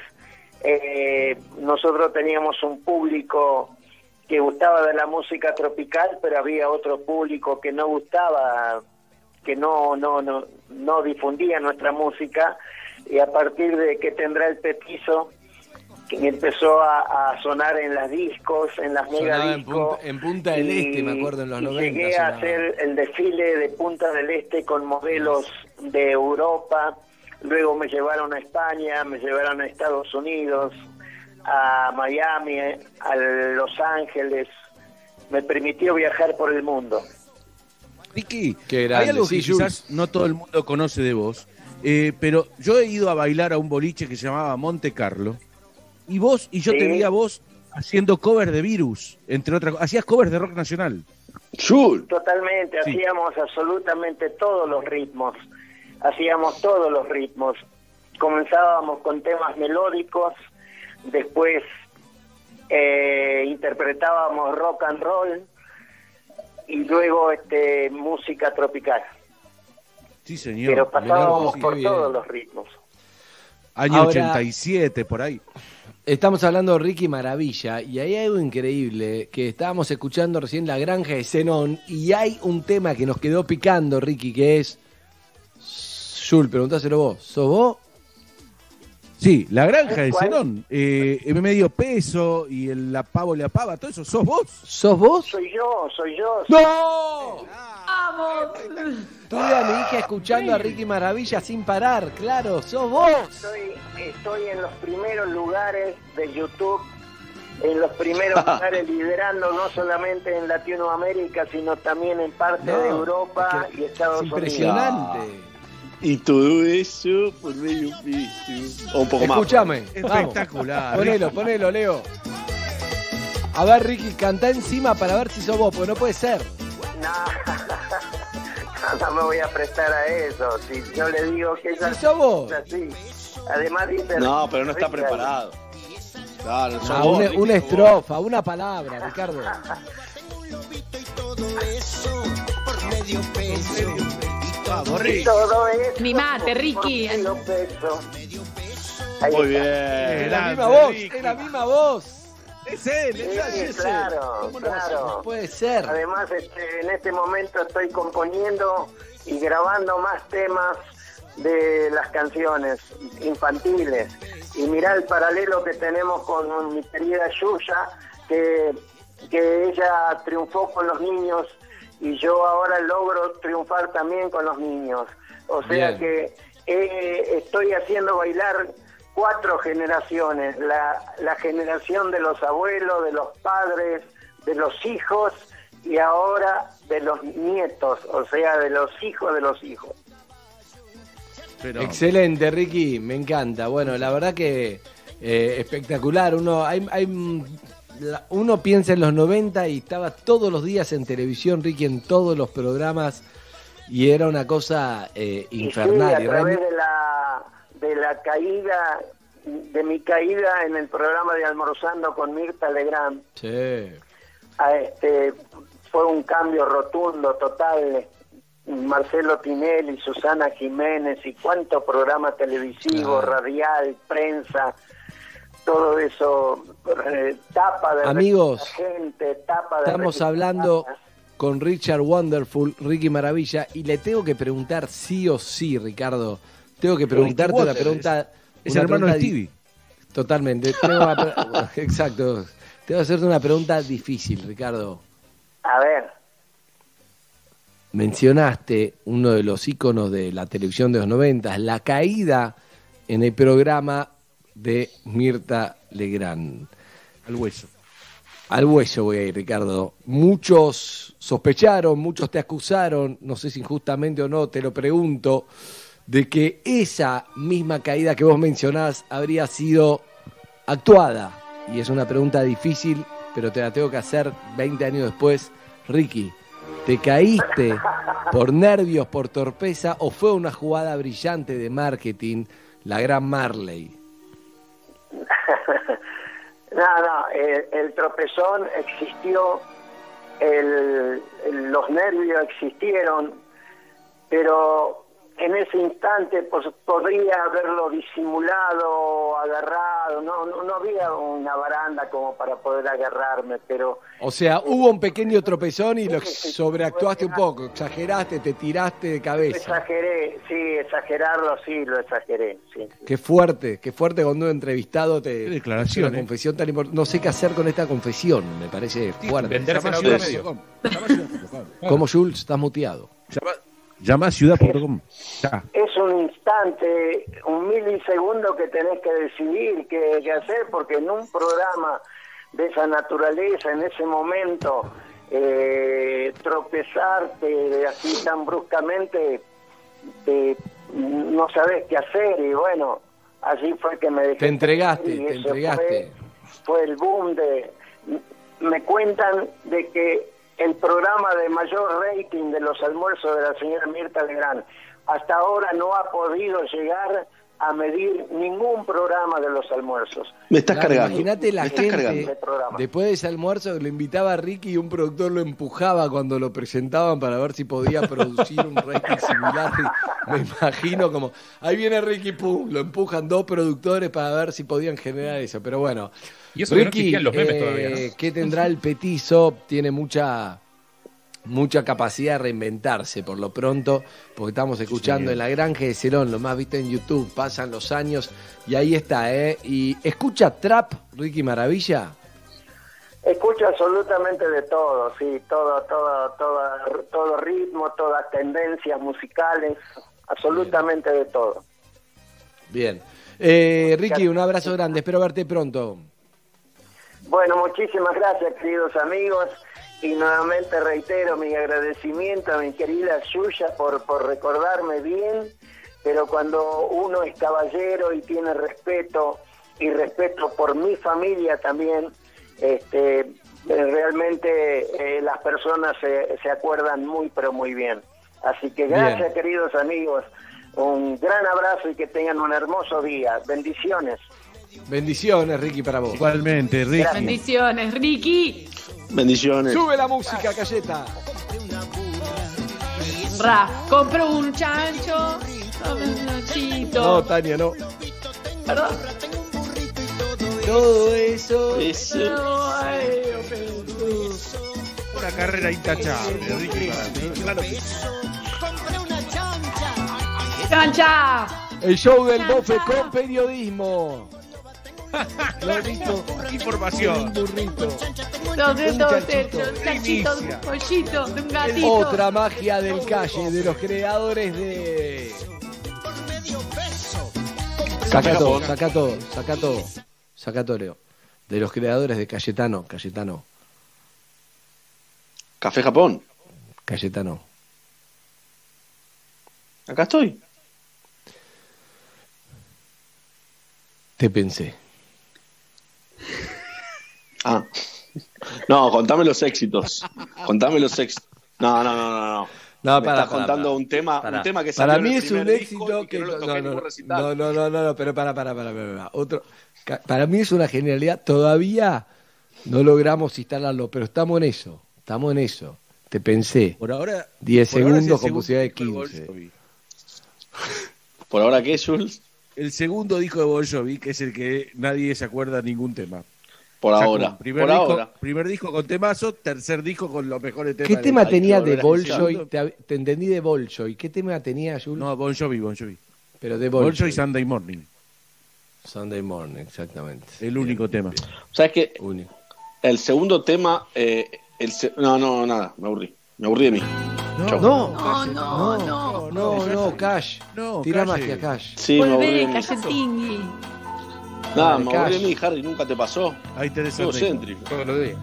eh, nosotros teníamos un público que gustaba de la música tropical, pero había otro público que no gustaba, que no no no no difundía nuestra música y a partir de que tendrá el petizo que empezó a, a sonar en las discos, en las mega en discos. Punta, en Punta del y- Este, me acuerdo, en los y 90. Llegué a sonaba. hacer el desfile de Punta del Este con modelos de Europa. Luego me llevaron a España, me llevaron a Estados Unidos, a Miami, a Los Ángeles. Me permitió viajar por el mundo. Ricky, hay algo sí, que quizás no todo el mundo conoce de vos, eh, pero yo he ido a bailar a un boliche que se llamaba Monte Carlo, y vos, y yo Sí. te vi a vos haciendo cover de Virus, entre otras cosas. Hacías covers de rock nacional. Totalmente, Sí. hacíamos absolutamente todos los ritmos, hacíamos todos los ritmos. Comenzábamos con temas melódicos, después eh, interpretábamos rock and roll y luego este música tropical. Sí, señor. Pero pasábamos por bien. todos los ritmos. Año Ahora- 87, por ahí. Estamos hablando de Ricky Maravilla y hay algo increíble que estábamos escuchando recién La Granja de Zenón y hay un tema que nos quedó picando, Ricky, que es... Jul, preguntáselo vos. ¿Sos vos? Sí, la granja de. Zenón, eh, medio peso y el la pavo y la pava, todo eso, ¿sos vos? ¿Sos vos? Soy yo, soy yo. ¡No! ¡Vamos! Tuve a mi hija escuchando a Ricky Maravilla sin parar, claro, sos vos. Estoy, estoy en los primeros lugares de YouTube en los primeros lugares, liderando no solamente en Latinoamérica, sino también en parte No, de Europa y Estados Impresionante. Y todo eso por medio peso. O un poco más. Escúchame. Espectacular. vamos. Ponelo, ponelo, Leo. A ver, Ricky, canta encima para ver si sos vos, porque no puede ser. No, no me voy a prestar a eso. Si yo le digo que es así, vos. es así. Además dice... No, pero no está preparado. Claro, sos Ah, vos, una, Ricky, una estrofa, una palabra, Ricardo. Vamos, Y todo eso Mimate, por Ricky. medio peso. Ahí Muy está. bien. Es la misma voz, es la misma voz. Es él, es claro, ¿Cómo no va a ser? claro. No puede ser. Además, este, en este momento estoy componiendo y grabando más temas de las canciones infantiles. Y mirá el paralelo que tenemos con mi querida Yuya, que, que ella triunfó con los niños y yo ahora logro triunfar también con los niños. O sea Bien. que eh, estoy haciendo bailar cuatro generaciones, la, la generación de los abuelos, de los padres, de los hijos y ahora de los nietos, o sea, de los hijos de los hijos. Pero- Excelente, Ricky, me encanta. Bueno, la verdad que eh, espectacular. Uno, hay, hay, uno piensa en los 90 y estaba todos los días en televisión, Ricky, en todos los programas y era una cosa eh, Y sí, infernal. a Y través realmente- de la, de la caída, de mi caída en el programa de Almorzando con Mirta Legrand, Sí. a este, fue un cambio rotundo, total. Marcelo Tinelli, Susana Jiménez y cuánto programa televisivo, Claro. radial, prensa, todo eso, eh, tapa de Amigos, gente, tapa de Estamos hablando con Richard Wonderful, Ricky Maravilla, y le tengo que preguntar sí o sí, Ricardo. Tengo que preguntarte una Water, pregunta. Es el hermano pregunta de Stevie. Totalmente. Exacto. Tengo que hacerte una pregunta difícil, Ricardo. A ver, Mencionaste uno de los íconos de la televisión de los 90, la caída en el programa de Mirta Legrand. Al hueso. Al hueso voy a ir, Ricardo. Muchos sospecharon, muchos te acusaron, no sé si injustamente o no, te lo pregunto, de que esa misma caída que vos mencionás habría sido actuada. Y es una pregunta difícil, pero te la tengo que hacer 20 años después. Ricky, ¿te caíste por nervios, por torpeza o fue una jugada brillante de marketing, la gran Marley? No, el, el tropezón existió, el- los nervios existieron, pero en ese instante pues, podría haberlo disimulado, agarrado, no, no, no había una baranda como para poder agarrarme, pero O sea, hubo un pequeño tropezón y lo sobreactuaste un poco, exageraste, te tiraste de cabeza. exageré, sí, exagerarlo, sí, lo exageré, sí. Qué fuerte, qué fuerte cuando un entrevistado te declaración, una ¿eh? confesión tan importante. No sé qué hacer con esta confesión, me parece fuerte. com. ¿Cómo, Jules? Estás muteado. Llama, a ciudad.com. Es un instante, un milisegundo que tenés que decidir qué, qué hacer, porque en un programa de esa naturaleza, en ese momento, eh, tropezarte así tan bruscamente, te- no sabes qué hacer y bueno, así fue que me dejé. Te entregaste, y te eso entregaste. Fue, fue el boom de... Me cuentan de que el programa de mayor rating de los almuerzos de la señora Mirta Legrand hasta ahora no ha podido llegar a medir ningún programa de los almuerzos. Me estás Claro, cargando. Imagínate la Me estás gente, cargando. programa. después de ese almuerzo, lo invitaba a Ricky y un productor lo empujaba cuando lo presentaban para ver si podía producir un rating similar. Me imagino como, ahí viene Ricky, pum, lo empujan dos productores para ver si podían generar eso. Pero bueno, Y eso que no Ricky, existían los memes eh, todavía, ¿no? ¿qué tendrá el petizo? Tiene mucha mucha capacidad de reinventarse por lo pronto, porque estamos escuchando Sí. en la granja de Cerón, lo más visto en YouTube, pasan los años y ahí está, ¿eh? Y escucha Trap, Ricky Maravilla. Escucho absolutamente de todo, sí, todo, todo, todo, todo ritmo, todas tendencias musicales, absolutamente de todo. Bien. Eh, Ricky, un abrazo grande, espero verte pronto. Bueno, muchísimas gracias, queridos amigos. Y nuevamente reitero mi agradecimiento a mi querida Yuya por, por recordarme bien. Pero cuando uno es caballero y tiene respeto, y respeto por mi familia también, este, realmente eh, las personas se, se acuerdan muy, pero muy bien. Así que gracias, Bien. queridos amigos. Un gran abrazo y que tengan un hermoso día. Bendiciones. Bendiciones, Ricky, para vos. Igualmente, Ricky. Bendiciones, Ricky. Bendiciones. Sube la música, Cayeta. Ra, compro un chancho. un. No, Tania, no. Perdón. Todo eso. No, ay, pero- Una carrera intachable, Ricky. Claro que sí. ¡Chancha! El show del bofe con periodismo. Información. Dos de un pollito, de un gatito. Otra magia del calle, de los creadores de. Saca todo, saca todo, saca todo. Saca todo, Leo. De los creadores de Cayetano, Cayetano, Café Japón. Cayetano. Acá estoy. Te pensé. Ah. No, contame los éxitos. Contame los éxitos. No, no, no, no, no. No, Me para, estás contando un tema, un tema que Para mí es un éxito que no lo no, toqué no, no, recital. no, no, no, no, no, pero para, para, para, para, para. Otro, para mí es una genialidad. Todavía no logramos instalarlo, pero estamos en eso. Estamos en eso. Te pensé. Por ahora. 10 por ahora es el segundos con posibilidad de disco 15. Bon Jovi. ¿Por ahora qué, Jules? El segundo disco de Bon Jovi, que es el que nadie se acuerda ningún tema. Por Sacó ahora. Primer, Por disco, ahora. primer disco con temazo, tercer disco con los mejores temas. ¿Qué tema tenía que de. Bolshoi? Te, te entendí de Bolshoi. ¿Qué tema tenía, Jules? No, Bon Jovi, Bon Jovi. pero de Bolshoi. Jovi Sunday Morning. Sunday Morning, exactamente. El único tema. ¿Sabes qué? Único. El segundo tema. eh, el se- No, no, nada. Me aburrí. Me aburrí de mí. Chau. No, No, no, no. no, no, Cash. No, Tira magia, Cash. Sí, me aburrí Nada, me aburrí mí, Harry. Nunca te pasó. Ahí tenés Sunday egocéntrico. Todos los días.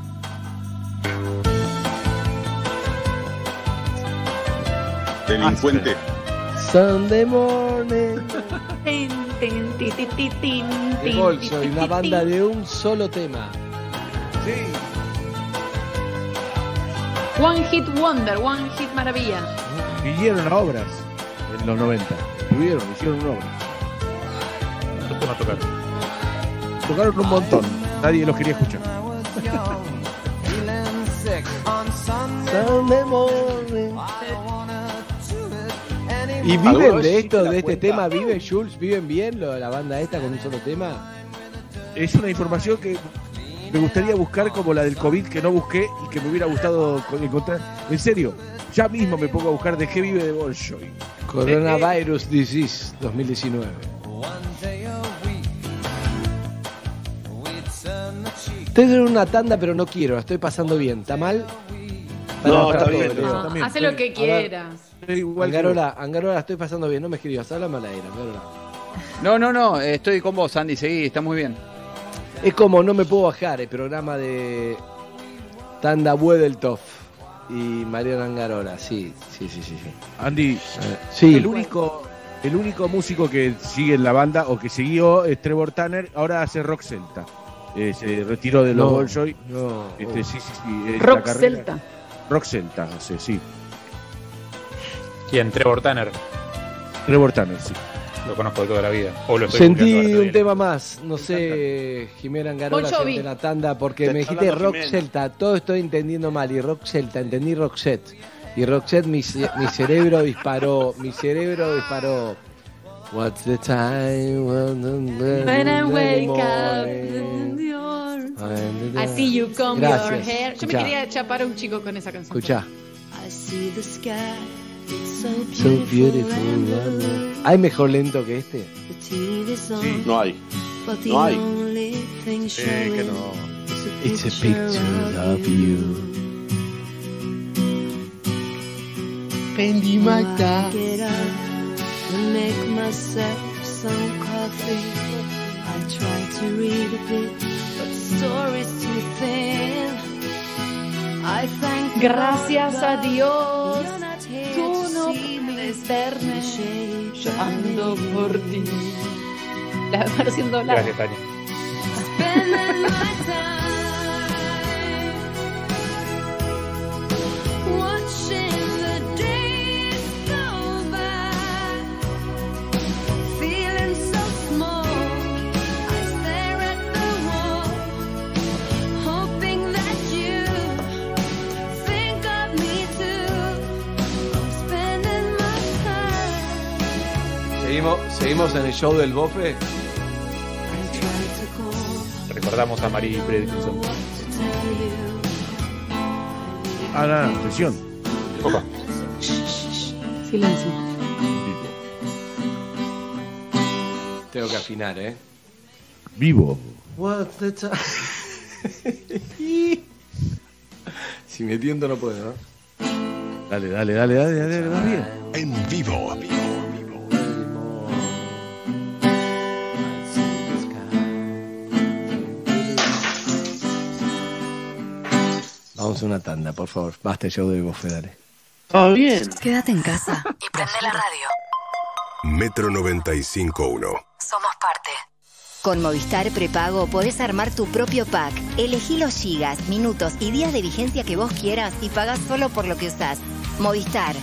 Delincuente. Sunday Morning. Una banda de un solo tema. One Hit Wonder, One Hit Maravilla. Vinieron a obras en los 90. Tuvieron, hicieron una obra. ¿Cuántos temas tocaron? Tocaron un montón. Nadie los quería escuchar. Sunday Morning. ¿Y ¿Alguna viven de esto, de este tema? ¿Viven, Jules? ¿Viven bien lo la banda esta con un solo tema? Es una información que me gustaría buscar como la del COVID que no busqué y que me hubiera gustado co- encontrar. En serio, ya mismo me pongo a buscar de qué vive de Jovi. Coronavirus Disease 2019. Estoy en una tanda, pero no quiero, la estoy pasando bien. ¿Está mal? No, está bien. No, hace lo que quieras. Igual Angarola, Angarola, estoy pasando bien, no me escribas, habla mal aire, Angarola. No, no, no, estoy con vos, Andy, seguí, está muy bien. Es como No Me Puedo Bajar, el programa de Tanda Buedeltoff y Mariana Angarola, sí, sí, sí, sí. sí. Andy, Eh, sí. el único el único músico que sigue en la banda o que siguió es Trevor Tanner, ahora hace rock celta. Eh, se retiró de los No, no, Este, oh. sí, sí, sí, es Rock Celta. Rock celta, hace, sí. ¿Quién? Trevor Tanner. Trevor Tanner, sí. Lo conozco de toda la vida. O lo estoy Sentí un tema más, no sé, Jimena Angarola, de la tanda, porque Te me dijiste rock Jimena. celta, todo estoy entendiendo mal, y rock celta, entendí rock set. Y rock set, mi, mi cerebro disparó, mi cerebro disparó. What's the time when, When I wake up morning? in your... And- I see you comb your hair. Yo me Escuchá. quería chapar a un chico con esa canción. Escuchá. I see the sky, it's so So beautiful, beautiful. and the wonderful. ¿Hay mejor lento que este? The on, No hay. but the no hay. only thing Sí, showing que no. It's a picture of you. Spending my I time. get up and make myself some coffee. I tried to read a bit, but the story's too thin. I thank Gracias a Dios, you're not here tú no me puedes verme llorando shade por ti. La versión doblada. Gracias, Tania. Seguimos, seguimos en el show del bofe. Recordamos a Marie Fredrickson. Ahora, atención. Opa. Silencio. Tengo que afinar, ¿eh? Vivo. What's the time? si me tiento no puedo, ¿no? Dale, dale, dale, dale, dale, dale, bien. En vivo. Vamos a una tanda, por favor. Basta el show del bofe, dale. Ah, bien. Quédate en casa y prende la radio. Metro 95.1. Somos parte. Con Movistar Prepago podés armar tu propio pack. Elegí los gigas, minutos y días de vigencia que vos quieras y pagás solo por lo que usás. Movistar.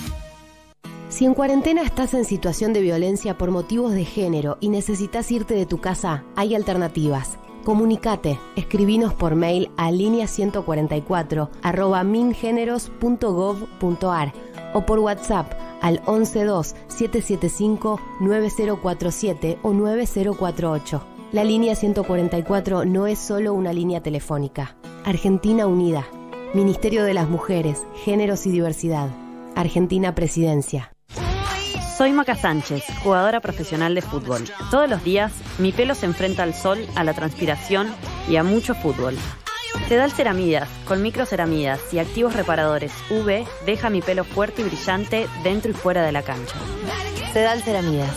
Si en cuarentena estás en situación de violencia por motivos de género y necesitas irte de tu casa, hay alternativas. Comunicate, escribinos por mail a línea 144 arroba mingeneros.gov.ar o por WhatsApp al 112 775 9047 o 9048. La línea 144 no es solo una línea telefónica. Argentina Unida. Ministerio de las Mujeres, Géneros y Diversidad. Argentina Presidencia. Soy Maca Sánchez, jugadora profesional de fútbol. Todos los días mi pelo se enfrenta al sol, a la transpiración y a mucho fútbol. Sedal Ceramidas, con microceramidas y activos reparadores UV, deja mi pelo fuerte y brillante dentro y fuera de la cancha. Sedal Ceramidas.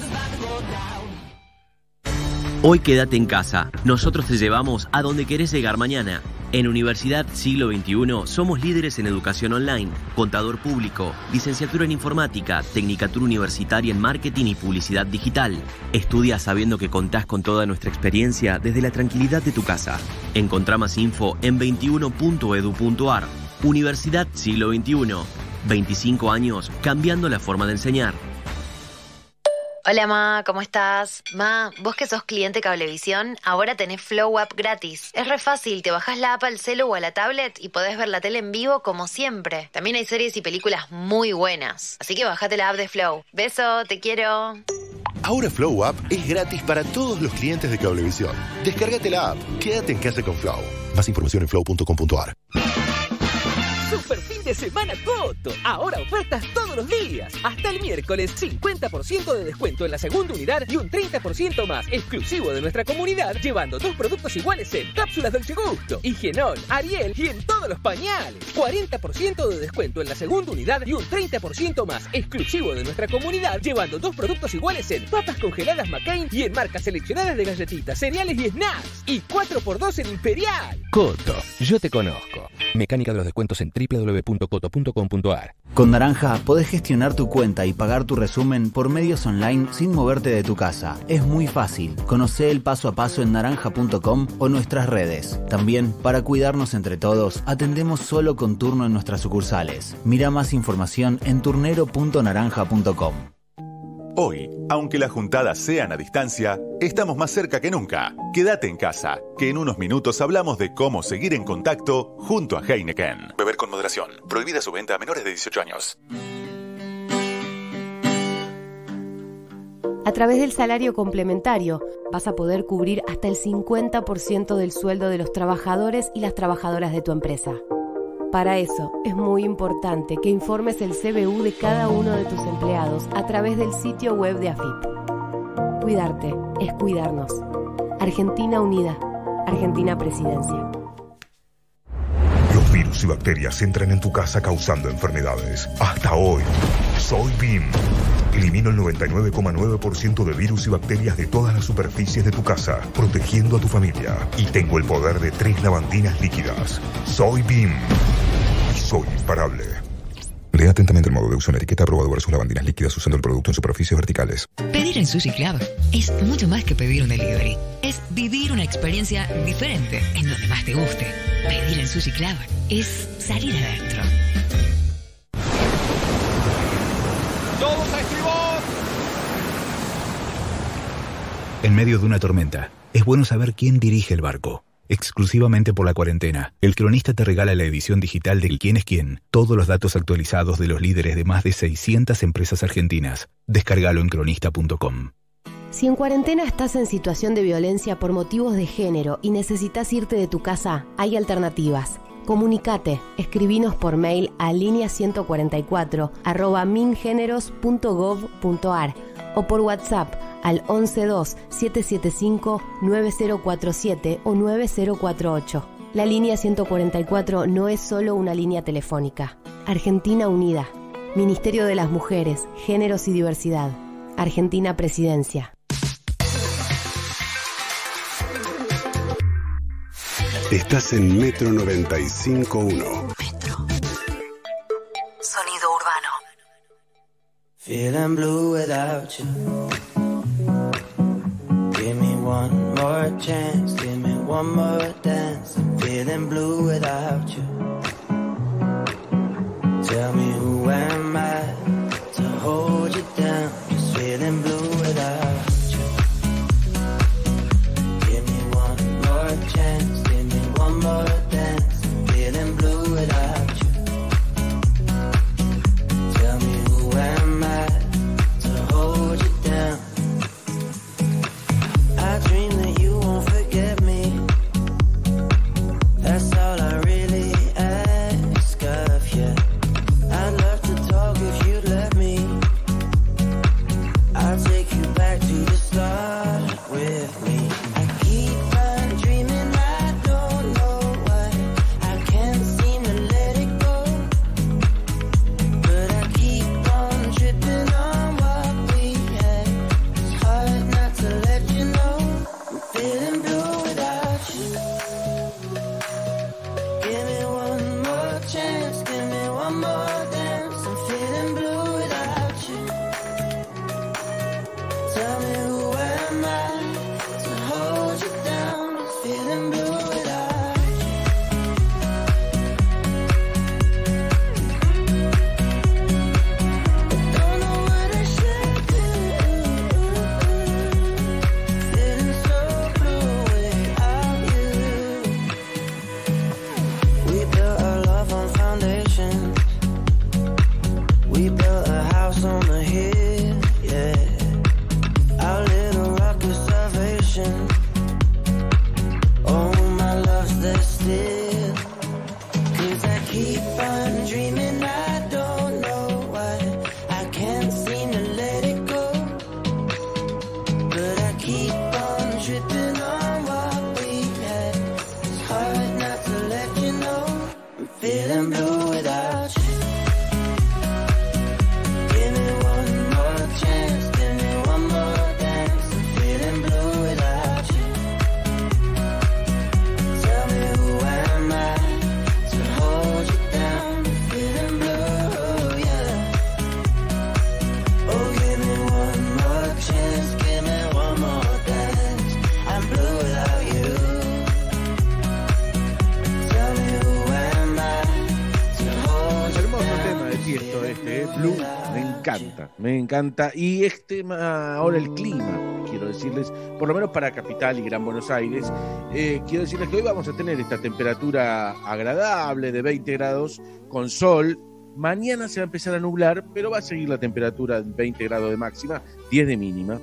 Hoy quédate en casa. Nosotros te llevamos a donde querés llegar mañana. En Universidad Siglo XXI somos líderes en educación online, contador público, licenciatura en informática, tecnicatura universitaria en marketing y publicidad digital. Estudia sabiendo que contás con toda nuestra experiencia desde la tranquilidad de tu casa. Encontrá más info en 21.edu.ar. Universidad Siglo XXI. 25 años cambiando la forma de enseñar. Hola Ma, ¿cómo estás? Ma, vos que sos cliente Cablevisión, ahora tenés Flow App gratis. Es re fácil, te bajás la app al celu o a la tablet y podés ver la tele en vivo como siempre. También hay series y películas muy buenas. Así que bajate la app de Flow. Beso, te quiero. Ahora Flow App es gratis para todos los clientes de Cablevisión. Descárgate la app. Quédate en casa con Flow. Más información en flow.com.ar. De semana Coto. Ahora ofertas todos los días. Hasta el miércoles, 50% de descuento en la segunda unidad y un 30% más exclusivo de nuestra comunidad, llevando dos productos iguales en cápsulas Dolce Gusto, Higienol, Ariel y en todos los pañales. 40% de descuento en la segunda unidad y un 30% más exclusivo de nuestra comunidad, llevando dos productos iguales en papas congeladas McCain y en marcas seleccionadas de galletitas, cereales y snacks. Y 4x2 en Imperial. Coto, yo te conozco. Mecánica de los descuentos en Con Naranja podés gestionar tu cuenta y pagar tu resumen por medios online sin moverte de tu casa. Es muy fácil. Conoce el paso a paso en naranja.com o nuestras redes. También, para cuidarnos entre todos, atendemos solo con turno en nuestras sucursales. Mira más información en turnero.naranja.com. Hoy, aunque las juntadas sean a distancia, estamos más cerca que nunca. Quédate en casa, que en unos minutos hablamos de cómo seguir en contacto junto a Heineken. Beber con moderación. Prohibida su venta a menores de 18 años. A través del salario complementario vas a poder cubrir hasta el 50% del sueldo de los trabajadores y las trabajadoras de tu empresa. Para eso es muy importante que informes el CBU de cada uno de tus empleados a través del sitio web de AFIP. Cuidarte es cuidarnos. Argentina Unida. Argentina Presidencia. Los virus y bacterias entran en tu casa causando enfermedades. Hasta hoy, Soy BIM. Elimino el 99,9% de virus y bacterias de todas las superficies de tu casa, protegiendo a tu familia. Y tengo el poder de tres lavandinas líquidas. Soy BIM. Soy imparable. Lea atentamente el modo de uso en la etiqueta aprobado versus lavandinas líquidas usando el producto en superficies verticales. Pedir en Sushi Club es mucho más que pedir un delivery. Es vivir una experiencia diferente en donde más te guste. Pedir en Sushi Club es salir adentro. ¡Todos a estribor! En medio de una tormenta, es bueno saber quién dirige el barco. Exclusivamente por la cuarentena, el cronista te regala la edición digital del Quién es quién, todos los datos actualizados de los líderes de más de 600 empresas argentinas. Descárgalo en cronista.com. Si en cuarentena estás en situación de violencia por motivos de género y necesitas irte de tu casa, hay alternativas. Comunicate, escribinos por mail a línea 144 arroba mingeneros.gov.ar o por WhatsApp al 112-775-9047 o 9048. La línea 144 no es solo una línea telefónica. Argentina Unida. Ministerio de las Mujeres, Géneros y Diversidad. Argentina Presidencia. Estás en Metro 95.1. Sonido urbano. Feeling blue without you. One more chance, give me one more dance. I'm feeling blue without you. Tell me who am I to hold you down? Just feeling blue encanta. Y este tema, ahora el clima, quiero decirles, por lo menos para Capital y Gran Buenos Aires, eh, quiero decirles que hoy vamos a tener esta temperatura agradable de 20 grados con sol. Mañana se va a empezar a nublar, pero va a seguir la temperatura de 20 grados de máxima, 10 de mínima.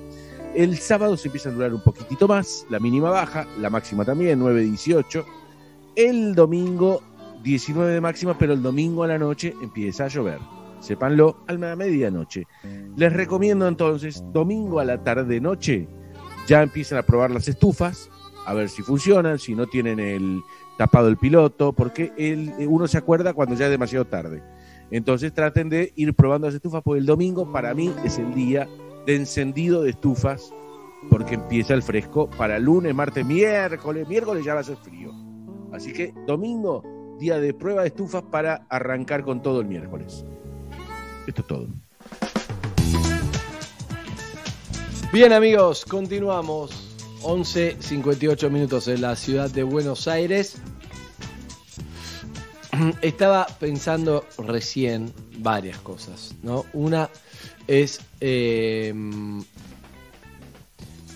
El sábado se empieza a nublar un poquitito más, la mínima baja, la máxima también, 9, 18. El domingo 19 de máxima, pero el domingo a la noche empieza a llover. Sépanlo a medianoche. Les recomiendo entonces, domingo a la tarde-noche, ya empiezan a probar las estufas, a ver si funcionan, si no tienen el tapado el piloto, porque el, uno se acuerda cuando ya es demasiado tarde. Entonces traten de ir probando las estufas, porque el domingo para mí es el día de encendido de estufas, porque empieza el fresco para lunes, martes, miércoles, miércoles ya va a ser frío. Así que domingo, día de prueba de estufas para arrancar con todo el miércoles. Esto es todo. Bien amigos, continuamos. 11, 58 minutos en la ciudad de Buenos Aires. Estaba pensando recién varias cosas, ¿no? Una es eh,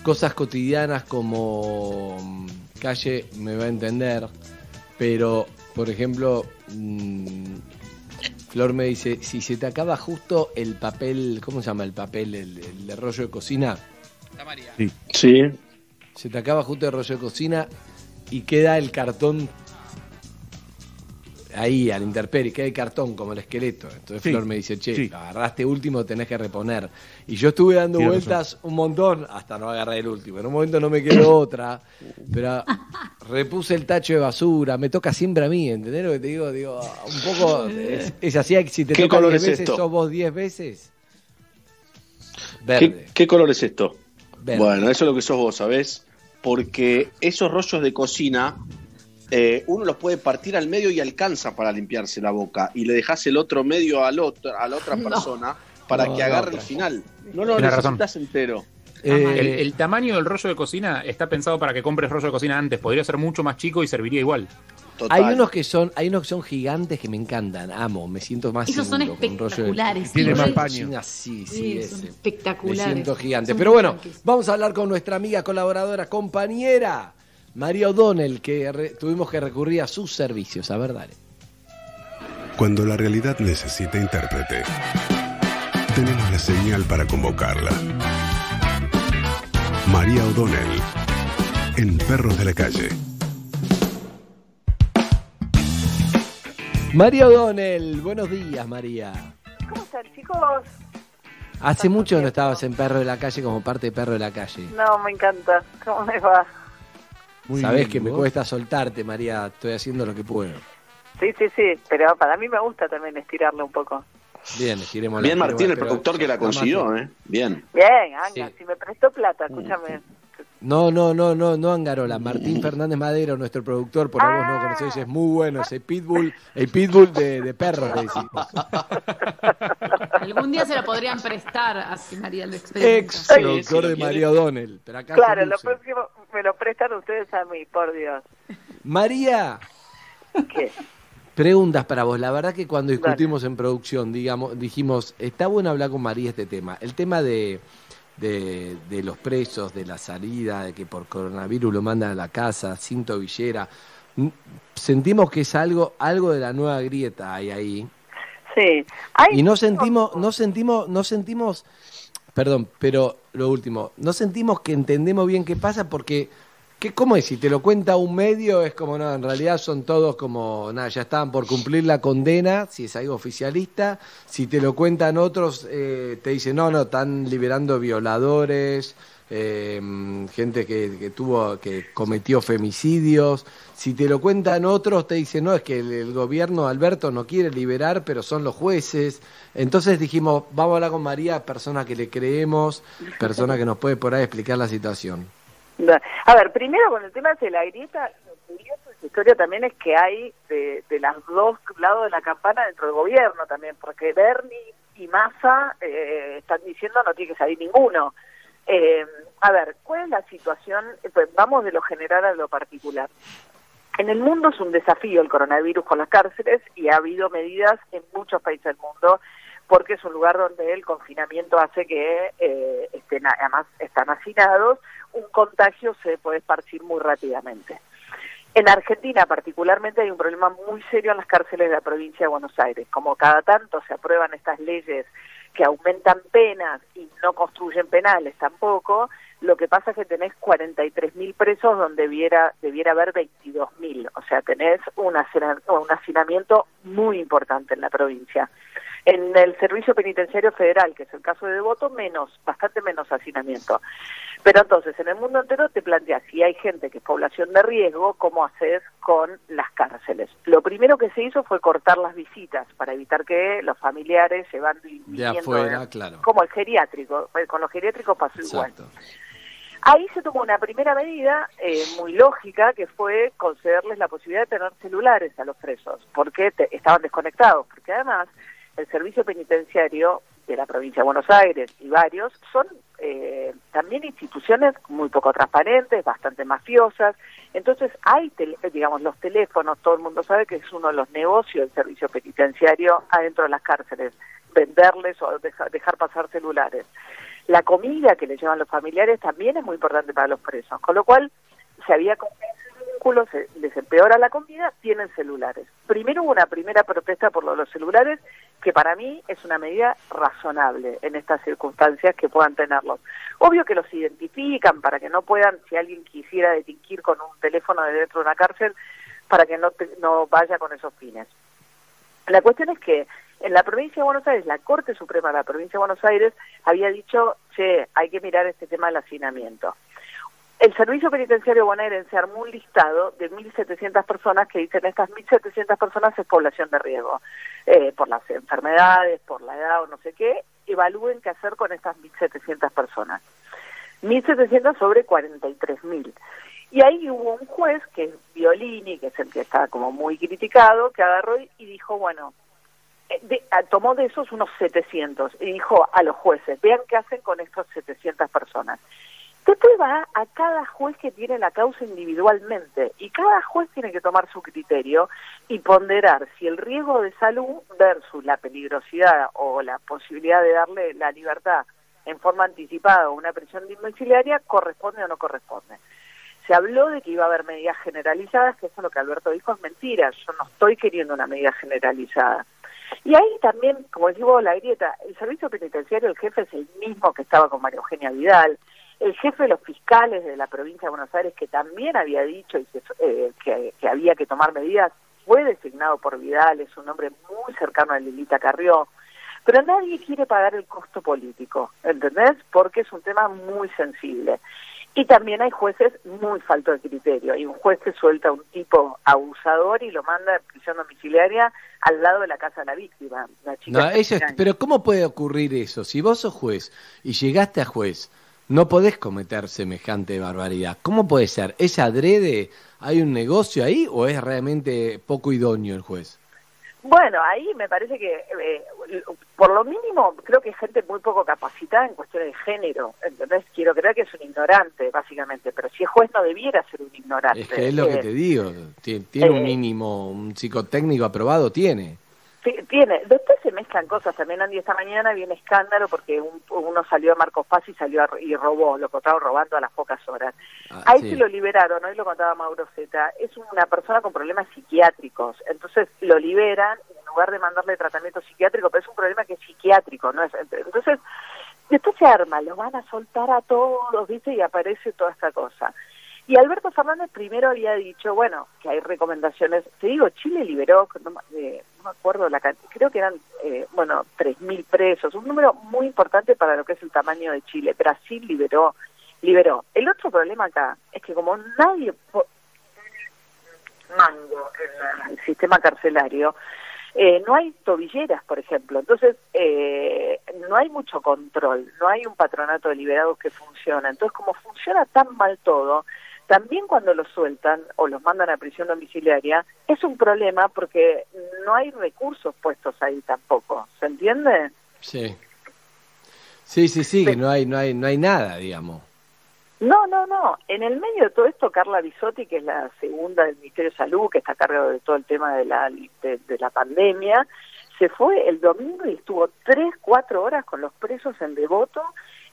cosas cotidianas como mm, calle me va a entender, pero por ejemplo, mm, Flor me dice, si se te acaba justo el papel, ¿cómo se llama el papel? El, el de rollo de cocina. Sí. Sí. Se te acaba justo el rollo de cocina y queda el cartón ahí al interperi, queda el cartón como el esqueleto. Entonces Sí, Flor me dice, che, sí. lo agarraste último, tenés que reponer. Y yo estuve dando Tienes vueltas un montón hasta no agarrar el último. En un momento no me quedó otra, pero repuse el tacho de basura. Me toca siempre a mí, ¿entendés lo que te digo? Digo, un poco, es, es así, si te ¿Qué toca color 10 es veces, esto? sos vos 10 veces. Verde. ¿Qué, qué color es esto? Verde. Bueno, eso es lo que sos vos, ¿sabés? Porque esos rollos de cocina, eh, uno los puede partir al medio y alcanza para limpiarse la boca. Y le dejas el otro medio al otro, a la otra No. persona para No, que no, agarre el final. No lo Tenés razón. necesitas entero. Eh, el, el tamaño del rollo de cocina está pensado para que compres rollo de cocina antes. Podría ser mucho más chico y serviría igual. Hay unos que son, hay unos que son gigantes que me encantan, amo, me siento más Esos son seguro con rollo de- espectaculares. Tiene más paño. Sí, sí, Sí, son Me espectaculares. siento gigante. Son Pero bueno, vamos a hablar con nuestra amiga, colaboradora, compañera, María O'Donnell, que re- tuvimos que recurrir a sus servicios. A ver, dale. Cuando la realidad necesita intérprete, tenemos la señal para convocarla. María O'Donnell, en Perros de la Calle. María O'Donnell, buenos días, María. ¿Cómo están, chicos? Hace mucho no estabas en Perro de la Calle como parte de Perro de la Calle. No, me encanta. ¿Cómo les va? Sabés bien, que me cuesta soltarte, María. Estoy haciendo lo que puedo. Sí, sí, sí, pero para mí me gusta también estirarle un poco. Bien, estiremos Bien Martín, el productor que la consiguió, ¿eh? Bien. Bien, Anga, si me prestó plata, escúchame. No, no, no, no, no Angarola. Martín Fernández Madero, nuestro productor, por ahí vos no conocéis, es muy bueno, ese pitbull, el pitbull de, de perros, le decimos. Algún día se lo podrían prestar así María experimenta. Ex productor de María O'Donnell. Pero acá Claro, lo próximo me lo prestan ustedes a mí, por Dios. María, ¿Qué? preguntas para vos. La verdad que cuando discutimos en producción, digamos, dijimos, está bueno hablar con María este tema. El tema de, de, de los presos, de la salida, de que por coronavirus lo mandan a la casa, sin tobillera. Mm, Sentimos que es algo, algo de la nueva grieta hay ahí. Sí. Hay Y no sentimos, no sentimos, no sentimos, perdón, pero lo último, no sentimos que entendemos bien qué pasa porque, ¿qué, ¿cómo es? Si te lo cuenta un medio es como, no, en realidad son todos como, nada, ya estaban por cumplir la condena, si es algo oficialista, si te lo cuentan otros, eh, te dicen, no, no, están liberando violadores, eh, gente que, que tuvo, que cometió femicidios. Si te lo cuentan otros, te dicen, no, es que el, el gobierno Alberto no quiere liberar, pero son los jueces. Entonces dijimos, vamos a hablar con María, persona que le creemos, persona que nos puede por ahí explicar la situación. A ver, primero con el tema de la grieta, lo curioso de esta historia también es que hay de, de los dos lados de la campana dentro del gobierno también, porque Bernie y Massa eh, están diciendo no tiene que salir ninguno. Eh, a ver, ¿cuál es la situación? Eh, pues vamos de lo general a lo particular. En el mundo es un desafío el coronavirus con las cárceles y ha habido medidas en muchos países del mundo porque es un lugar donde el confinamiento hace que eh, estén, además están hacinados, un contagio se puede esparcir muy rápidamente. En Argentina particularmente hay un problema muy serio en las cárceles de la provincia de Buenos Aires. Como cada tanto se aprueban estas leyes que aumentan penas y no construyen penales tampoco, lo que pasa es que tenés 43.000 presos donde debiera, debiera haber 22.000. O sea, tenés un, hacinamiento muy importante en la provincia. En el Servicio Penitenciario Federal, que es el caso de Devoto, menos, bastante menos hacinamiento. Pero entonces, en el mundo entero te planteas, si hay gente que es población de riesgo, ¿cómo haces con las cárceles? Lo primero que se hizo fue cortar las visitas para evitar que los familiares se van De afuera, claro. como el geriátrico. Eh, Con los geriátricos pasó igual. Exacto. Ahí se tomó una primera medida eh, muy lógica, que fue concederles la posibilidad de tener celulares a los presos, porque te- estaban desconectados, porque además el servicio penitenciario de la provincia de Buenos Aires y varios son eh, también instituciones muy poco transparentes, bastante mafiosas. Entonces hay, tele- digamos, los teléfonos, todo el mundo sabe que es uno de los negocios del servicio penitenciario adentro de las cárceles, venderles o deja- dejar pasar celulares. La comida que le llevan los familiares también es muy importante para los presos, con lo cual se había el vínculo, les empeora la comida, tienen celulares. Primero hubo una primera protesta por los celulares, que para mí es una medida razonable en estas circunstancias que puedan tenerlos. Obvio que los identifican para que no puedan, si alguien quisiera delinquir con un teléfono de dentro de una cárcel, para que no, no vaya con esos fines. La cuestión es que en la provincia de Buenos Aires, la Corte Suprema de la provincia de Buenos Aires había dicho, che, hay que mirar este tema del hacinamiento. El Servicio Penitenciario bonaerense armó un listado de 1.700 personas que dicen estas 1.700 personas es población de riesgo, eh, por las enfermedades, por la edad o no sé qué, evalúen qué hacer con estas 1.700 personas. 1.700 sobre 43.000. Y ahí hubo un juez, que es Violini, que es el que está como muy criticado, que agarró y dijo, bueno, eh, tomó de esos unos 700 y dijo a los jueces, vean qué hacen con estas 700 personas. Después va a cada juez que tiene la causa individualmente y cada juez tiene que tomar su criterio y ponderar si el riesgo de salud versus la peligrosidad o la posibilidad de darle la libertad en forma anticipada o una prisión domiciliaria corresponde o no corresponde. Se habló de que iba a haber medidas generalizadas, que eso lo que Alberto dijo es mentira, yo no estoy queriendo una medida generalizada. Y ahí también, como decimos, la grieta, el servicio penitenciario, el jefe es el mismo que estaba con María Eugenia Vidal, el jefe de los fiscales de la provincia de Buenos Aires, que también había dicho y que, eh, que, que había que tomar medidas, fue designado por Vidal, es un hombre muy cercano a Lilita Carrió, pero nadie quiere pagar el costo político, ¿entendés? Porque es un tema muy sensible. Y también hay jueces muy falto de criterio. Hay un juez que suelta a un tipo abusador y lo manda en prisión domiciliaria al lado de la casa de la víctima. Una chica No, de eso es- 13 años. pero ¿cómo puede ocurrir eso? Si vos sos juez y llegaste a juez, no podés cometer semejante barbaridad. ¿Cómo puede ser? ¿Es adrede? ¿Hay un negocio ahí o es realmente poco idóneo el juez? Bueno, ahí me parece que, eh, por lo mínimo, creo que hay gente muy poco capacitada en cuestiones de género. ¿Entendés? Quiero creer que es un ignorante, básicamente. Pero si es juez, no debiera ser un ignorante. Es que es lo que te digo. Ti- Tiene un eh, mínimo, un psicotécnico aprobado, tiene. Ti- Tiene, después mezclan cosas también, Andy, esta mañana viene escándalo porque un- uno salió de Marcos Paz y salió a- y robó, lo encontraron robando a las pocas horas. Ah, Ahí sí. se lo liberaron, hoy lo contaba Mauro Zeta, es una persona con problemas psiquiátricos, entonces lo liberan en lugar de mandarle tratamiento psiquiátrico, pero es un problema que es psiquiátrico, ¿no? Es- Entonces, después se arma, lo van a soltar a todos, ¿viste? Y aparece toda esta cosa. Y Alberto Fernández primero había dicho, bueno, que hay recomendaciones. Te digo, Chile liberó, no, me- eh, acuerdo la cantidad, creo que eran, eh, bueno, 3.000 presos, un número muy importante para lo que es el tamaño de Chile. Brasil liberó, liberó. El otro problema acá es que como nadie mango en el sistema carcelario, eh, no hay tobilleras, por ejemplo. Entonces, eh, no hay mucho control, no hay un patronato de liberados que funciona. Entonces, como funciona tan mal todo, también cuando los sueltan o los mandan a prisión domiciliaria, es un problema porque no hay recursos puestos ahí tampoco. ¿Se entiende? Sí. Sí, sí, sí, que no hay, no hay, no hay nada, digamos. No, no, no. En el medio de todo esto, Carla Bisotti, que es la segunda del Ministerio de Salud, que está a cargo de todo el tema de la, de, de la pandemia, se fue el domingo y estuvo tres, cuatro horas con los presos en Devoto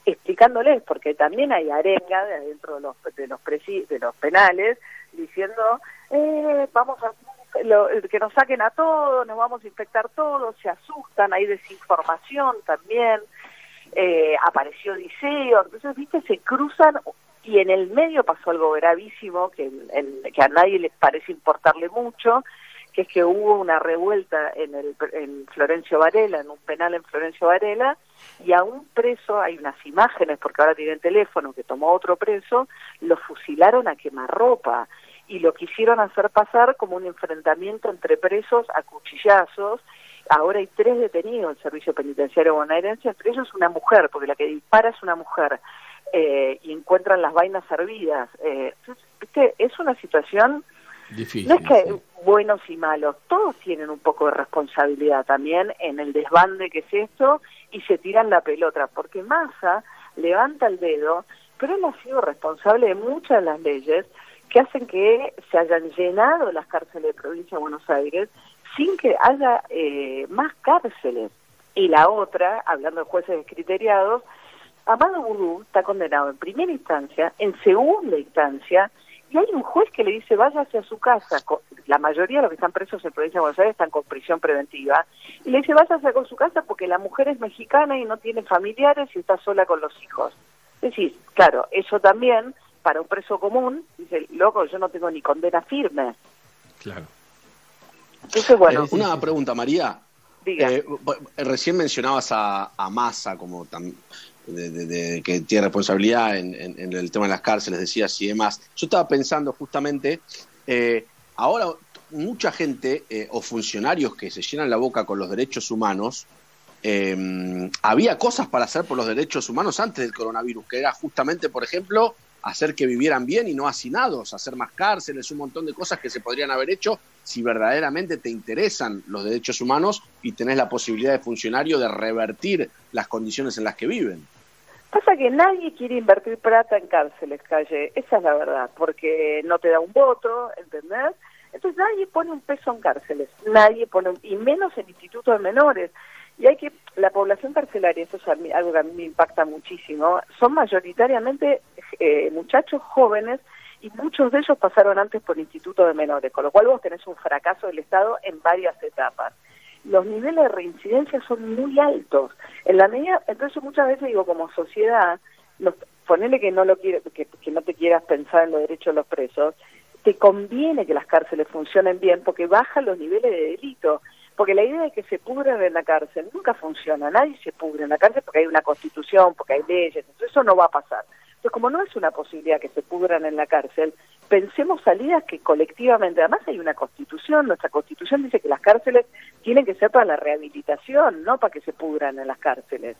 explicándoles, porque también hay arenga de adentro de los, de los, presi- de los penales, diciendo, eh, vamos a lo- que nos saquen a todos, nos vamos a infectar todos, se asustan, hay desinformación también eh, apareció Odiseo, entonces, viste, se cruzan y en el medio pasó algo gravísimo que a nadie les parece importarle mucho, que es que hubo una revuelta en, el, en Florencio Varela, en un penal en Florencio Varela, y a un preso, hay unas imágenes, porque ahora tienen teléfono, que tomó otro preso, lo fusilaron a quemarropa y lo quisieron hacer pasar como un enfrentamiento entre presos a cuchillazos. Ahora hay tres detenidos en el servicio penitenciario bonaerense, entre ellos una mujer, porque la que dispara es una mujer, eh, y encuentran las vainas servidas. Eh. Es una situación No es que buenos y malos, todos tienen un poco de responsabilidad también en el desbande que es esto y se tiran la pelota, porque Massa levanta el dedo, pero él ha sido responsable de muchas de las leyes que hacen que se hayan llenado las cárceles de provincia de Buenos Aires sin que haya eh, más cárceles. Y la otra, hablando de jueces descriteriados, Amado Boudou está condenado en primera instancia, en segunda instancia, y hay un juez que le dice váyase a su casa. La mayoría de los que están presos en provincia de Buenos Aires están con prisión preventiva. Y le dice váyase a su casa porque la mujer es mexicana y no tiene familiares y está sola con los hijos. Es decir, claro, eso también para un preso común, dice, loco, yo no tengo ni condena firme. Claro. Entonces, bueno, Eh, una pregunta, María. Diga. Eh, recién mencionabas a, a Massa como tam- de, que tiene responsabilidad en, el tema de las cárceles, decías y demás. Yo estaba pensando justamente, eh, ahora mucha gente eh, o funcionarios que se llenan la boca con los derechos humanos, eh, había cosas para hacer por los derechos humanos antes del coronavirus, que era justamente, por ejemplo, hacer que vivieran bien y no hacinados, hacer más cárceles, un montón de cosas que se podrían haber hecho si verdaderamente te interesan los derechos humanos y tenés la posibilidad de funcionario de revertir las condiciones en las que viven. Pasa que nadie quiere invertir plata en cárceles, calle. Esa es la verdad, porque no te da un voto, ¿entendés? Entonces nadie pone un peso en cárceles, nadie pone, y menos en institutos de menores. Y hay que, la población carcelaria, esto es algo que a mí me impacta muchísimo, son mayoritariamente eh, muchachos jóvenes y muchos de ellos pasaron antes por institutos de menores, con lo cual vos tenés un fracaso del Estado en varias etapas los niveles de reincidencia son muy altos. En la medida, entonces muchas veces digo, como sociedad, nos, ponele que no lo quiere, que, no te quieras pensar en los derechos de los presos, te conviene que las cárceles funcionen bien porque bajan los niveles de delito. Porque la idea de que se pudran en la cárcel nunca funciona. Nadie se pudre en la cárcel porque hay una constitución, porque hay leyes. Entonces eso no va a pasar. Entonces como no es una posibilidad que se pudran en la cárcel, pensemos salidas que colectivamente, además hay una constitución, nuestra constitución dice que las cárceles tienen que ser para la rehabilitación, no para que se pudran en las cárceles.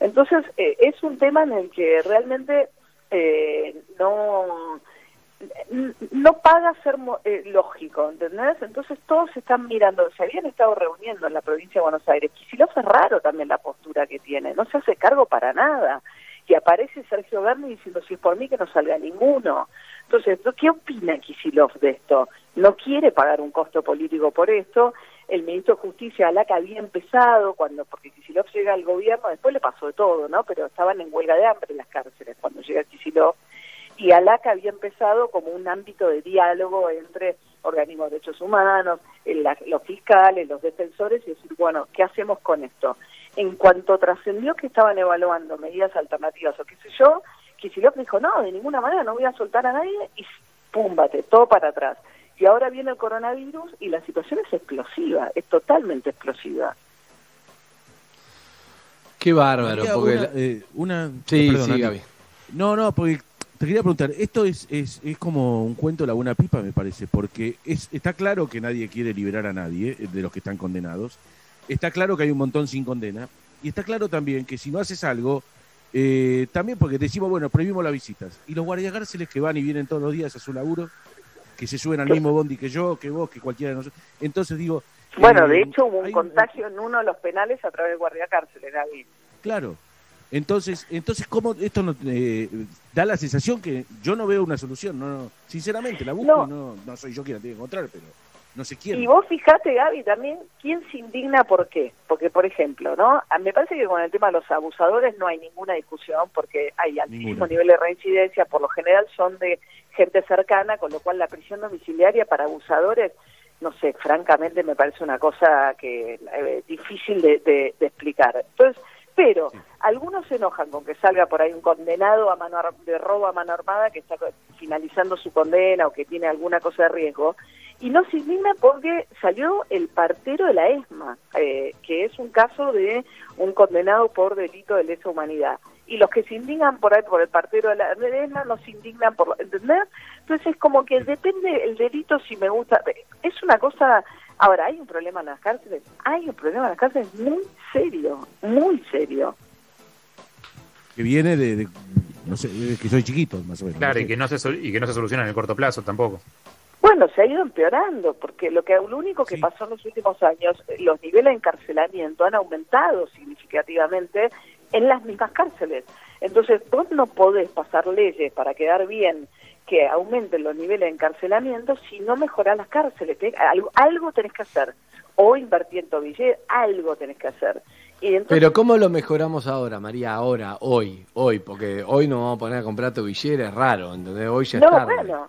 Entonces, eh, es un tema en el que realmente eh, no no paga ser eh, lógico, ¿entendés? Entonces todos están mirando, se habían estado reuniendo en la provincia de Buenos Aires. Kicillof es raro también la postura que tiene, no se hace cargo para nada. Y aparece Sergio Berni diciendo, si es por mí que no salga ninguno. Entonces, ¿qué opina Kicillof de esto? No quiere pagar un costo político por esto. El ministro de Justicia, Alaca, había empezado, cuando porque Kicillof llega al gobierno, después le pasó de todo, ¿no? Pero estaban en huelga de hambre en las cárceles cuando llega Kicillof y ALAC había empezado como un ámbito de diálogo entre organismos de derechos humanos, los fiscales, los defensores, y decir, bueno, ¿qué hacemos con esto? En cuanto trascendió que estaban evaluando medidas alternativas o qué sé yo, Kicillof dijo, no, de ninguna manera no voy a soltar a nadie y púmbate, todo para atrás. Y ahora viene el coronavirus y la situación es explosiva, es totalmente explosiva. Qué bárbaro. Porque una, la- eh, una- Sí, perdón, sí. Gaby. No, no, porque te quería preguntar, esto es, es, es como un cuento de la buena pipa, me parece, porque es, está claro que nadie quiere liberar a nadie eh, de los que están condenados, está claro que hay un montón sin condena, y está claro también que si no haces algo, eh, también porque decimos, bueno, prohibimos las visitas, y los guardiacárceles que van y vienen todos los días a su laburo, que se suben al mismo bondi que yo, que vos, que cualquiera de nosotros, entonces digo... Bueno, eh, de hecho hubo un contagio en uno de los penales a través de guardia cárceles, Gaby. Claro. Entonces, entonces ¿cómo esto no, eh, da la sensación que yo no veo una solución? No, no, sinceramente, la busco No. no, no soy yo quien la tiene que encontrar, pero no. Y vos fijate, Gaby, también quién se indigna por qué. Porque, por ejemplo, ¿no? A- Me parece que con el tema de los abusadores no hay ninguna discusión porque hay altísimo nivel de reincidencia. Por lo general son de gente cercana, con lo cual la prisión domiciliaria para abusadores, no sé, francamente me parece una cosa que eh, difícil de, de- de explicar. Entonces, pero algunos se enojan con que salga por ahí un condenado a mano de robo a mano armada que está finalizando su condena o que tiene alguna cosa de riesgo Y no se indigna porque salió el partero de la ESMA, eh, que es un caso de un condenado por delito de lesa humanidad. Y los que se indignan por ahí por el partero de la ESMA no se indignan por... ¿Entendés? Entonces es como que depende el delito si me gusta... Es una cosa... Ahora, ¿hay un problema en las cárceles? Hay un problema en las cárceles muy serio, muy serio. Que viene de, de- no sé, de que soy chiquito, más o menos. Claro, no y que, no se, sol- y que no se soluciona en el corto plazo tampoco. Bueno, se ha ido empeorando, porque lo que lo único que pasó en los últimos años, eh, los niveles de encarcelamiento han aumentado significativamente en las mismas cárceles. Entonces, vos no podés pasar leyes para quedar bien que aumenten los niveles de encarcelamiento si no mejorás las cárceles. Te- Algo, algo tenés que hacer. O invertir en tobillé, algo tenés que hacer. Y entonces, Pero ¿cómo lo mejoramos ahora, María? Ahora, hoy, hoy, porque hoy nos vamos a poner a comprar tobillera, es raro, ¿entendés? Hoy ya no, es tarde. bueno.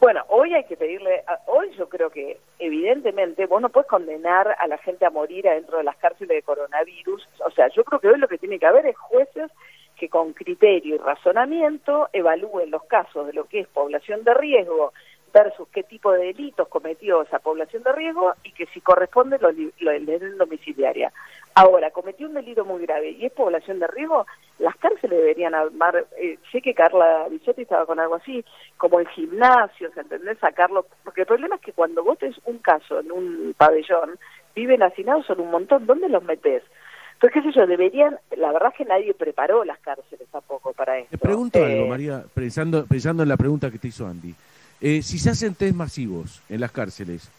Bueno, hoy hay que pedirle, hoy yo creo que evidentemente vos no puedes condenar a la gente a morir adentro de las cárceles de coronavirus. O sea, yo creo que hoy lo que tiene que haber es jueces que con criterio y razonamiento evalúen los casos de lo que es población de riesgo versus qué tipo de delitos cometió esa población de riesgo y que si corresponde lo, lo le den domiciliaria. Ahora, cometió un delito muy grave y es población de riesgo, las cárceles deberían armar, eh, sé que Carla Bisotti estaba con algo así, como en gimnasios, ¿entendés? Sacarlo, porque el problema es que cuando vos tenés un caso en un pabellón, viven hacinados son un montón, ¿dónde los metés? Entonces, qué sé yo, deberían, la verdad es que nadie preparó las cárceles tampoco para esto. Te pregunto Eh, algo, María, pensando, pensando en la pregunta que te hizo Andy. Eh, si se hacen test masivos en las cárceles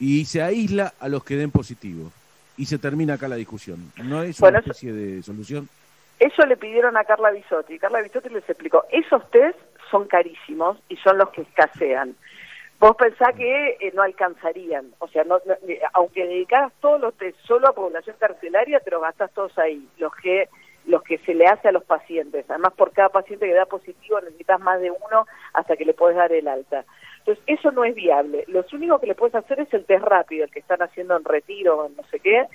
y se aísla a los que den positivo y se termina acá la discusión, ¿no es Bueno, una especie de solución? Eso le pidieron a Carla Bisotti. Carla Bisotti les explicó, esos test son carísimos y son los que escasean. Vos pensás que eh, no alcanzarían, o sea, no, no- eh, aunque dedicaras todos los test solo a población carcelaria, te los gastás todos ahí, los que los que se le hace a los pacientes. Además, por cada paciente que da positivo necesitas más de uno hasta que le puedes dar el alta. Entonces, eso no es viable. Lo único que le puedes hacer es el test rápido, el que están haciendo en retiro, en no sé qué,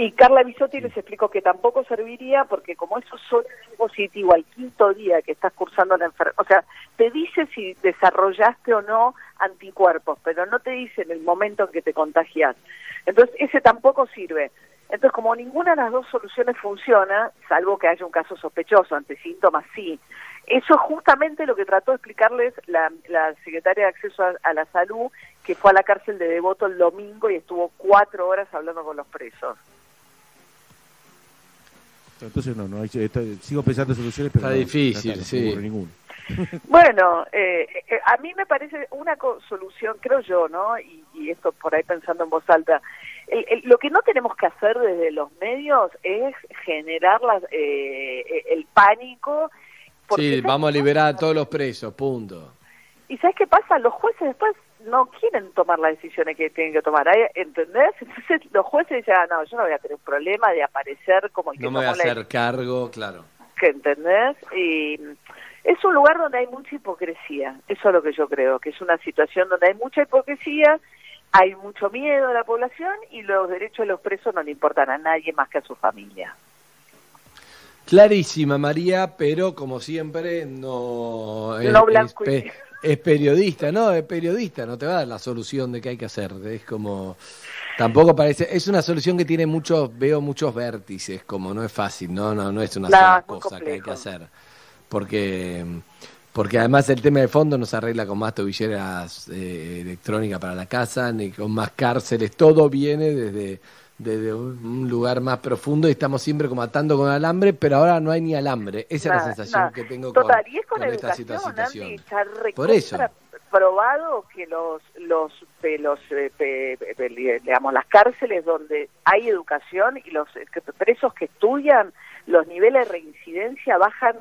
y Carla Bisotti les explicó que tampoco serviría porque como eso solo es positivo al quinto día que estás cursando la enfermedad, o sea, te dice si desarrollaste o no anticuerpos, pero no te dice en el momento en que te contagias. Entonces, ese tampoco sirve. Entonces, como ninguna de las dos soluciones funciona, salvo que haya un caso sospechoso, ante síntomas sí, eso es justamente lo que trató de explicarles la, la secretaria de Acceso a, a la Salud, que fue a la cárcel de Devoto el domingo y estuvo cuatro horas hablando con los presos. Entonces no, no hay, está- sigo pensando en soluciones, pero Está no, difícil, no sí. ninguna. Bueno, eh, eh, a mí me parece una co- solución, creo yo, ¿no? Y, y esto por ahí pensando en voz alta, el- el- lo que no tenemos que hacer desde los medios es generar las, eh, eh, el pánico. porque Sí, ¿sabes vamos a liberar a todos los presos, punto. ¿Y sabes qué pasa? Los jueces después no quieren tomar las decisiones que tienen que tomar. ¿entendés? Entonces los jueces dicen, ah, no, yo no voy a tener un problema de aparecer como el que No me voy a la hacer cargo, claro. que entendés y es un lugar donde hay mucha hipocresía eso es lo que yo creo que es una situación donde hay mucha hipocresía hay mucho miedo de la población y los derechos de los presos no le importan a nadie más que a su familia Clarísima, María, pero como siempre, no, es, No blanco y es periodista, no, es periodista, no te va a dar la solución de qué hay que hacer. Es como, tampoco parece, es una solución que tiene muchos, veo muchos vértices, como no es fácil, no, no, no es una No, sola es cosa que hay que hacer. Porque, porque además el tema de fondo no se arregla con más tobilleras eh, electrónicas para la casa, ni con más cárceles, todo viene desde, desde un lugar más profundo y estamos siempre como atando con alambre, pero ahora no hay ni alambre. Esa es la sensación que tengo Total, con, y es con, con esta situación. Andy, está Por eso. probado que los los de los eh, pe- pe- digamos las cárceles donde hay educación y los eh, presos que estudian los niveles de reincidencia bajan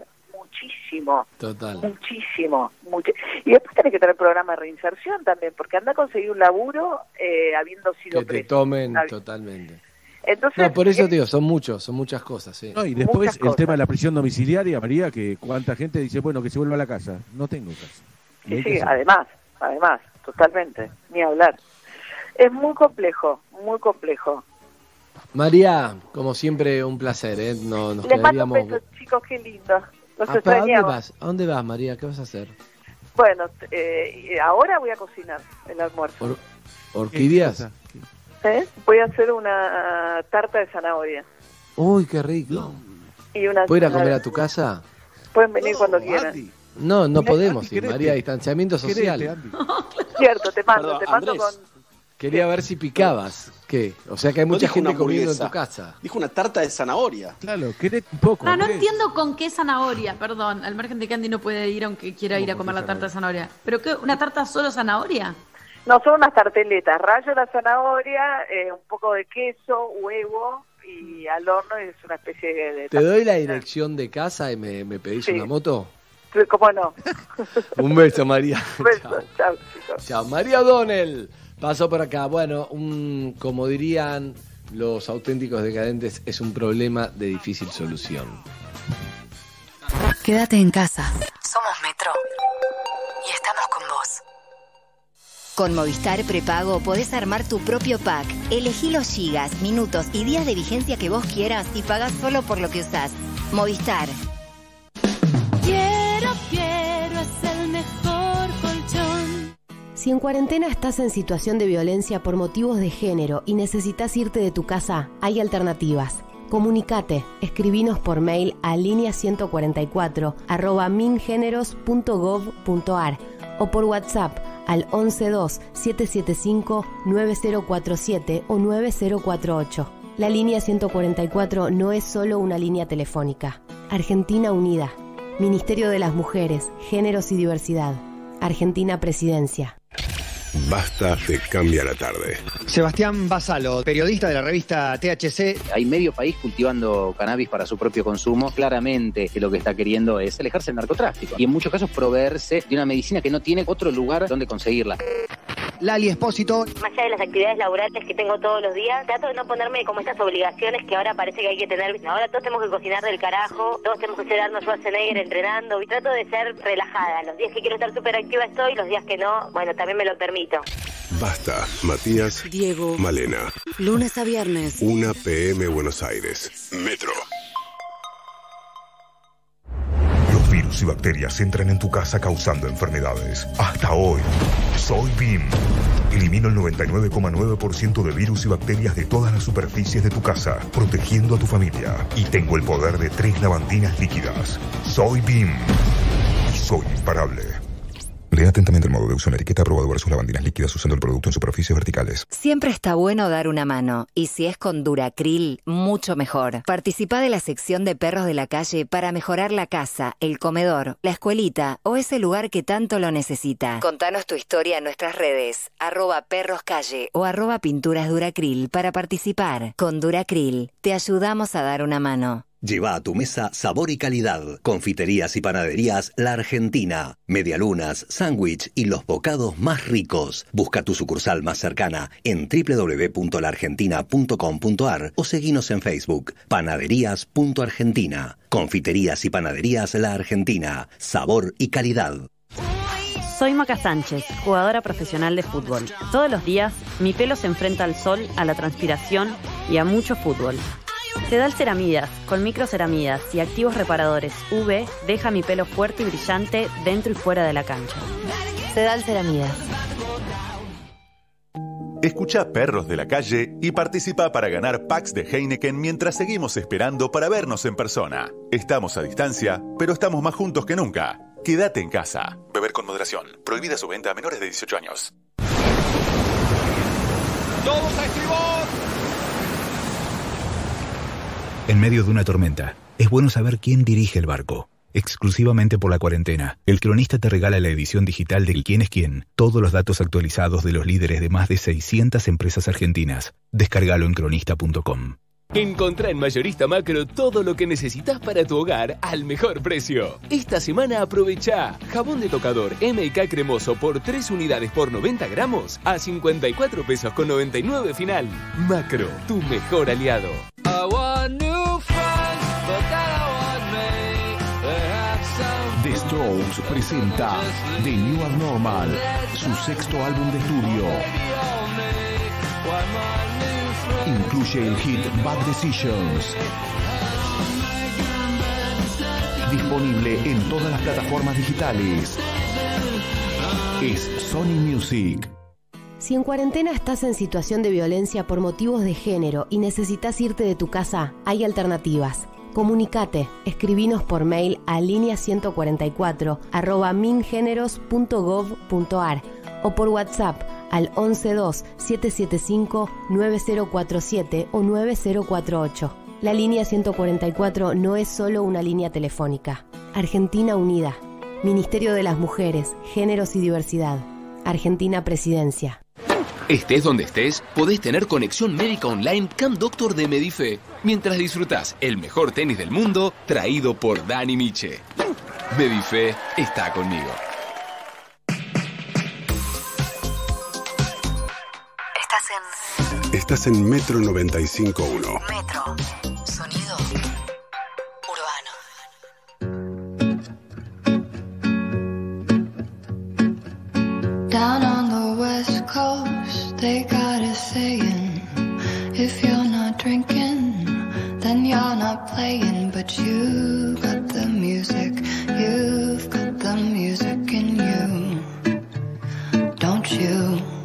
muchísimo Total. muchísimo muchi- y después tenés que tener programa de reinserción también porque anda a conseguir un laburo eh, habiendo sido Que te preso tomen Está bien. totalmente. entonces No, por eso es- te digo, son muchos, son muchas cosas, sí. No, y después Muchas el cosas. tema de la prisión domiciliaria, María, que cuánta gente dice, bueno, que se vuelva a la casa. No tengo casa. Sí, sí, además, además, totalmente, ni hablar. Es muy complejo, muy complejo. María, como siempre, un placer, ¿eh? No, nos Les mando un quedaríamos... beso, chicos, qué lindo. Los Ah, ¿pero ¿A dónde vas? ¿A dónde vas, María? ¿Qué vas a hacer? Bueno, eh, ahora voy a cocinar el almuerzo. Or- ¿Orquídeas? ¿Eh? Voy a hacer una tarta de zanahoria. Uy, qué rico. Y una ¿Puedo ir a comer a tu casa? Pueden venir cuando quieran. No, no podemos Andy, ir, querete. María, distanciamiento social. Cierto, te mando, Perdón, te mando Andrés. con... Quería ver si picabas. ¿Qué? O sea que hay No mucha gente comiendo en tu casa. Dijo una tarta de zanahoria. Claro, querés un poco. Ah, no entiendo con qué zanahoria, perdón. Al margen de que Andy no puede ir aunque quiera ir a comer la tarta de zanahoria. ¿Pero qué? ¿Una tarta solo zanahoria? No, son unas tarteletas. Rayo la zanahoria, eh, un poco de queso, huevo y al horno y es una especie de... de ¿Te doy la dirección de casa y me, me pedís Sí. una moto? ¿Cómo no? Un beso, María. Un beso, chao, chicos. Chao. María O'Donnell pasó por acá. Bueno, un, como dirían los auténticos decadentes, es un problema de difícil solución. Quédate en casa. Somos Metro. Y estamos con vos. Con Movistar Prepago podés armar tu propio pack. Elegí los gigas, minutos y días de vigencia que vos quieras y pagás solo por lo que usás. Movistar. Quiero, quiero, es el mejor. Si en cuarentena estás en situación de violencia por motivos de género y necesitas irte de tu casa, hay alternativas. Comunicate, escribinos por mail a línea 144 arroba mingeneros.gov.ar o por WhatsApp al 112 775 9047 o 9048. La línea 144 no es solo una línea telefónica. Argentina Unida. Ministerio de las Mujeres, Géneros y Diversidad. Argentina Presidencia. Basta te cambia la tarde. Sebastián Basalo, periodista de la revista THC. Hay medio país cultivando cannabis para su propio consumo. Claramente que lo que está queriendo es alejarse del narcotráfico y en muchos casos proveerse de una medicina que no tiene otro lugar donde conseguirla. Lali Espósito. Más allá de las actividades laborales que tengo todos los días, trato de no ponerme como estas obligaciones que ahora parece que hay que tener. Ahora todos tenemos que cocinar del carajo, todos tenemos que ser Arnold Schwarzenegger entrenando y trato de ser relajada. Los días que quiero estar súper activa estoy, los días que no, bueno, también me lo permito. Basta, Matías, Diego. Malena. Lunes a viernes. 1 PM Buenos Aires. Metro. Los virus y bacterias entran en tu casa causando enfermedades. Hasta hoy, soy BIM. Elimino el 99,9% de virus y bacterias de todas las superficies de tu casa, protegiendo a tu familia. Y tengo el poder de tres lavandinas líquidas. Soy BIM. Y soy imparable. Lea atentamente el modo de uso en la etiqueta aprobado versus lavandinas líquidas usando el producto en superficies verticales. Siempre está bueno dar una mano, y si es con Duracril, mucho mejor. Participa de la sección de perros de la calle para mejorar la casa, el comedor, la escuelita o ese lugar que tanto lo necesita. Contanos tu historia en nuestras redes, arroba perroscalle o arroba pinturas Duracril para participar. Con Duracril, te ayudamos a dar una mano. Lleva a tu mesa sabor y calidad. Confiterías y panaderías La Argentina. Medialunas, sándwich y los bocados más ricos. Busca tu sucursal más cercana en www.laargentina.com.ar o seguinos en Facebook. Panaderías.argentina. Confiterías y panaderías La Argentina. Sabor y calidad. Soy Maca Sánchez, jugadora profesional de fútbol. Todos los días mi pelo se enfrenta al sol, a la transpiración y a mucho fútbol. Sedal Ceramidas, con microceramidas y activos reparadores UV, deja mi pelo fuerte y brillante dentro y fuera de la cancha. Sedal Ceramidas. Escucha Perros de la Calle y participa para ganar packs de Heineken mientras seguimos esperando para vernos en persona. Estamos a distancia, pero estamos más juntos que nunca. Quédate en casa. Beber con moderación. Prohibida su venta a menores de 18 años. ¡Todos a estribor! En medio de una tormenta, es bueno saber quién dirige el barco. Exclusivamente por la cuarentena, el cronista te regala la edición digital de Quién es quién, todos los datos actualizados de los líderes de más de 600 empresas argentinas. Descárgalo en cronista.com. Encontrá en Mayorista Macro todo lo que necesitas para tu hogar al mejor precio. Esta semana aprovecha jabón de tocador MK cremoso por 3 unidades por 90 gramos a 54 pesos con 99 final. Macro, tu mejor aliado. The Strokes presenta The New Abnormal, su sexto álbum de estudio. Incluye el hit Bad Decisions. Disponible en todas las plataformas digitales. es Sony Music. Si en cuarentena estás en situación de violencia por motivos de género y necesitas irte de tu casa, hay alternativas. Comunicate, escribinos por mail a línea 144 arroba mingeneros.gov.ar o por WhatsApp al 112-775-9047 o 9048. La línea 144 no es solo una línea telefónica. Argentina Unida. Ministerio de las Mujeres, Géneros y Diversidad. Argentina Presidencia. Estés donde estés, podés tener conexión médica online Camp Doctor de Medife, mientras disfrutás el mejor tenis del mundo traído por Dani Miche. Medife está conmigo. En Estás en Metro 95.1. Metro. Sonido Down on the west coast, they got a saying if you're not drinking, then you're not playing. But you got the music, you've got the music in you, don't you?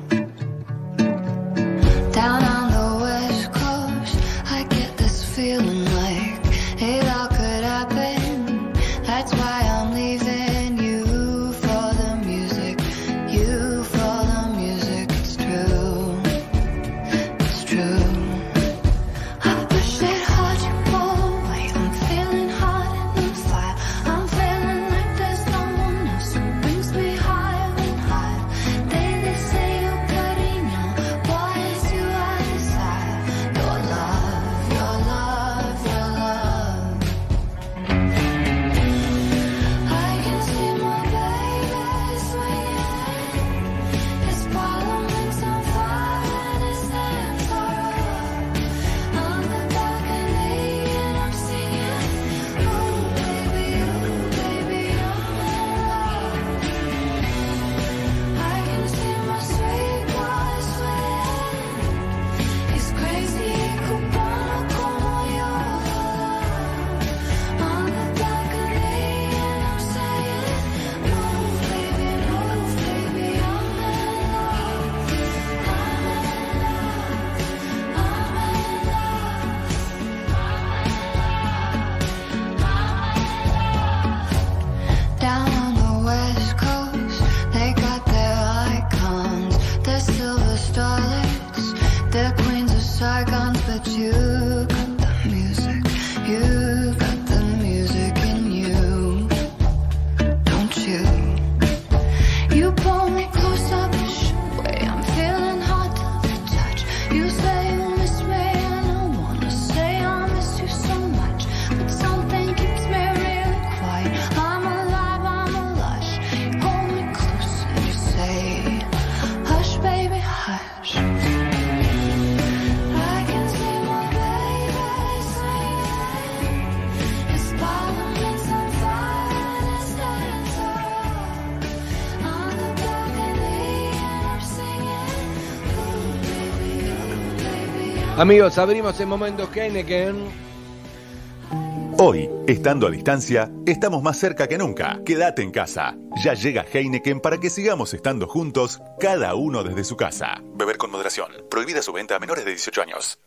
Amigos, abrimos el momento Heineken. Hoy, estando a distancia, estamos más cerca que nunca. Quédate en casa. Ya llega Heineken para que sigamos estando juntos, cada uno desde su casa. Beber con moderación. Prohibida su venta a menores de 18 años.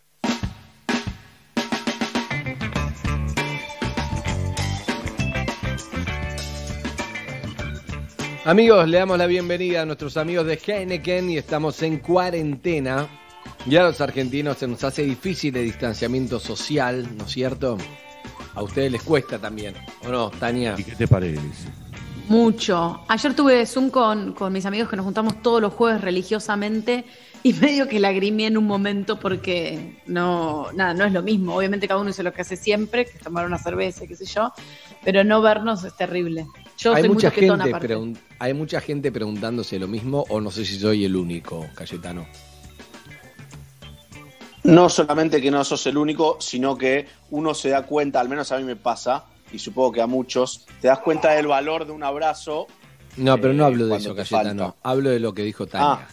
Amigos, le damos la bienvenida a nuestros amigos de Heineken y estamos en cuarentena. Ya a los argentinos se nos hace difícil el distanciamiento social, ¿no es cierto? A ustedes les cuesta también, ¿o no, Tania? ¿Y qué te parece? Mucho. Ayer tuve Zoom con, con mis amigos que nos juntamos todos los jueves religiosamente y medio que lagrimé en un momento porque no, nada, no es lo mismo. Obviamente cada uno hizo lo que hace siempre, que es tomar una cerveza, qué sé yo, pero no vernos es terrible. Yo hay soy mucha, gente aparte. hay mucha gente preguntándose lo mismo o no sé si soy el único, Cayetano. No solamente que no sos el único, sino que uno se da cuenta, al menos a mí me pasa, y supongo que a muchos, te das cuenta del valor de un abrazo. No, pero no eh, hablo de eso, Cayetano. Hablo de lo que dijo Tania. Ah.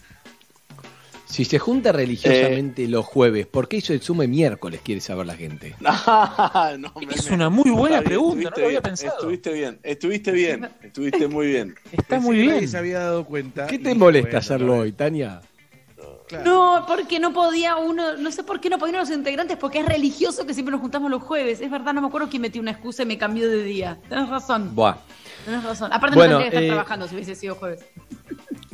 Si se junta religiosamente los jueves, ¿por qué hizo el sume miércoles? Quiere saber la gente. No, Es una muy buena bien, pregunta, no lo había bien, pensado. Estuviste bien, estuviste bien, estuviste muy bien. Está Pensé muy bien. Nadie se había dado cuenta. ¿Qué te molesta bueno, hacerlo hoy, Tania? No, porque no podía uno, no sé por qué no podían los integrantes, porque es religioso que siempre nos juntamos los jueves. Es verdad, no me acuerdo quién metió una excusa y me cambió de día. Tenés razón, Buah. tenés razón. Aparte Bueno, no tendría que estar eh, trabajando si hubiese sido jueves.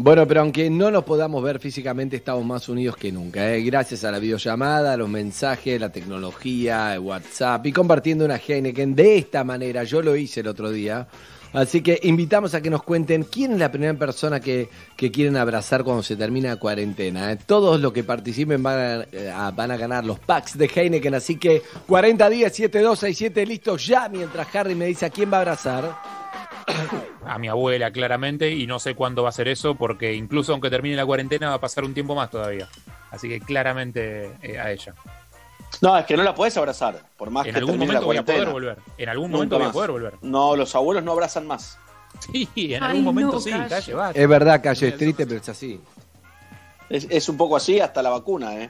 Bueno, pero aunque no nos podamos ver físicamente, estamos más unidos que nunca. ¿eh? Gracias a la videollamada, a los mensajes, la tecnología, el WhatsApp y compartiendo una Heineken de esta manera. Yo lo hice el otro día. Así que invitamos a que nos cuenten quién es la primera persona que, que quieren abrazar cuando se termina la cuarentena. ¿eh? Todos los que participen van a, eh, a- van a ganar los packs de Heineken. Así que 40 días, 7267, listos ya. Mientras Harry me dice a quién va a abrazar. A mi abuela, claramente, y no sé cuándo va a ser eso, porque incluso aunque termine la cuarentena va a pasar un tiempo más todavía. Así que claramente eh, a ella. No, es que no la podés abrazar, por más En que algún termine momento voy la a poder volver. En algún momento voy a poder volver. No, los abuelos no abrazan más. Sí, en Ay, algún momento no, sí, Calle. calle, va. Es verdad, calle es triste, pero es así. Es, es un poco así hasta la vacuna, ¿eh?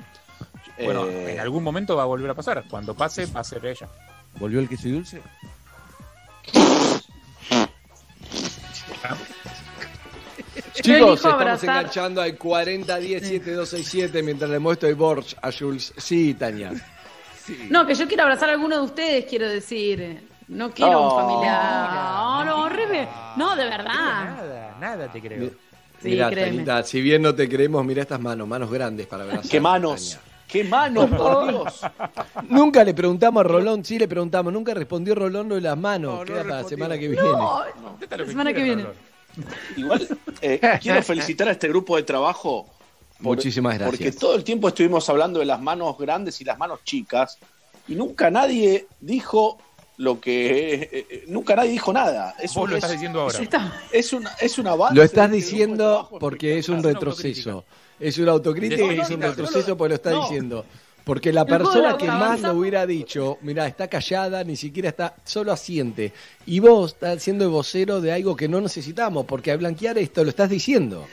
Bueno, Eh, en algún momento va a volver a pasar. Cuando pase, va a ser ella. ¿Volvió el queso y dulce? Chicos, estamos abrazar. enganchando al 40 10 7267 mientras le muestro el Borch a Jules. Sí, Tania. No, que yo quiero abrazar a alguno de ustedes, quiero decir. No quiero No. un familiar. No, no, Rebe. No, de verdad. Nada, nada te creo. Sí, Mirá, créeme. Tanita, si bien no te creemos, mira estas manos, manos grandes para abrazar. ¡Qué manos! ¡Qué manos, por Dios! Nunca le preguntamos a Rolón, sí le preguntamos, nunca respondió Rolón lo de las manos. No, no Queda para la semana que viene. No, la semana que viene. Rolón. Igual, eh, quiero felicitar a este grupo de trabajo. por- Muchísimas gracias. Porque todo el tiempo estuvimos hablando de las manos grandes y las manos chicas, y nunca nadie dijo lo que. eh, eh, nunca nadie dijo nada. Es Vos un- lo es- estás diciendo ahora. Está- Es una, es una base Lo estás este diciendo porque es un retroceso. Es una autocrítica y es un retroceso porque lo está no. diciendo. Porque la persona que más lo hubiera dicho, mira, está callada, ni siquiera está, solo asiente. Y vos estás siendo el vocero de algo que no necesitamos, porque al blanquear esto lo estás diciendo.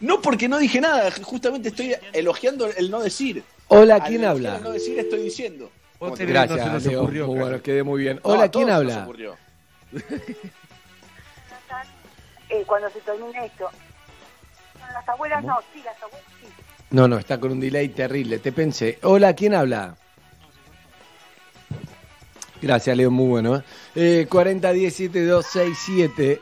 No, porque no dije nada, justamente estoy elogiando el no decir. Hola, ¿quién habla? el no decir estoy diciendo. Vos no se Gracias, nos Leo. ocurrió, Muy bueno, quedé muy bien. Hola, a ¿quién habla? Eh, cuando se termine esto. Las abuelas no, sí, las abuelas. No, no, está con un delay terrible. Te pensé. Hola, ¿quién habla? Gracias, Leo, muy bueno. ¿eh? Eh, 40 10 7 2 6 7.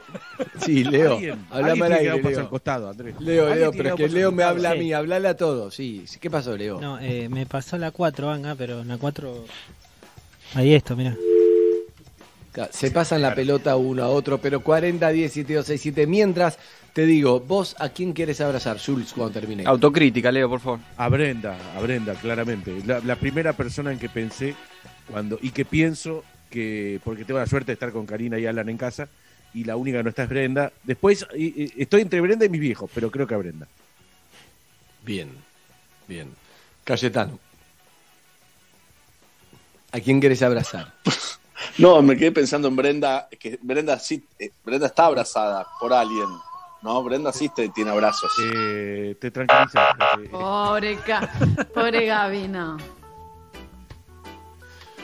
Sí, Leo. Tiene que aire, Leo. al costado, Andrés. Leo, Leo, pero es que Leo me habla a mí, hablale a todos. Sí, ¿qué pasó, Leo? No, eh, me pasó la 4, Anga, pero en la 4. Ahí esto, mira. Se pasan la pelota uno a otro, pero 40 10 7 2 6 7. Mientras, te digo, vos a quién quieres abrazar, Jules, cuando termine. Autocrítica, Leo, por favor. A Brenda, a Brenda, claramente. La, la primera persona en que pensé cuando y que pienso que, porque tengo la suerte de estar con Karina y Alan en casa, y la única que no está es Brenda. Después y- y- estoy entre Brenda y mis viejos, pero creo que a Brenda. Bien, bien. Cayetano. ¿A quién querés abrazar? No, me quedé pensando en Brenda, que Brenda sí, eh, Brenda está abrazada por alguien. No, Brenda sí te- tiene abrazos. Eh, te tranquiliza. Pobre, pobre Gaby, no.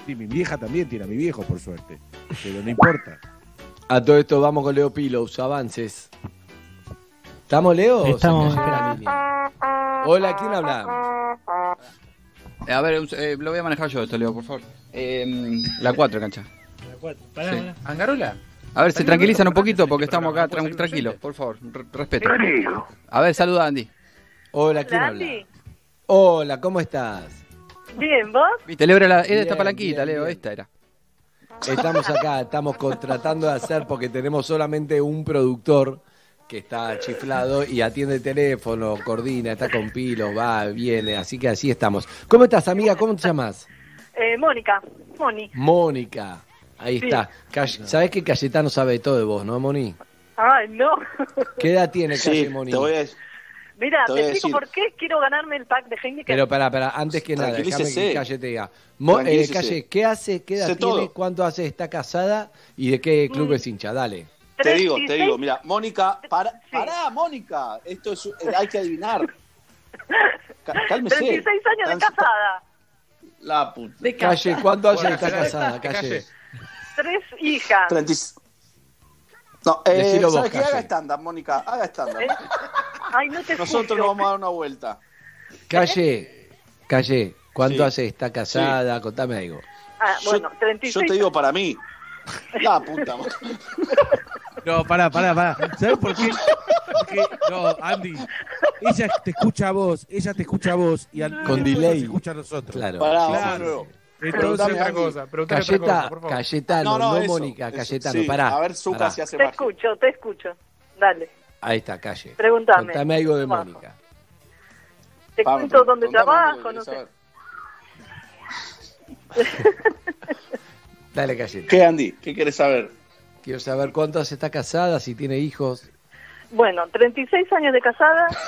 sí, mi vieja también tiene a mi viejo, por suerte. Pero no importa. A todo esto vamos con Leo Pilos, avances. ¿Estamos, Leo? Estamos? Hola, ¿quién habla? Eh, a ver, eh, lo voy a manejar yo esto, Leo, por favor. Eh, la 4, cancha. La 4. Pará, Sí. pará. ¿Angarola? A ver, se tranquilizan ¿no un poquito conoces porque este estamos acá salir tranquilos, por favor, re- respeto. A ver, saluda Andy. Hola, ¿quién Hola, habla? Andy. Hola, ¿cómo estás? Bien, ¿vos? Celebra la, es de Bien, esta palanquita, bien, Leo, bien. esta era. Estamos acá, estamos tratando de hacer porque tenemos solamente un productor que está chiflado y atiende el teléfono, coordina, está con pilos, va, viene, así que así estamos. ¿Cómo estás, amiga? ¿Cómo te llamas? Eh, Mónica, Moni. Mónica. Ahí Sí. está. Cay- ¿Sabés que Cayetano sabe todo de vos, no, Moni? Ay, no. ¿Qué edad tiene Sí, Calle Moni? te voy a Mira, Te te, explico decir. por qué quiero ganarme el pack de Heineken. Pero pará, pará, antes que nada, déjame que Calle te diga. Mo- eh. Calle, ¿qué hace? ¿Qué edad Sé tiene? todo. ¿Cuánto hace? ¿Está casada? ¿Y de qué club Mm. es hincha? Dale. Te digo, te digo, mira, Mónica, para, pará, Mónica, esto es, eh, hay que adivinar. Cá- Cálmese. 36 años de casada. La puta. De Calle, ¿cuánto hace que está casada? calle. Tres hijas. 30 y- No, eh, vos, ¿sabes. Haga estándar, Mónica, haga estándar. ¿Eh? Ay, no te Nosotros nos vamos a dar una vuelta. Calle, Calle, ¿cuánto Sí. hace? ¿Está casada? Contame algo. Ah, bueno, Yo 36 te digo para mí. La puta madre. No, pará, pará, pará. ¿Sabes por qué? Porque, no, Andy, ella te escucha a vos, ella te escucha a vos y al Con delay. nos escucha a nosotros. Claro. Pará, Claro. Preguntame otra cosa, preguntame otra cosa, Cayeta, por favor. Cayetano, no, eso, Mónica, eso. Cayetano, Sí, pará. A ver, pará. si hace Te magia. escucho, te escucho. Dale, Ahí está, Calle. pregúntame. Contame algo de. Mónica. Te Vamos, cuento dónde trabajo, no sé. Dale. Cayeta. ¿Qué, Andy? ¿Qué quieres saber? Quiero saber cuánto hace está casada, si tiene hijos. Bueno, 36 años de casada.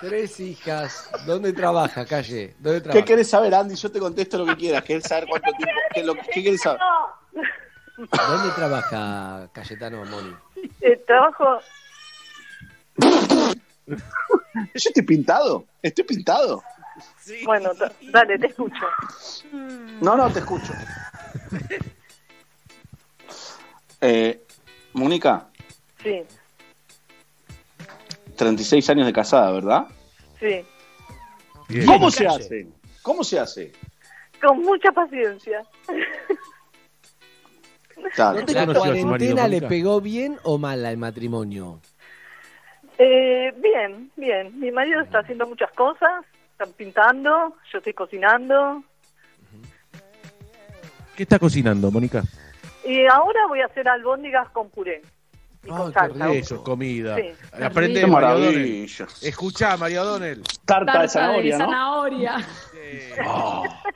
Tres hijas. ¿Dónde trabaja, Calle? ¿Dónde trabaja? ¿Qué querés saber, Andy? Yo te contesto lo que quieras. ¿Querés saber cuánto tiempo? ¿Qué, es lo- qué querés saber? ¿Dónde trabaja Cayetano, Moni? Eh, trabajo. Yo estoy pintado. Estoy pintado. Bueno, da- dale, te escucho. No, no, te escucho. Eh, Mónica, Sí, 36 años de casada, ¿verdad? sí. Bien. ¿Cómo se hace? ¿Cómo se hace? Con mucha paciencia. Claro. ¿No te ¿La marido, cuarentena le pegó bien o mal al matrimonio? Eh, bien, bien. Mi marido está haciendo muchas cosas. Están pintando, yo estoy cocinando. ¿Qué está cocinando, Mónica? Y ahora voy a hacer albóndigas con puré. Y Ah, con salsa. Eso, es comida. Sí. Aprende, maravilla. Escuchá, María O'Donnell. Tarta de zanahoria, ¿no? zanahoria.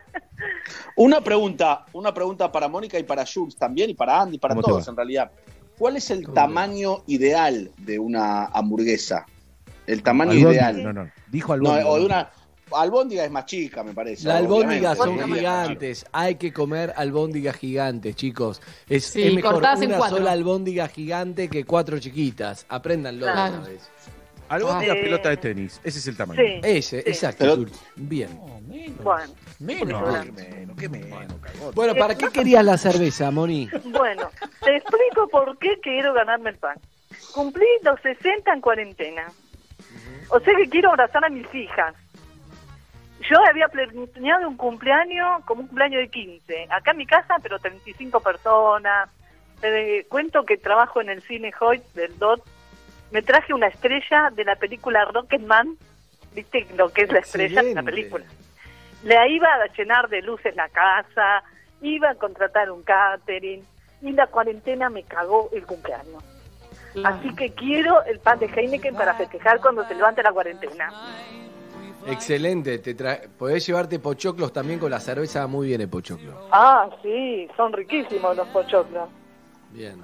Una pregunta, una pregunta para Mónica y para Jules también, y para Andy, para ¿Cómo te todos en realidad. ¿Cuál es el tamaño ideal de una hamburguesa? El tamaño ideal. No, no. Dijo No, albóndiga. o de una albóndiga es más chica, me parece. Las albóndigas son gigantes. Hay que comer albóndigas gigantes, chicos. Es, Sí, es mejor en una cuatro. sola albóndiga gigante que cuatro chiquitas. Apréndanlo Claro. una vez. Albóndiga Eh, pelota de tenis. Ese es el tamaño. Sí. Ese, Sí. exacto. Pero-. Bien. Menos. Bueno. Qué menos, qué menos, cagón. Bueno, ¿para qué querías la cerveza, Moni? bueno, te explico por qué quiero ganarme el pan. Cumplí los 60 en cuarentena. O sea que quiero abrazar a mis hijas. Yo había planeado un cumpleaños como un cumpleaños de 15. Acá en mi casa, pero 35 personas. Te cuento que trabajo en el cine Hoyt del DOT. Me traje una estrella de la película Rocketman. ¿Viste lo que es la estrella de la película? Le iba a llenar de luces la casa, iba a contratar un catering y la cuarentena me cagó el cumpleaños. Así que quiero el pan de Heineken para festejar cuando se levante la cuarentena. Excelente. Te tra- Podés llevarte pochoclos también con la cerveza. Muy bien el pochoclo. Ah, sí, son riquísimos los pochoclos. Bien,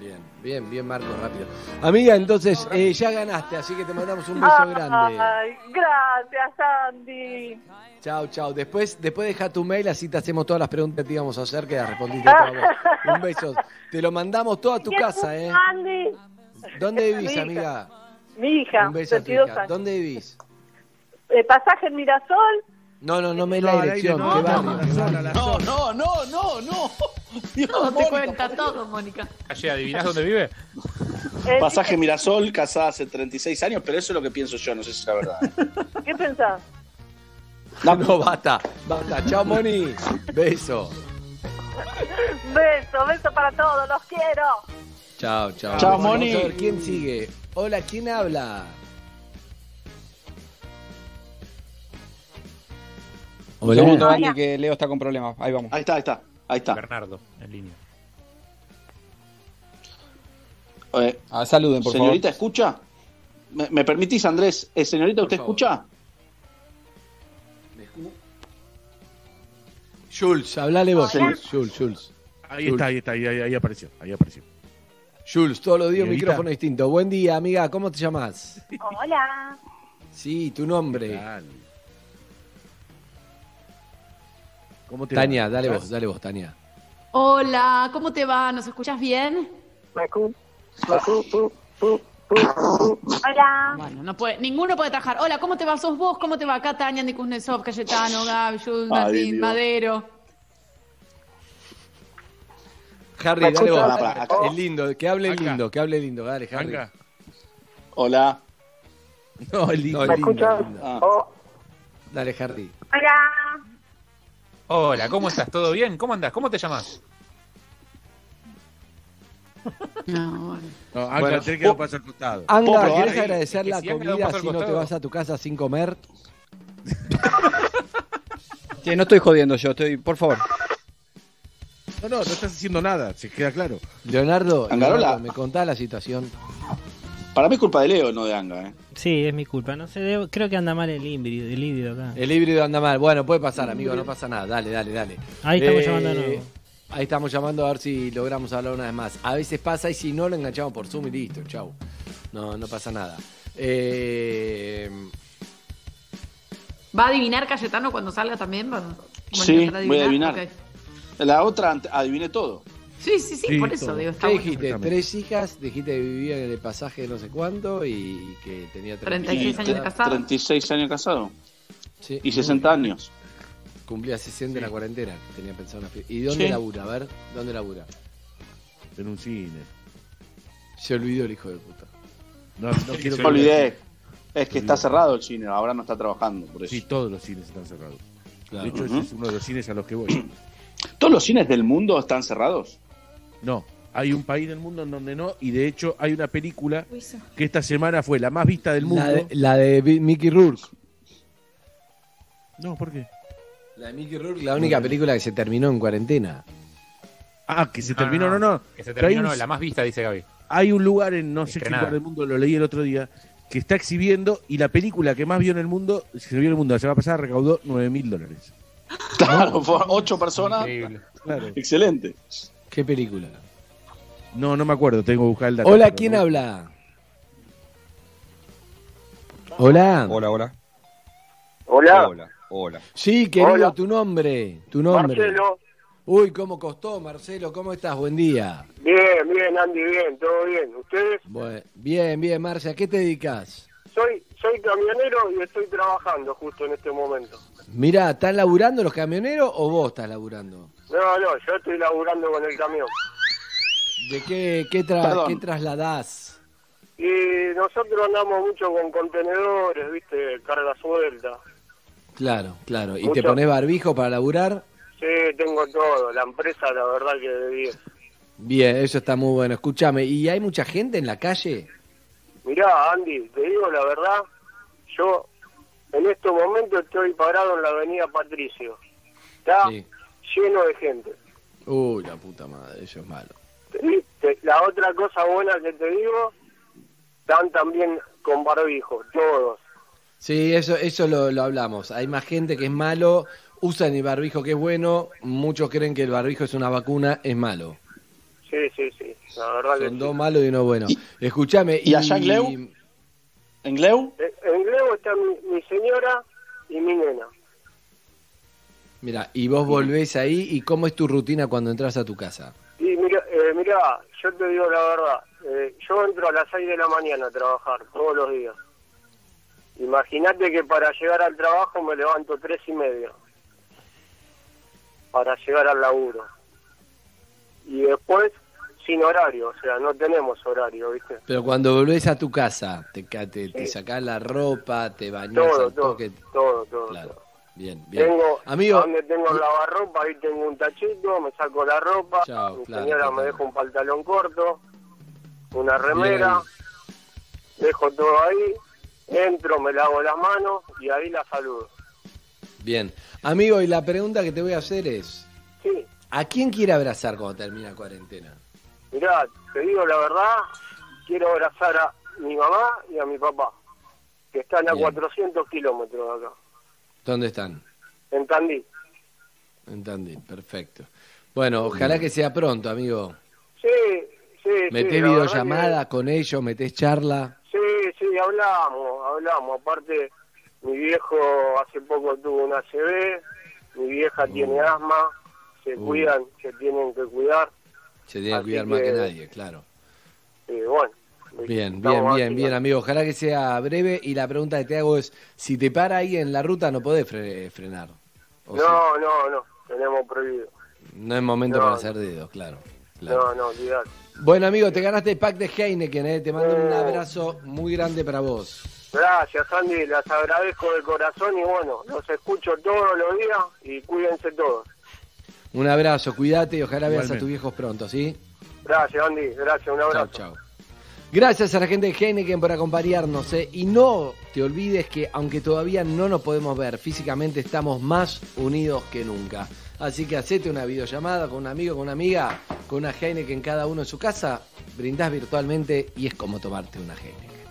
bien, bien, bien, Marco, rápido. Amiga, entonces eh, ya ganaste, así que te mandamos un beso grande. Ay, gracias, Andy. Chao, chao. Después, después deja tu mail, así te hacemos todas las preguntas que te íbamos a hacer, que las respondiste todas vos. Un beso. Te lo mandamos todo a tu casa, ¿eh? Andy. ¿Dónde vivís, amiga? Mi hija, Un beso a tu 22 hija. ¿Dónde vivís? Eh, pasaje en Mirasol. No, no, no me No, la dirección. no, ¿Qué no, barrio? No, no, no, no, no. Dios, te cuenta, todo, Mónica. Calle, ¿adivinás dónde vive? Eh, Pasaje Mirasol, casada hace 36 años, pero eso es lo que pienso yo, no sé si es la verdad. ¿Qué pensás? No, no, basta, basta. Chao, Moni. Beso. Beso, beso para todos, los quiero. Chao, chao. Chao, Vamos a Moni. ver quién sigue. Hola, ¿quién habla? Un segundo, Andy, que Leo está con problemas. Ahí vamos. Ahí está, ahí está, ahí está. Bernardo, en línea. Eh, Ah, saluden, por señorita, ¿escucha? ¿Me, me permitís, Andrés? Eh, señorita, ¿usted favor. escucha? Jules, hablale vos. Jules, Jules, Jules. Ahí está, ahí está, ahí, ahí, ahí apareció, ahí apareció. Jules, todos los días un micrófono distinto. Buen día, amiga, ¿cómo te llamas? Hola. Sí, tu nombre. Dale. ¿Cómo te Tania, va? dale vos, dale vos, Tania. Hola, ¿cómo te va? ¿Nos escuchas bien? Hola. Bueno, no puede, ninguno puede trabajar. Hola, ¿cómo te va? ¿Sos vos? ¿Cómo te va? Acá Tania, Andy Kuznetsov, Cayetano, Gaby, Jules, Martín. Madero. Harry, ¿Me dale vos. Es lindo, que hable lindo, que hable lindo, dale, Harry. Hola. No, es lindo. ¿Me lindo, escuchas? lindo. Ah. Dale, Harry. Hola. Hola, ¿cómo estás? ¿Todo bien? ¿Cómo andás? ¿Cómo te llamas? No, bueno. No, Anga, Bueno, tenés que dar un paso al costado. ¿querés Harry. agradecer Es que la si Anga da un comida paso al si no te costado. vas a tu casa sin comer? Che, no estoy jodiendo yo, estoy, por favor. No, no, no estás haciendo nada, se queda claro. Leonardo, Angarola. Leonardo, me contá la situación. Para mí es culpa de Leo, no de Anga, ¿eh? Sí, es mi culpa. No sé, debo- creo que anda mal el híbrido, el híbrido acá. El híbrido anda mal. Bueno, puede pasar, amigo, no pasa nada. Dale, dale, dale. Ahí estamos llamando de nuevo. Ahí estamos llamando a ver si logramos hablar una vez más. A veces pasa y si no lo enganchamos por Zoom y listo, chau. No, no pasa nada. Eh, ¿Va a adivinar Cayetano cuando salga también? ¿Va- va a Sí, voy a adivinar. La otra adiviné todo. Sí, sí, sí, por eso digo, está ¿Qué bueno. dijiste? Tres hijas, dijiste que vivía en el pasaje de no sé cuánto y que tenía 36 años de casado. 36 años casado. Sí. Y 60 años. Cumplía 60 en la cuarentena, tenía pensado una fiesta. ¿Y dónde Sí. labura? A ver, ¿dónde labura? En un cine. Se olvidó el hijo de puta. No, no quiero Me olvidé. Es que está cerrado el cine, ahora no está trabajando, por eso. Sí, todos los cines están cerrados. Claro. De hecho, ese es uno de los cines a los que voy. ¿Todos los cines del mundo están cerrados? No, hay un país del mundo en donde no, y de hecho hay una película que esta semana fue la más vista del mundo. La de, la de Mickey Rourke. No, ¿por qué? La de Mickey Rourke, la única película que se terminó en cuarentena. Ah, que se terminó, no, no. Que se terminó, un- no, la más vista, dice Gaby. Hay un lugar en no sé qué lugar del mundo, lo leí el otro día, que está exhibiendo y la película que más vio en el mundo, se vio en el mundo la semana pasada, recaudó 9 mil dólares. Claro, ocho personas. Increíble. Claro. Excelente. ¿Qué película? No, no me acuerdo, tengo que buscar el dato. Hola, ¿quién no- habla? Hola. Hola, hola. Hola. Hola, hola. Sí, querido, Hola. tu nombre. Tu nombre. Marcelo. Uy, ¿cómo costó, Marcelo? ¿Cómo estás? Buen día. Bien, bien, Andy, bien, todo bien. ¿Ustedes? Bue- Bien, bien, Marcia. ¿A qué te dedicas? Soy, soy camionero y estoy trabajando justo en este momento. Mira, ¿están laburando los camioneros o vos estás laburando? No, no, yo estoy laburando con el camión. ¿De qué, qué, tra- Perdón. qué trasladás? Y nosotros andamos mucho con contenedores, ¿viste? Carga suelta. Claro, claro. ¿Y te pones barbijo para laburar? Sí, tengo todo. La empresa, la verdad que de 10. Bien, eso está muy bueno. Escúchame, ¿y hay mucha gente en la calle? Mirá, Andy, te digo la verdad, yo en este momento estoy parado en la avenida Patricio. Está Sí. Lleno de gente. Uy, la puta madre, eso es malo. La otra cosa buena que te digo, están también con barbijo, todos. Sí, eso, eso lo, lo hablamos. Hay más gente que es malo, usan el barbijo que es bueno, muchos creen que el barbijo es una vacuna, es malo. Sí, sí, sí, la verdad que Son sí. dos malos y uno bueno. Escúchame. ¿Y allá en Gleu? ¿En Gleu? Eh, En Glebo está mi, mi señora y mi nena. Mira, y vos volvés ahí, ¿y cómo es tu rutina cuando entras a tu casa? Y mira, eh, mira, yo te digo la verdad, eh, yo entro a las 6 de la mañana a trabajar todos los días. Imagínate que para llegar al trabajo me levanto tres y media para llegar al laburo. Y después sin horario, o sea, no tenemos horario, ¿viste? Pero cuando volvés a tu casa, te, te, te sacás la ropa, te bañás Todo, al todo, toque. todo, todo. Claro. todo. Bien, bien. Tengo, Amigo, donde tengo el lavarropa, ahí tengo un tachito, me saco la ropa, Chao, mi claro, señora claro. me deja un pantalón corto, una remera, dejo todo ahí, entro, me lavo las manos y ahí la saludo. bien. Amigo, y la pregunta que te voy a hacer es, Sí, ¿a quién quiere abrazar cuando termina la cuarentena? mirá, te digo la verdad, quiero abrazar a mi mamá y a mi papá, que están a Bien. 400 kilómetros de acá, ¿Dónde están? en Tandil. En Tandil, perfecto. Bueno, ojalá que sea pronto, amigo. Sí, sí, Metés sí. videollamada con ellos, metés charla. Sí, sí, hablamos, hablamos. Aparte, mi viejo hace poco tuvo una ACV, mi vieja tiene asma, se Uh. cuidan, se tienen que cuidar. Se tiene que cuidar más que que- nadie, claro. Y bueno, Bien, bien, bien, bien, amigo. Ojalá que sea breve. Y la pregunta que te hago es: si te para ahí en la ruta, no podés fre- frenar. No, no, no, tenemos prohibido. no es momento No, para hacer dedos, claro. claro. No, no, olvidate. Bueno, amigo, te ganaste el pack de Heineken, ¿eh? Te mando un Oh. abrazo muy grande para vos. Gracias, Andy, las agradezco de corazón y bueno, los escucho todos los días y cuídense todos. Un abrazo, cuídate y ojalá veas a tus viejos pronto, ¿sí? Gracias, Andy, gracias, un abrazo. Chao, chao. Gracias a la gente de Heineken por acompañarnos. ¿eh? Y no te olvides que aunque todavía no nos podemos ver físicamente, estamos más unidos que nunca. Así que hacete una videollamada con un amigo, con una amiga, con una Heineken cada uno en su casa, brindás virtualmente y es como tomarte una Heineken.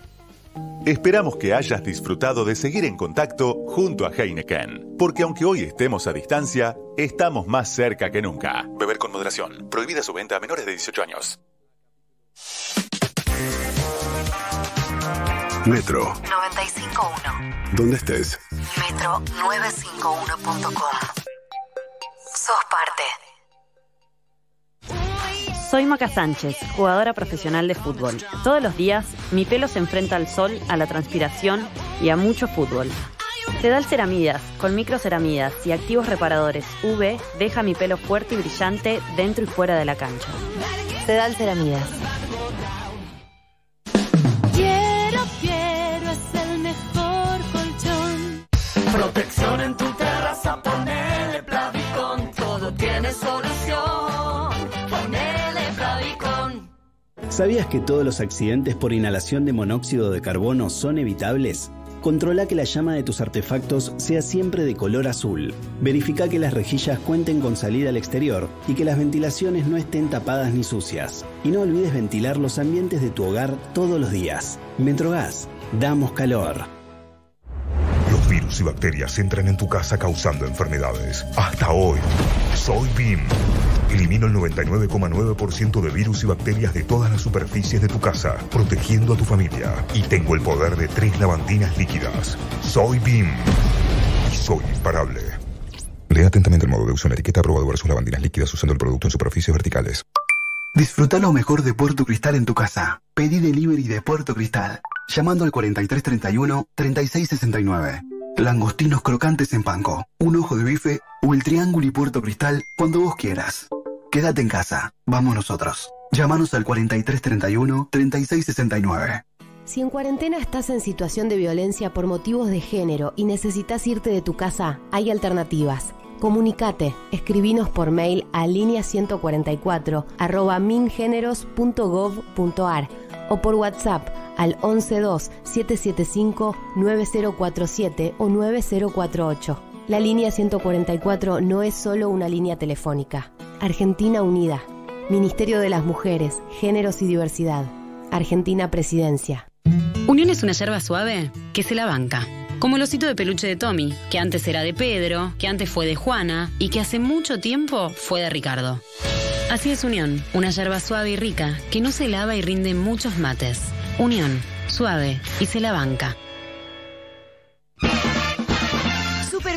Esperamos que hayas disfrutado de seguir en contacto junto a Heineken, porque aunque hoy estemos a distancia, estamos más cerca que nunca. Beber con moderación. Prohibida su venta a menores de 18 años. Metro, 951 donde estés. metro951.com Sos parte. Soy Maca Sánchez, jugadora profesional de fútbol. Todos los días, mi pelo se enfrenta al sol, a la transpiración y a mucho fútbol. Sedal Ceramidas, con microceramidas y activos reparadores UV, deja mi pelo fuerte y brillante dentro y fuera de la cancha. Sedal Ceramidas. Protección en tu terraza, ponele Plavicon. Todo tiene solución. Ponele Plavicon. ¿Sabías que todos los accidentes por inhalación de monóxido de carbono son evitables? Controla que la llama de tus artefactos sea siempre de color azul. Verifica que las rejillas cuenten con salida al exterior y que las ventilaciones no estén tapadas ni sucias. Y no olvides ventilar los ambientes de tu hogar todos los días. Metrogas, damos calor. Virus y bacterias entran en tu casa causando enfermedades. Hasta hoy, soy BIM. Elimino el 99,9% de virus y bacterias de todas las superficies de tu casa, protegiendo a tu familia. Y tengo el poder de tres lavandinas líquidas. Soy BIM. Y soy imparable. Lea atentamente el modo de uso en etiqueta aprobado versus lavandinas líquidas usando el producto en superficies verticales. Disfruta lo mejor de Puerto Cristal en tu casa. Pedí delivery de Puerto Cristal. Llamando al 4331-3669. Langostinos crocantes en panco, un ojo de bife o el triángulo y Puerto Cristal cuando vos quieras. Quédate en casa. Vamos nosotros. Llámanos al 4331-3669. Si en cuarentena estás en situación de violencia por motivos de género y necesitas irte de tu casa, hay alternativas. Comunicate, escribinos por mail a línea 144 arroba mingeneros.gov.ar o por WhatsApp al 112-775-9047 o 9048. La línea 144 no es solo una línea telefónica. Argentina Unida. Ministerio de las Mujeres, Géneros y Diversidad. Argentina Presidencia. Unión es una yerba suave que se la banca. Como el osito de peluche de Tommy, que antes era de Pedro, que antes fue de Juana y que hace mucho tiempo fue de Ricardo. Así es Unión, una yerba suave y rica que no se lava y rinde muchos mates. Unión, suave y se la banca.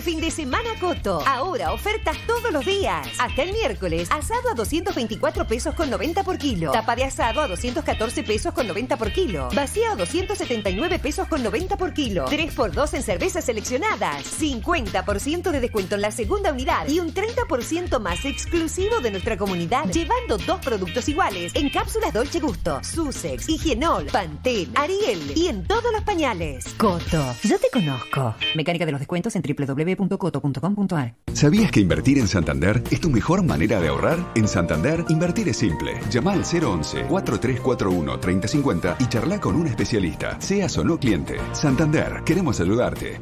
Fin de semana Coto. Ahora ofertas todos los días. Hasta el miércoles. Asado a 224 pesos con 90 por kilo. Tapa de asado a 214 pesos con 90 por kilo. Vacío a 279 pesos con 90 por kilo. 3x2 en cervezas seleccionadas. 50% de descuento en la segunda unidad. Y un 30% más exclusivo de nuestra comunidad. Llevando dos productos iguales. En cápsulas Dolce Gusto, Sussex, Higienol, Pantene, Ariel. Y en todos los pañales. Coto. Yo te conozco. Mecánica de los descuentos en ¿Sabías que invertir en Santander es tu mejor manera de ahorrar? En Santander, invertir es simple. Llama al 011-4341-3050 y charla con un especialista, seas o no cliente. Santander, queremos ayudarte.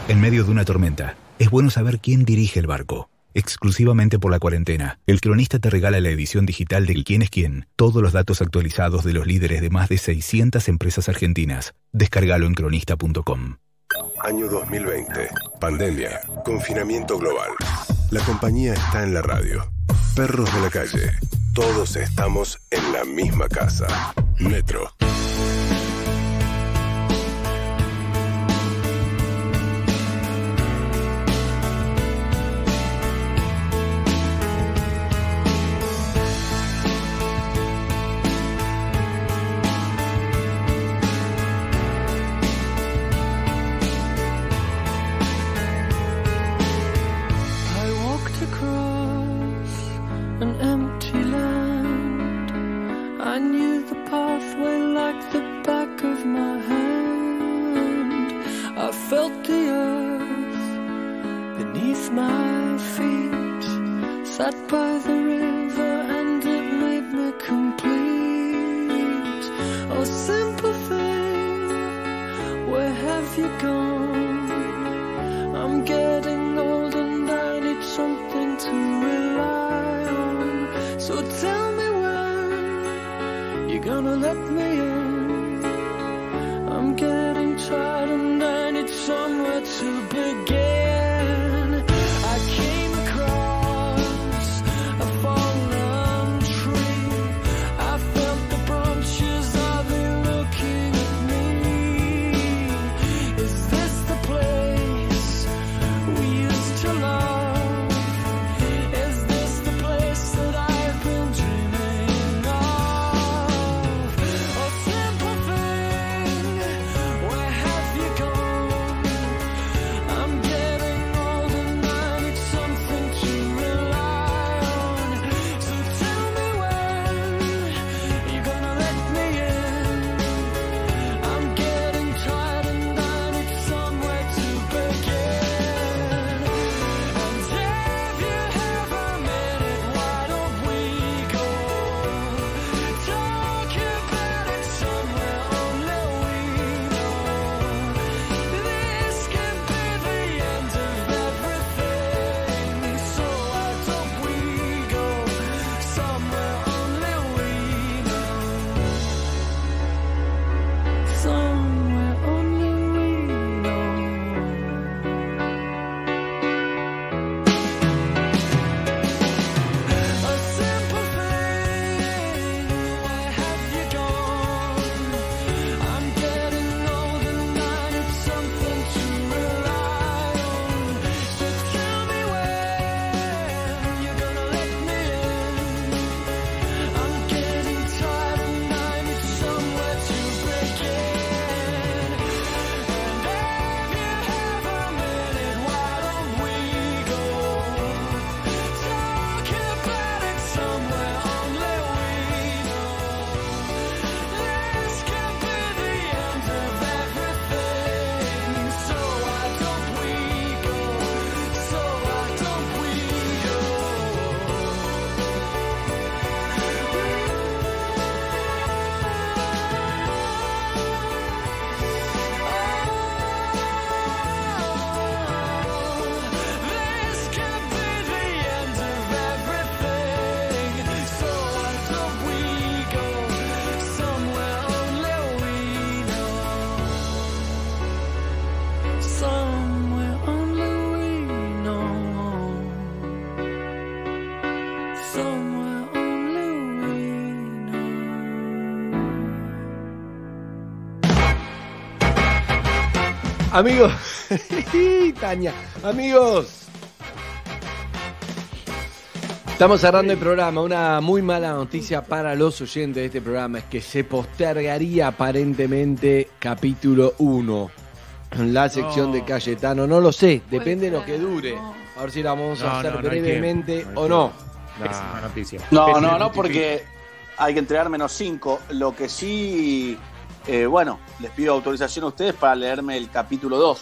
En medio de una tormenta, es bueno saber quién dirige el barco. exclusivamente por la cuarentena. El cronista te regala la edición digital del Quién es quién, todos los datos actualizados de los líderes de más de 600 empresas argentinas. Descargalo en cronista.com. Año 2020. Pandemia. Confinamiento global. La compañía está en la radio. Perros de la calle. Todos estamos en la misma casa. Metro. Have you gone? I'm getting old and I need something to rely on. So tell me when you're gonna let me in. I'm getting tired and I need somewhere to begin. Amigos, Tania, amigos. Estamos cerrando el programa. Una muy mala noticia para los oyentes de este programa es que se postergaría aparentemente capítulo 1. La sección de Cayetano, no lo sé, depende de lo que dure. A ver si la vamos a No, hacer no, no hay brevemente o no. No, no, no, porque hay que entregar menos 5. Lo que sí, eh, bueno, les pido autorización a ustedes para leerme el capítulo 2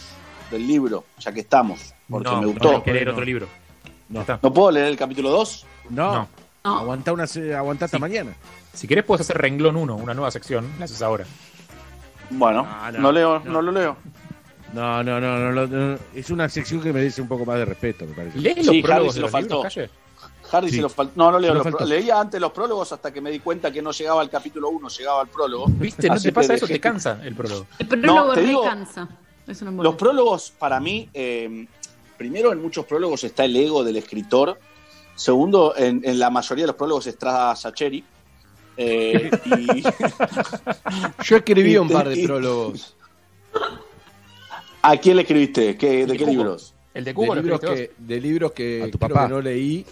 del libro, ya que estamos, porque No, me gustó. no leer otro libro. No. ¿No puedo leer el capítulo 2? No. Aguanta, una, aguanta hasta mañana. Si querés, puedes hacer renglón 1, una nueva sección. La haces ahora. Bueno, no, leo, no. lo leo. No, no, no, no, no, no, es una sección que merece un poco más de respeto, me parece. ¿Lees los Sí, prólogos se de lo los faltó. libros, Sí. se lo faltó. No, no leo los faltó. prólogos. Leía antes los prólogos hasta que me di cuenta que no llegaba al capítulo 1, llegaba al prólogo. ¿Viste? ¿No Así te pasa eso? Te cansa el prólogo. El prólogo No, te digo- una Los prólogos, para mí, eh, primero, en muchos prólogos está el ego del escritor. Segundo, en, en la mayoría de los prólogos está Sacheri. Eh, y, Yo escribí un par de prólogos. ¿A quién le escribiste? ¿Qué, ¿De qué libros? El de De Cubo libros, que, de libros que A tu papá. que no leí.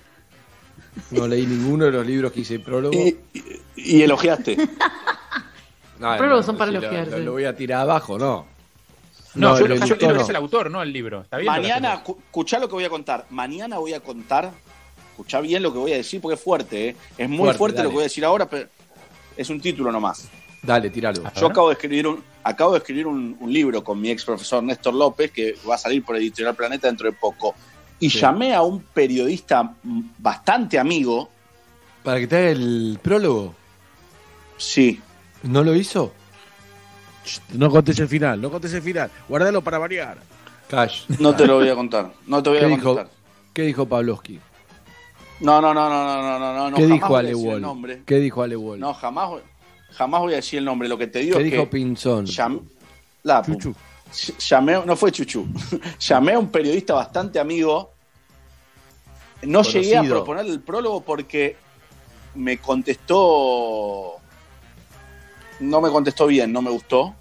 No leí ninguno de los libros que hice prólogo. Y, y elogiaste. No, Los prólogos no, son para si lo- elogiarse. Lo, lo voy a tirar abajo, no. No, No, yo, el yo que no. es el autor, no el libro. Está bien. Mañana, escuchá lo que voy a contar. Mañana voy a contar. Escuchá bien lo que voy a decir porque es fuerte, ¿eh? Es muy Fuerte, lo que voy a decir ahora, pero es un título nomás. Dale, tíralo. Yo acabo de escribir un, acabo de escribir un, un libro con mi ex profesor Néstor López, que va a salir por Editorial Planeta dentro de poco. Y Sí. llamé a un periodista mm, bastante amigo. Para que te haga el prólogo. Sí. ¿No lo hizo? No contes el final, no contes el final. Guardalo para variar. Cash. No te lo voy a contar. No te voy ¿Qué a dijo, contar. ¿Qué dijo Pavlovsky? No, no, no, no, no, no, no, no. ¿Qué jamás dijo voy a Ale decir Wall? ¿Qué dijo Ale Wall? No, jamás, voy- jamás voy a decir el nombre. Lo que te digo ¿Qué es dijo que Pinzón? llam- la pu- Chuchu. Ll- Llamé, no fue Chuchu. Llamé a un periodista bastante amigo. No llegué a proponerle el prólogo porque me contestó. No me contestó bien, no me gustó.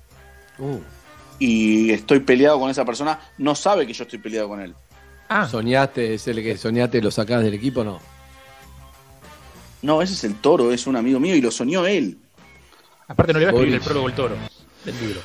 Uh, Y estoy peleado con esa persona. No sabe que yo estoy peleado con él. Ah, ¿Soñaste? ¿Es el que soñaste lo sacás del equipo no? No, ese es el toro, es un amigo mío y lo soñó él. aparte no le va a escribir el prólogo el toro del libro.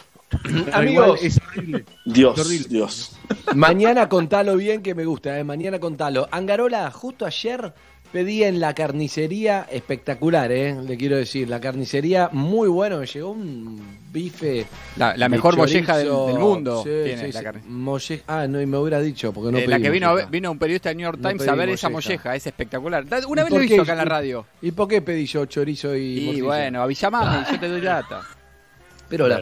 Amigos. Igual es horrible. Dios, Es horrible. Dios. Mañana contalo bien que me gusta, ¿eh? mañana contalo. Angarola, justo ayer pedí en la carnicería espectacular, ¿eh? le quiero decir, la carnicería muy bueno, me llegó un bife. La, mejor molleja del, del mundo Sí, tiene sí, la sí. carne. Molle- Ah, no, y me hubiera dicho, porque no Eh, la que vino, a molleja. ver- vino un periodista de New York Times a ver esa molleja. molleja, es espectacular. Una ¿Y vez lo hizo acá en la radio. ¿Y por qué pedí yo chorizo y Y morcilla? bueno, avísame, yo te doy data. Pero la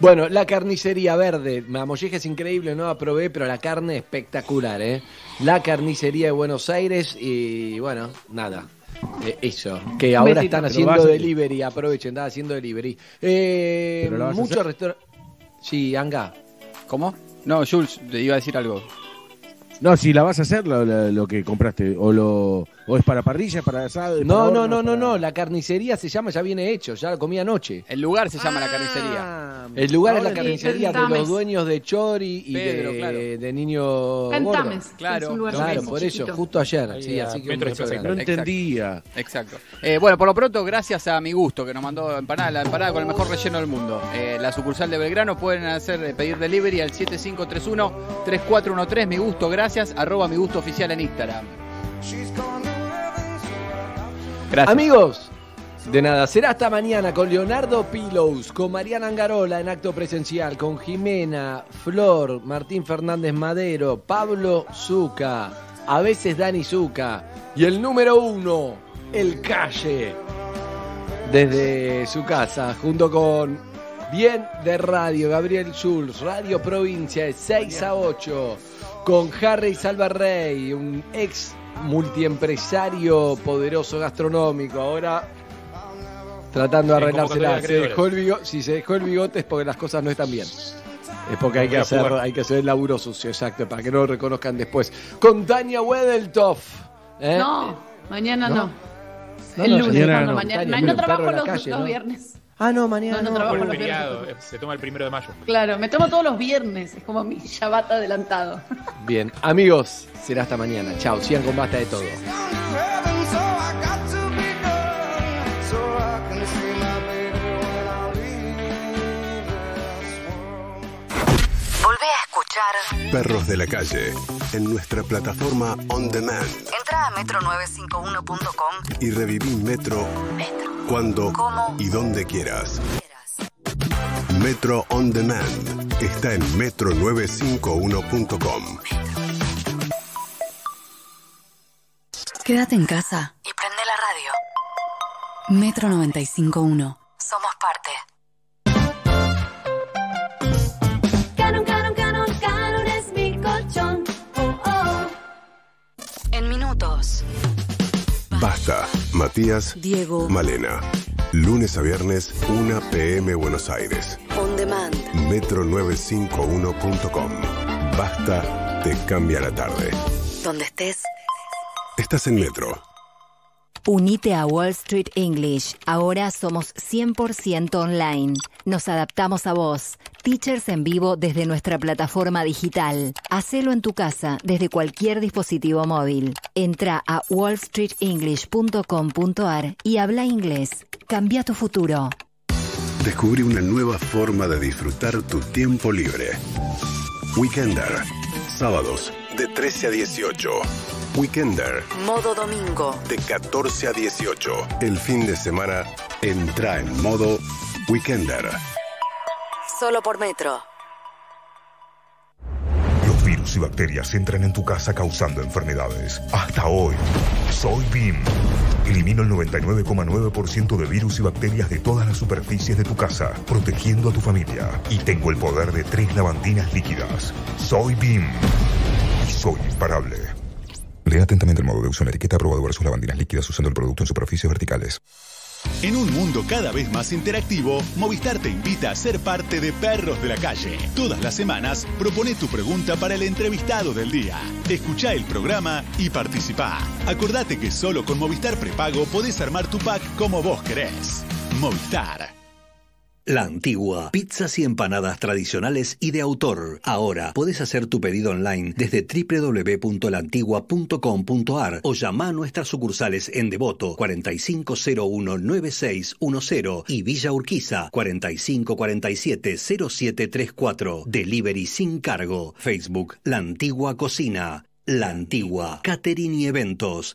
bueno, la carnicería verde, la molleja es increíble, no la probé, pero la carne espectacular, ¿eh? La carnicería de Buenos Aires y bueno, nada. eh, eso, que ahora besito. están haciendo delivery, aprovechen, están haciendo delivery. Eh, ¿Pero la vas a muchos restaurantes. Sí, Anga. ¿Cómo? No, Jules, te iba a decir algo. No, si la vas a hacer lo, lo- lo que compraste, o lo o es para parrilla, para asado. No, para no, horno, no, no, para- no, la carnicería se llama, ya viene hecho, ya comí anoche. El lugar se llama la Ah. carnicería. El lugar es la carnicería de los dueños de Chori y Pedro, de, claro. de Niño En Gordo. Tames, Claro, lugar Claro, chiquito. por eso, justo ayer. Ahí Sí, así que No entendía. Exacto. Eh, bueno, por lo pronto, gracias a mi gusto, que nos mandó empanada, la empanada con el mejor relleno del mundo. Eh, la sucursal de Belgrano pueden hacer eh, pedir delivery al 7531-3413. Mi gusto, gracias. Arroba mi gusto oficial en Instagram. Amigos, de nada, será hasta mañana con Leonardo Pilos, con Mariana Angarola en acto presencial, con Jimena, Flor, Martín Fernández Madero, Pablo Zuca, a veces Dani Zuca, y el número uno, el Calle, desde su casa, junto con Bien de Radio, Gabriel Schulz, Radio Provincia, de 6 a 8, con Harry Salvarrey, un ex multiempresario poderoso gastronómico, ahora tratando de arreglársela. Se dejó el bigote, si se dejó el bigote es porque las cosas no están bien. Es porque hay que, hacer, jugar. hay que hacer el laburo sucio, exacto, para que no lo reconozcan después. Con Tania Wedeltoff. ¿eh? No, mañana ¿No? no. No, el no, lunes, mañana mañana. Trabajo los, calle, los ¿no? viernes. Ah, no, mañana No, no no. trabajo los viernes. se toma el primero de mayo. Claro, me tomo todos los viernes. Es como mi Shabbat adelantado. Bien, amigos, será hasta mañana. Chao, sigan con basta de todo. Volvé a escuchar. Perros de la calle, en nuestra plataforma On Demand. Entra a metro951.com. Y reviví Metro cuando ¿Cómo? y donde quieras. Metro On Demand está en metro951.com. Quédate en casa y prende la radio. Metro 95.1. Somos parte. Basta. Matías, Diego. Malena. Lunes a viernes, 1 pm Buenos Aires. On demand. Metro951.com. Basta, te cambia la tarde. Donde estés. Estás en Metro. Unite a Wall Street English. Ahora somos 100% online. Nos adaptamos a vos. Teachers en vivo desde nuestra plataforma digital. Hacelo en tu casa desde cualquier dispositivo móvil. Entra a wallstreetenglish.com.ar y habla inglés. Cambia tu futuro. Descubrí una nueva forma de disfrutar tu tiempo libre. Weekender. Sábados de 13 a 18. Weekender Modo domingo. de 14 a 18. El fin de semana entra en modo Weekender. Solo por Metro. Los virus y bacterias entran en tu casa causando enfermedades. Hasta hoy, soy BIM. Elimino el 99,9% de virus y bacterias de todas las superficies de tu casa, protegiendo a tu familia. Y tengo el poder de tres lavandinas líquidas. Soy BIM. Soy imparable. Lea atentamente el modo de uso en la etiqueta aprobado versus lavandinas líquidas usando el producto en superficies verticales. En un mundo cada vez más interactivo, Movistar te invita a ser parte de Perros de la Calle. Todas las semanas, propone tu pregunta para el entrevistado del día. Escucha el programa y participa. Acordate que solo con Movistar Prepago podés armar tu pack como vos querés. Movistar. La Antigua, pizzas y empanadas tradicionales y de autor. Ahora puedes hacer tu pedido online desde www.lantigua.com.ar o llama a nuestras sucursales en Devoto 4501-9610 y Villa Urquiza 4547-0734. Delivery sin cargo. Facebook La Antigua Cocina. La Antigua, Catering y Eventos.